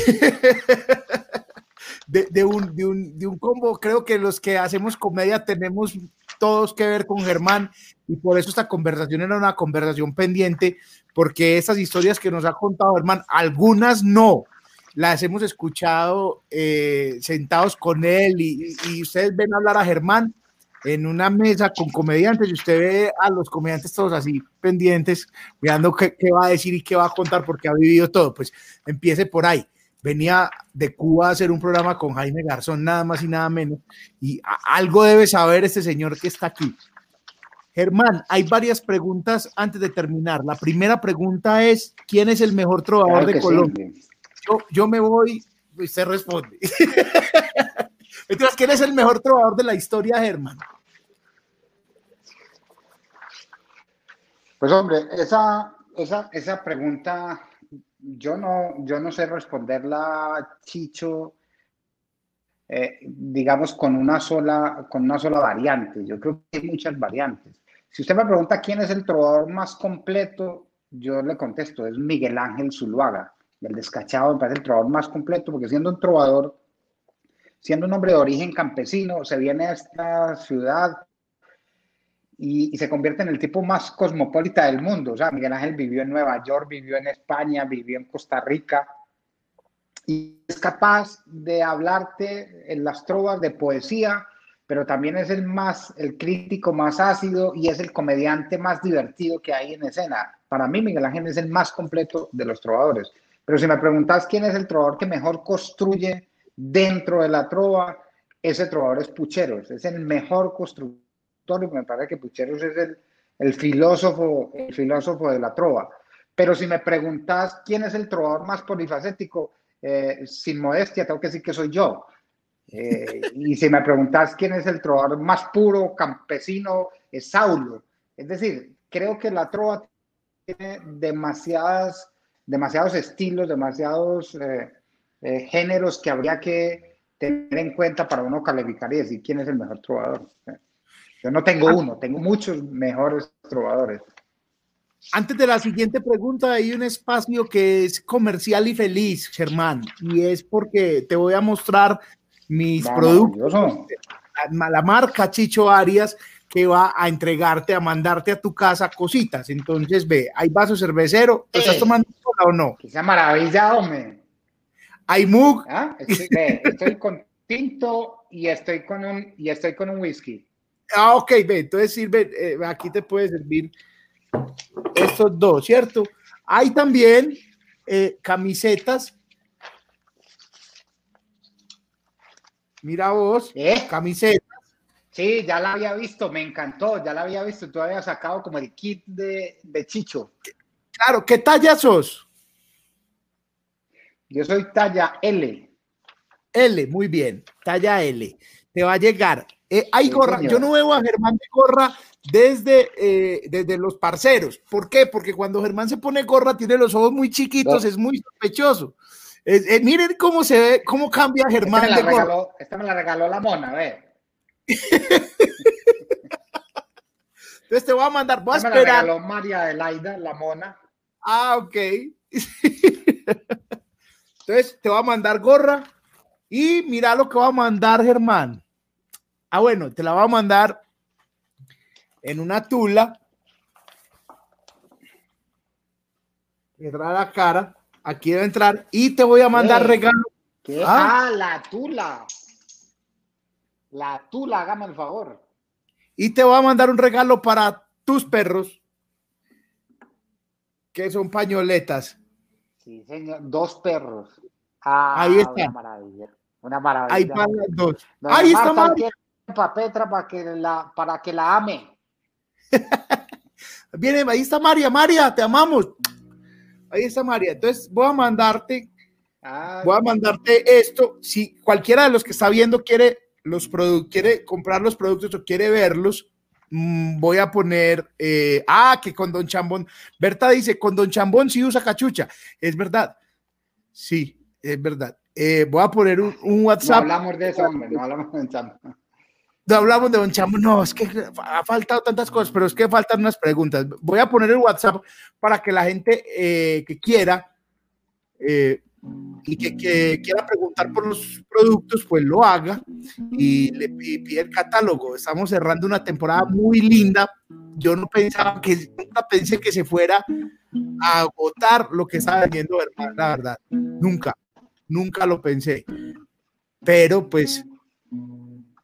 de, un, de, un, de un combo. Creo que los que hacemos comedia tenemos todos que ver con Germán y por eso esta conversación era una conversación pendiente, porque esas historias que nos ha contado Germán, algunas no, las hemos escuchado eh, sentados con él y, y, ustedes ven hablar a Germán en una mesa con comediantes y usted ve a los comediantes todos así pendientes, mirando qué, qué, va a decir y qué va a contar porque ha vivido todo, pues empiece por ahí. Venía de Cuba a hacer un programa con Jaime Garzón, nada más y nada menos, y algo debe saber este señor que está aquí. Germán, hay varias preguntas antes de terminar. La primera pregunta es, ¿quién es el mejor trovador de Colombia? Yo, yo, me voy, usted responde. Entonces, ¿quién es el mejor trovador de la historia, Germán? Pues hombre, esa, esa, esa pregunta yo no, yo no sé responderla, Chicho, eh, digamos, con una, sola, con una sola variante. Yo creo que hay muchas variantes. Si usted me pregunta quién es el trovador más completo, yo le contesto, es Miguel Ángel Zuluaga. El descachado me parece el trovador más completo, porque siendo un trovador siendo un hombre de origen campesino, se viene a esta ciudad y, se convierte en el tipo más cosmopolita del mundo. O sea, Miguel Ángel vivió en Nueva York, vivió en España, vivió en Costa Rica y es capaz de hablarte en las trovas de poesía, pero también es el más, el crítico más ácido y es el comediante más divertido que hay en escena. Para mí, Miguel Ángel es el más completo de los trovadores. Pero si me preguntas quién es el trovador que mejor construye dentro de la trova, ese trovador es Pucheros, es el mejor constructor y me parece que Pucheros es el, el filósofo, el filósofo de la trova. Pero si me preguntas quién es el trovador más polifacético, eh, sin modestia, tengo que decir que soy yo. Eh, y si me preguntas quién es el trovador más puro, campesino, es Saulo. Es decir, creo que la trova tiene demasiadas, demasiados estilos, demasiados eh, eh, géneros que habría que tener en cuenta para uno calificar y decir quién es el mejor trovador. Yo no tengo uno, tengo muchos mejores trovadores. Antes de la siguiente pregunta, hay un espacio que es comercial y feliz, Germán, y es porque te voy a mostrar mis productos. La, la, marca Chicho Arias que va a entregarte, a mandarte a tu casa cositas. Entonces, ve, hay vaso cervecero. ¿Estás tomando o no? Esa maravilla, hombre. Hay mug. ¿Ah? Estoy, con tinto y estoy con un y estoy con un whisky. Ah, ok, ve, entonces sirve, eh, aquí te puede servir estos dos, ¿cierto? Hay también eh, camisetas. Mira vos, ¿Eh? camisetas. Sí, ya la había visto, me encantó, ya la había visto. Tú habías sacado como el kit de, de Chicho. Claro, ¿qué talla sos? Yo soy talla L. L, muy bien, talla L. Te va a llegar. Eh, hay Sí, gorra, señor. yo no veo a Germán de gorra desde, eh, desde los parceros. ¿Por qué? Porque cuando Germán se pone gorra tiene los ojos muy chiquitos, No. es muy sospechoso. Eh, eh, miren cómo se ve, cómo cambia Esta Germán me, la de gorra. regaló, esta me la regaló la mona, a ver. Entonces te voy a mandar, voy a Esta me la esperar. regaló María Adelaida, la mona. Ah, ok. Entonces te voy a mandar gorra y mira lo que va a mandar Germán. Ah, bueno, te la va a mandar en una tula. Entra la cara. Aquí debe entrar y te voy a mandar regalo. ¿Qué? Ah. Ah, la tula. La tula, hágame el favor. Y te voy a mandar un regalo para tus perros, que son pañoletas. Sí, señor. Dos perros. Ah, Ahí está. Una maravilla. Una maravilla. Ahí van las dos. Doña Ahí está Marta, María. ¿qué para Petra para que la, para que la ame. Viene, ahí está María, María, te amamos. Ahí está María. Entonces voy a mandarte, Ah, voy a mandarte esto. Si cualquiera de los que está viendo quiere los productos, quiere comprar los productos o quiere verlos, mm, voy a poner, eh, ah, que con Don Chambón. Berta dice, con Don Chambón sí usa cachucha. Es verdad. Sí, es verdad. Eh, voy a poner un, un no WhatsApp. hablamos de eso, hombre, no hablamos de eso. No hablamos de Don Chambo, no, es que ha faltado tantas cosas, pero es que faltan unas preguntas. Voy a poner el WhatsApp para que la gente eh, que quiera eh, y que, que quiera preguntar por los productos, pues lo haga y le pi- pide el catálogo. Estamos cerrando una temporada muy linda. Yo no pensaba que, nunca pensé que se fuera a agotar lo que estaba vendiendo, hermano, la verdad. Nunca, nunca lo pensé. Pero pues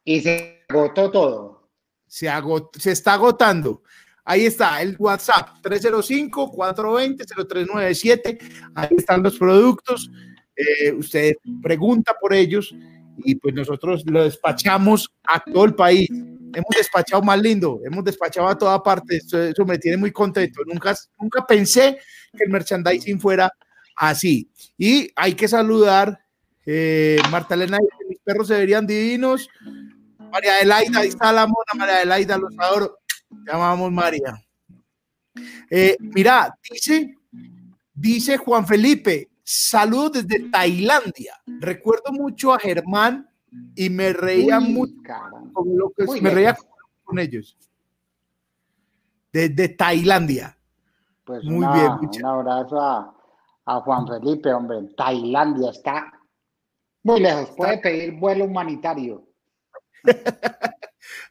Y se agotó todo. se, agot- se está agotando. Ahí está el WhatsApp 305-420-0397. Ahí están los productos. Eh, usted pregunta por ellos y pues nosotros lo despachamos a todo el país. Hemos despachado más lindo, hemos despachado a toda parte. Eso, me tiene muy contento. Nunca, nunca pensé que el merchandising fuera así. Y hay que saludar. eh, Marta Elena mis perros se verían divinos. María Adelaida, ahí está la mona, María Adelaida, los adoro. Te amamos, María. Eh, mira, dice, dice Juan Felipe, saludos desde Tailandia. Recuerdo mucho a Germán y me reía Uy, mucho con lo que Muy me reía con ellos. Desde Tailandia. Pues Muy una- bien, muchas- un abrazo a, a Juan Felipe, hombre. Tailandia está muy lejos. Puede pedir vuelo humanitario.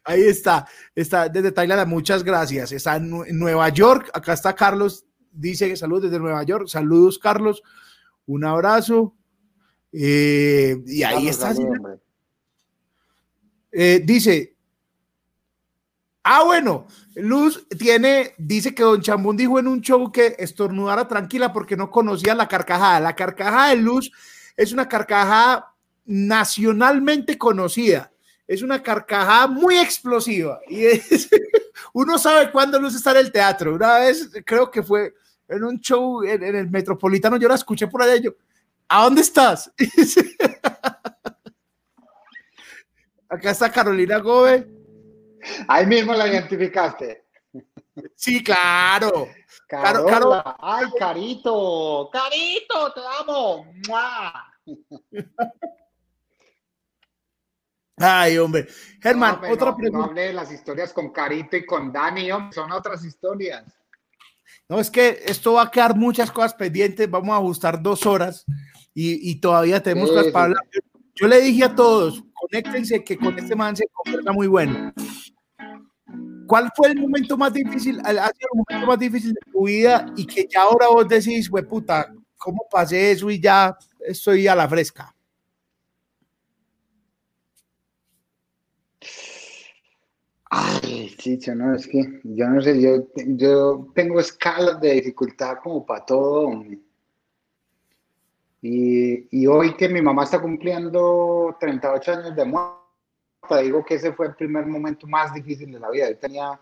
Ahí está, está desde Tailandia, muchas gracias. Está en Nue- en Nueva York, acá está Carlos, dice que saludos desde Nueva York. Saludos, Carlos. Un abrazo. Eh, y ahí está. Eh, dice, ah, bueno, Luz tiene, dice que Don Chambón dijo en un show que estornudara tranquila porque no conocía la carcajada. La carcajada de Luz es una carcajada nacionalmente conocida. Es una carcajada muy explosiva y es, uno sabe cuándo Luz está en el teatro. Una vez creo que fue en un show en, en el Metropolitano, yo la escuché por allá y yo, ¿a dónde estás? Acá está Carolina Gobe. Ahí mismo la identificaste. Sí, claro. Caro- Ay, Carito. Carito, te amo. ¡Mua! Ay, hombre. Germán, No, otra no, No pregunta. hablé de las historias con Carito y con Dani, hombre, son otras historias. No, es que esto va a quedar muchas cosas pendientes. Vamos a ajustar dos horas y, y todavía tenemos Sí, cosas para hablar. Yo, yo le dije a todos, conéctense que con este man se conversa muy bueno. ¿Cuál fue el momento más difícil, el- ha sido el momento más difícil de tu vida y que ya ahora vos decís, güey, puta, ¿cómo pasé eso y ya estoy a la fresca? Ay, Chicho, no, es que yo no sé, yo, yo tengo escalas de dificultad como para todo. Y, y, hoy que mi mamá está cumpliendo 38 años de muerte, digo que ese fue el primer momento más difícil de la vida. Yo tenía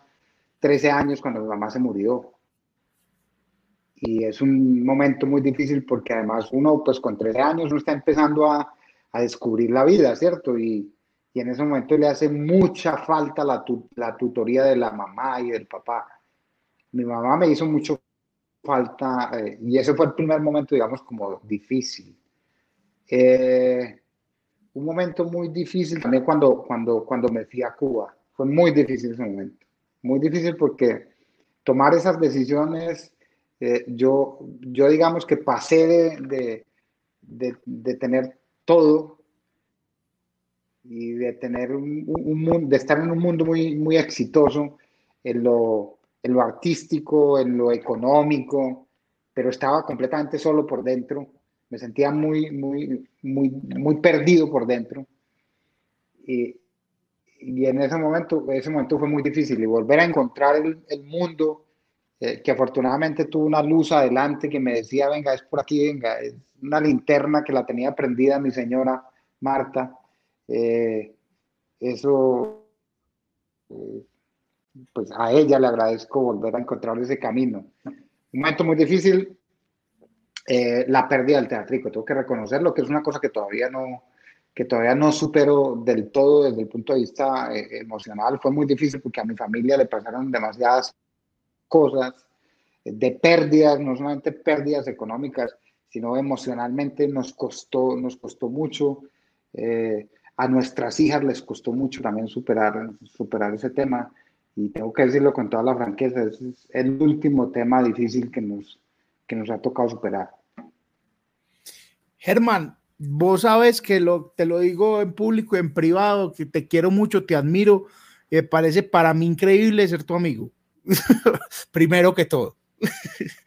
13 años cuando mi mamá se murió. Y es un momento muy difícil porque además uno, pues con 13 años, uno está empezando a, a descubrir la vida, ¿cierto? Y, y, en ese momento le hace mucha falta la, la tutoría de la mamá y del papá. Mi mamá me hizo mucho falta, eh, y ese fue el primer momento, digamos, como difícil. Eh, un momento muy difícil también cuando, cuando, cuando me fui a Cuba. Fue muy difícil ese momento. Muy difícil porque tomar esas decisiones, eh, yo, yo digamos que pasé de, de, de, de, tener todo y de tener un, un, de estar en un mundo muy, muy exitoso en lo, en lo artístico, en lo económico, pero estaba completamente solo por dentro. Me sentía muy, muy, muy, muy perdido por dentro. Y, y en ese momento, ese momento fue muy difícil. Y volver a encontrar el, el mundo, eh, que afortunadamente tuvo una luz adelante que me decía, venga, es por aquí, venga, es una linterna que la tenía prendida mi señora Marta. Eh, eso eh, pues a ella le agradezco volver a encontrar ese camino. Un momento muy difícil, eh, la pérdida del teatrico, tengo que reconocerlo, que es una cosa que todavía no, que todavía no supero del todo desde el punto de vista eh, emocional. Fue muy difícil porque a mi familia le pasaron demasiadas cosas de pérdidas, no solamente pérdidas económicas, sino emocionalmente nos costó, nos costó mucho. Eh, a nuestras hijas les costó mucho también superar, superar ese tema y tengo que decirlo con toda la franqueza, es el último tema difícil que nos, que nos ha tocado superar. Germán, vos sabes que lo, te lo digo en público, en privado, que te quiero mucho, te admiro, me parece para mí increíble ser tu amigo, primero que todo.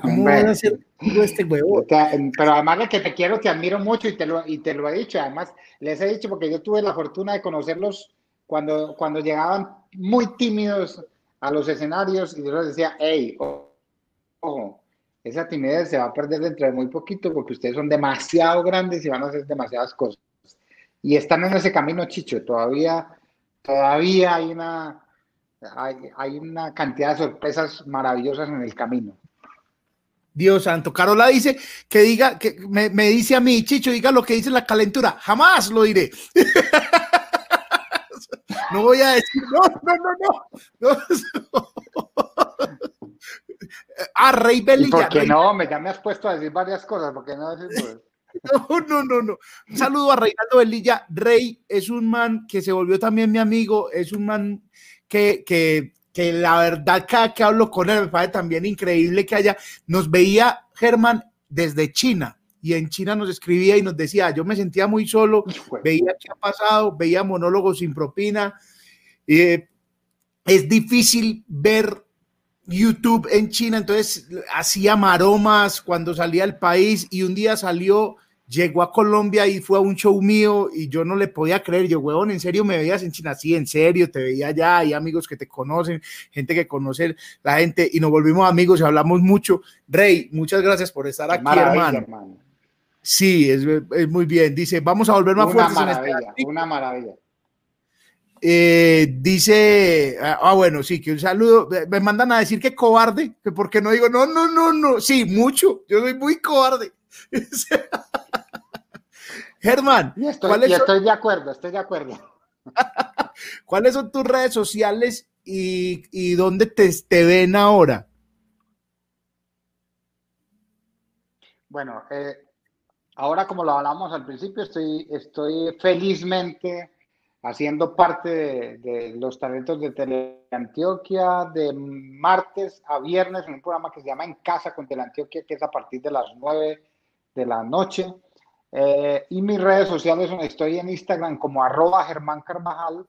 ¿Cómo voy a ser este huevo? Pero además de que te quiero, te admiro mucho y te, lo, y te lo he dicho. Además, les he dicho porque yo tuve la fortuna de conocerlos cuando, cuando llegaban muy tímidos a los escenarios y yo les decía, hey, ojo, esa timidez se va a perder dentro de muy poquito porque ustedes son demasiado grandes y van a hacer demasiadas cosas. Y están en ese camino, Chicho, todavía, todavía hay una, hay, hay una cantidad de sorpresas maravillosas en el camino. Dios santo. Carola dice que diga, que me, me, dice a mí, Chicho, diga lo que dice la calentura. Jamás lo diré. No voy a decir, no, no, no, no. Ah, Rey Belilla. Porque no, me, ya me has puesto a decir varias cosas, porque no decir No, no, no, no. Un saludo a Reinaldo Belilla. Rey es un man que se volvió también mi amigo, es un man que, que, que la verdad cada que hablo con él me parece también increíble que haya, nos veía Germán desde China y en China nos escribía y nos decía, yo me sentía muy solo, veía qué ha pasado, veía monólogos sin propina. Eh, es difícil ver YouTube en China, entonces hacía maromas cuando salía del país y un día salió, llegó a Colombia y fue a un show mío y yo no le podía creer, yo, huevón, ¿en serio me veías en China? Sí, en serio, te veía allá, hay amigos que te conocen, gente que conoce la gente y nos volvimos amigos y hablamos mucho. Rey, muchas gracias por estar aquí, hermano. Sí, es, es, muy bien. Dice, vamos a volver más una Maravilla, una maravilla. Eh, dice, ah, ah, bueno, sí, que un saludo. Me mandan a decir que cobarde, que porque no digo, no, no, no, no. Sí, mucho. Yo soy muy cobarde. Germán, y estoy, y estoy de acuerdo, estoy de acuerdo. ¿Cuáles son tus redes sociales y, y dónde te, te ven ahora? Bueno, eh, Ahora, como lo hablamos al principio, estoy, estoy felizmente haciendo parte de, de, los talentos de Teleantioquia de martes a viernes en un programa que se llama En Casa con Teleantioquia, que es a partir de las 9 de la noche. Eh, y mis redes sociales, estoy en Instagram como arroba Germán Carvajal.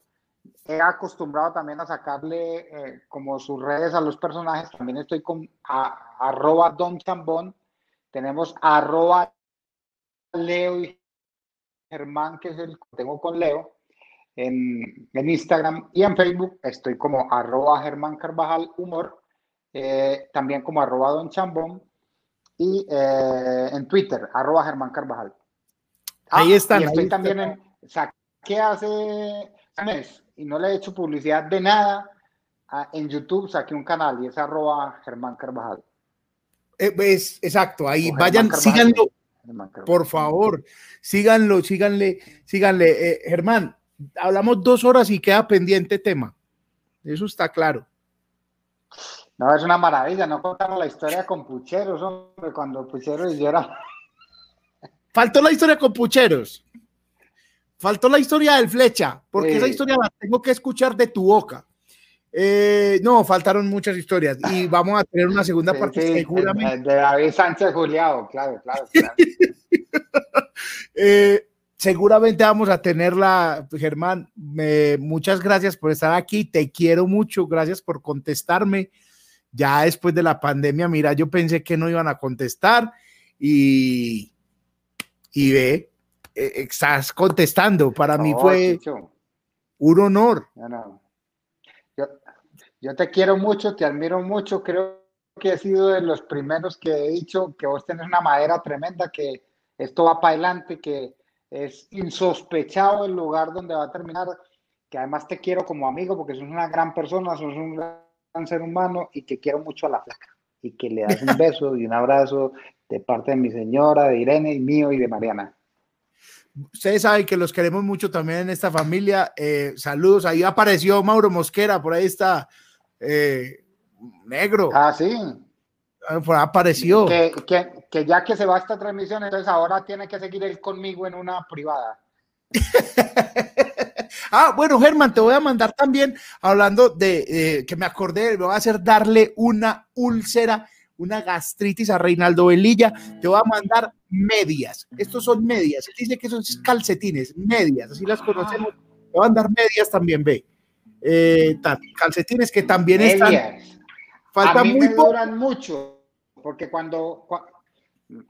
He acostumbrado también a sacarle eh, como sus redes a los personajes. También estoy con a, arroba Don Chambón. Tenemos arroba Leo y Germán, que es el que tengo con Leo, en, en, Instagram y en Facebook estoy como arroba Germán Carvajal Humor, eh, también como arroba Don Chambón. Y eh, en Twitter, arroba Germán Carvajal. ahí están. Y estoy ahí también en, saqué hace un mes y no le he hecho publicidad de nada. a- en YouTube saqué un canal y es arroba Germán Carvajal. Eh, es, exacto, ahí O vayan, Carvajal. síganlo, Carvajal. por favor, síganlo, síganle, síganle. Eh, Germán, hablamos dos horas y queda pendiente tema. Eso está claro. No, es una maravilla, no contamos la historia con Pucheros, hombre, cuando Pucheros y yo era... Faltó la historia con Pucheros. Faltó la historia del Flecha, porque Sí. esa historia la tengo que escuchar de tu boca. Eh, no, faltaron muchas historias y vamos a tener una segunda Sí, parte sí, seguramente. De, David Sánchez Juliado, claro, claro. claro. Eh, seguramente vamos a tenerla, Germán. me- muchas gracias por estar aquí. Te quiero mucho. Gracias por contestarme. Ya después de la pandemia, mira, yo pensé que no iban a contestar y, y ve, eh, estás contestando. Para mí fue Chicho, un honor. no, no. Yo, yo te quiero mucho, te admiro mucho. Creo que he sido de los primeros que he dicho que vos tenés una madera tremenda, que esto va para adelante, que es insospechado el lugar donde va a terminar, que además te quiero como amigo porque sos una gran persona, sos un gran ser humano y que quiero mucho a la flaca y que le das un beso y un abrazo de parte de mi señora, de Irene y mío y de Mariana. Ustedes saben que los queremos mucho también en esta familia. Eh, saludos. Ahí apareció Mauro Mosquera, por ahí está eh, negro. Ah, sí. Por ahí apareció. Que, que, que ya que se va esta transmisión, entonces ahora tiene que seguir él conmigo en una privada. Ah, bueno, Germán, te voy a mandar también, hablando de eh, que me acordé, me voy a hacer darle una úlcera, una gastritis a Reinaldo Velilla. Te voy a mandar medias. Estos son medias. Él dice que son calcetines, medias, así las conocemos. Te voy a mandar medias también, ve. Eh, calcetines que también están. Falta a mí muy me poco. duran mucho, porque cuando, cua-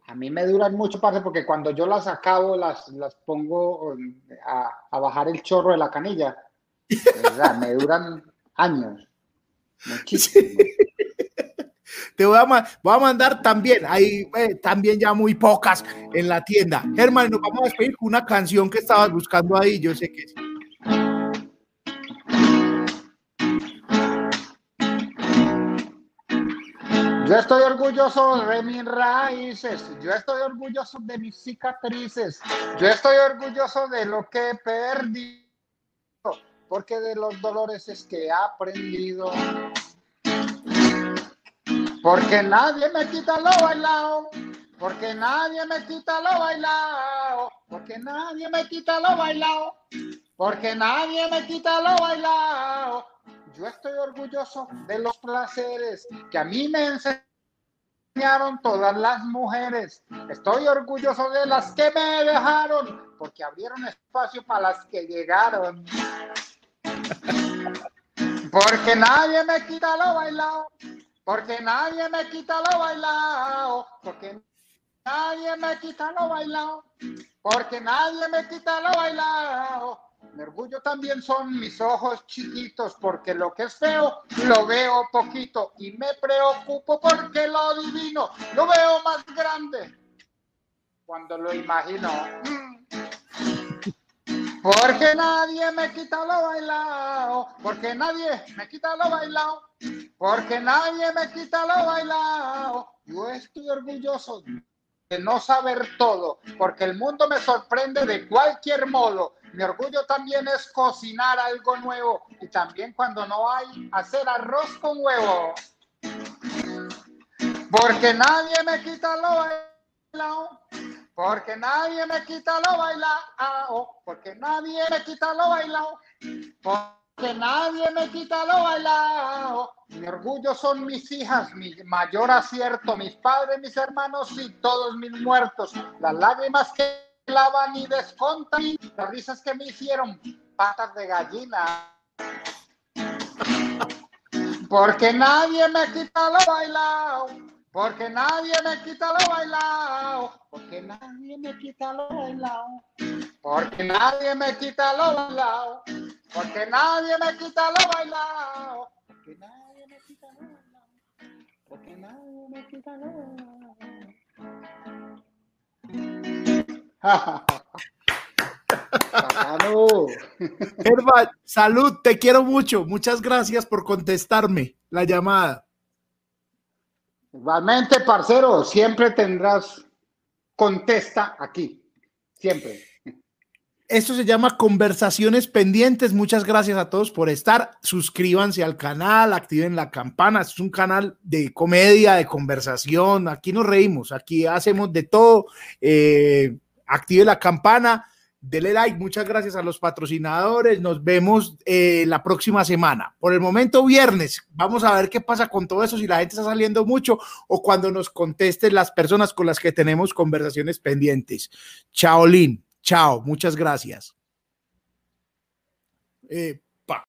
a mí me duran mucho, parce, porque cuando yo las acabo, las, las pongo um, a, a bajar el chorro de la canilla. Me duran años. Te voy a, voy a mandar también, hay eh, también ya muy pocas en la tienda. Germán, nos vamos a despedir una canción que estabas buscando ahí, yo sé que sí. Yo estoy orgulloso de mis raíces, yo estoy orgulloso de mis cicatrices, yo estoy orgulloso de lo que he perdido, porque de los dolores es que he aprendido. Porque nadie me quita lo bailado, porque nadie me quita lo bailado, porque nadie me quita lo bailado, porque nadie me quita lo bailado. Yo estoy orgulloso de los placeres que a mí me enseñaron todas las mujeres. Estoy orgulloso de las que me dejaron porque abrieron espacio para las que llegaron. Porque nadie me quita lo bailado, porque nadie me quita lo bailado, porque nadie me quita lo bailado, porque nadie me quita lo bailado. Mi orgullo. También son mis ojos chiquitos, porque lo que es feo lo veo poquito. Y me preocupo porque lo divino lo veo más grande cuando lo imagino. Porque nadie me quita lo bailado, porque nadie me quita lo bailado, porque nadie me quita lo bailado. Yo estoy orgulloso no saber todo, porque el mundo me sorprende de cualquier modo. Mi orgullo también es cocinar algo nuevo y también cuando no hay, hacer arroz con huevo. Porque nadie me quita lo bailado, porque nadie me quita lo bailado, porque nadie me quita lo bailado, porque nadie me quita lo bailado. Mi orgullo son mis hijas, mi mayor acierto, mis padres, mis hermanos y todos mis muertos. Las lágrimas que lavan y descontan, las risas que me hicieron patas de gallina. Porque nadie me quita lo bailado, porque nadie me quita lo bailado, porque nadie me quita lo bailado, porque nadie me quita lo bailado, porque nadie me quita lo bailado, porque nadie me quita lo bailado, Porque nadie me quita Herba, salud, te quiero mucho. Muchas gracias por contestarme la llamada. Igualmente, parcero, siempre tendrás contesta aquí, siempre. Esto se llama Conversaciones Pendientes. Muchas gracias a todos por estar. Suscríbanse al canal, activen la campana. Es un canal de comedia, de conversación. Aquí nos reímos, aquí hacemos de todo. Eh, active la campana, dele like. Muchas gracias a los patrocinadores. Nos vemos eh, la próxima semana. Por el momento, viernes. Vamos a ver qué pasa con todo eso, si la gente está saliendo mucho o cuando nos contesten las personas con las que tenemos conversaciones pendientes. Chaolín. Chao, muchas gracias. Eh,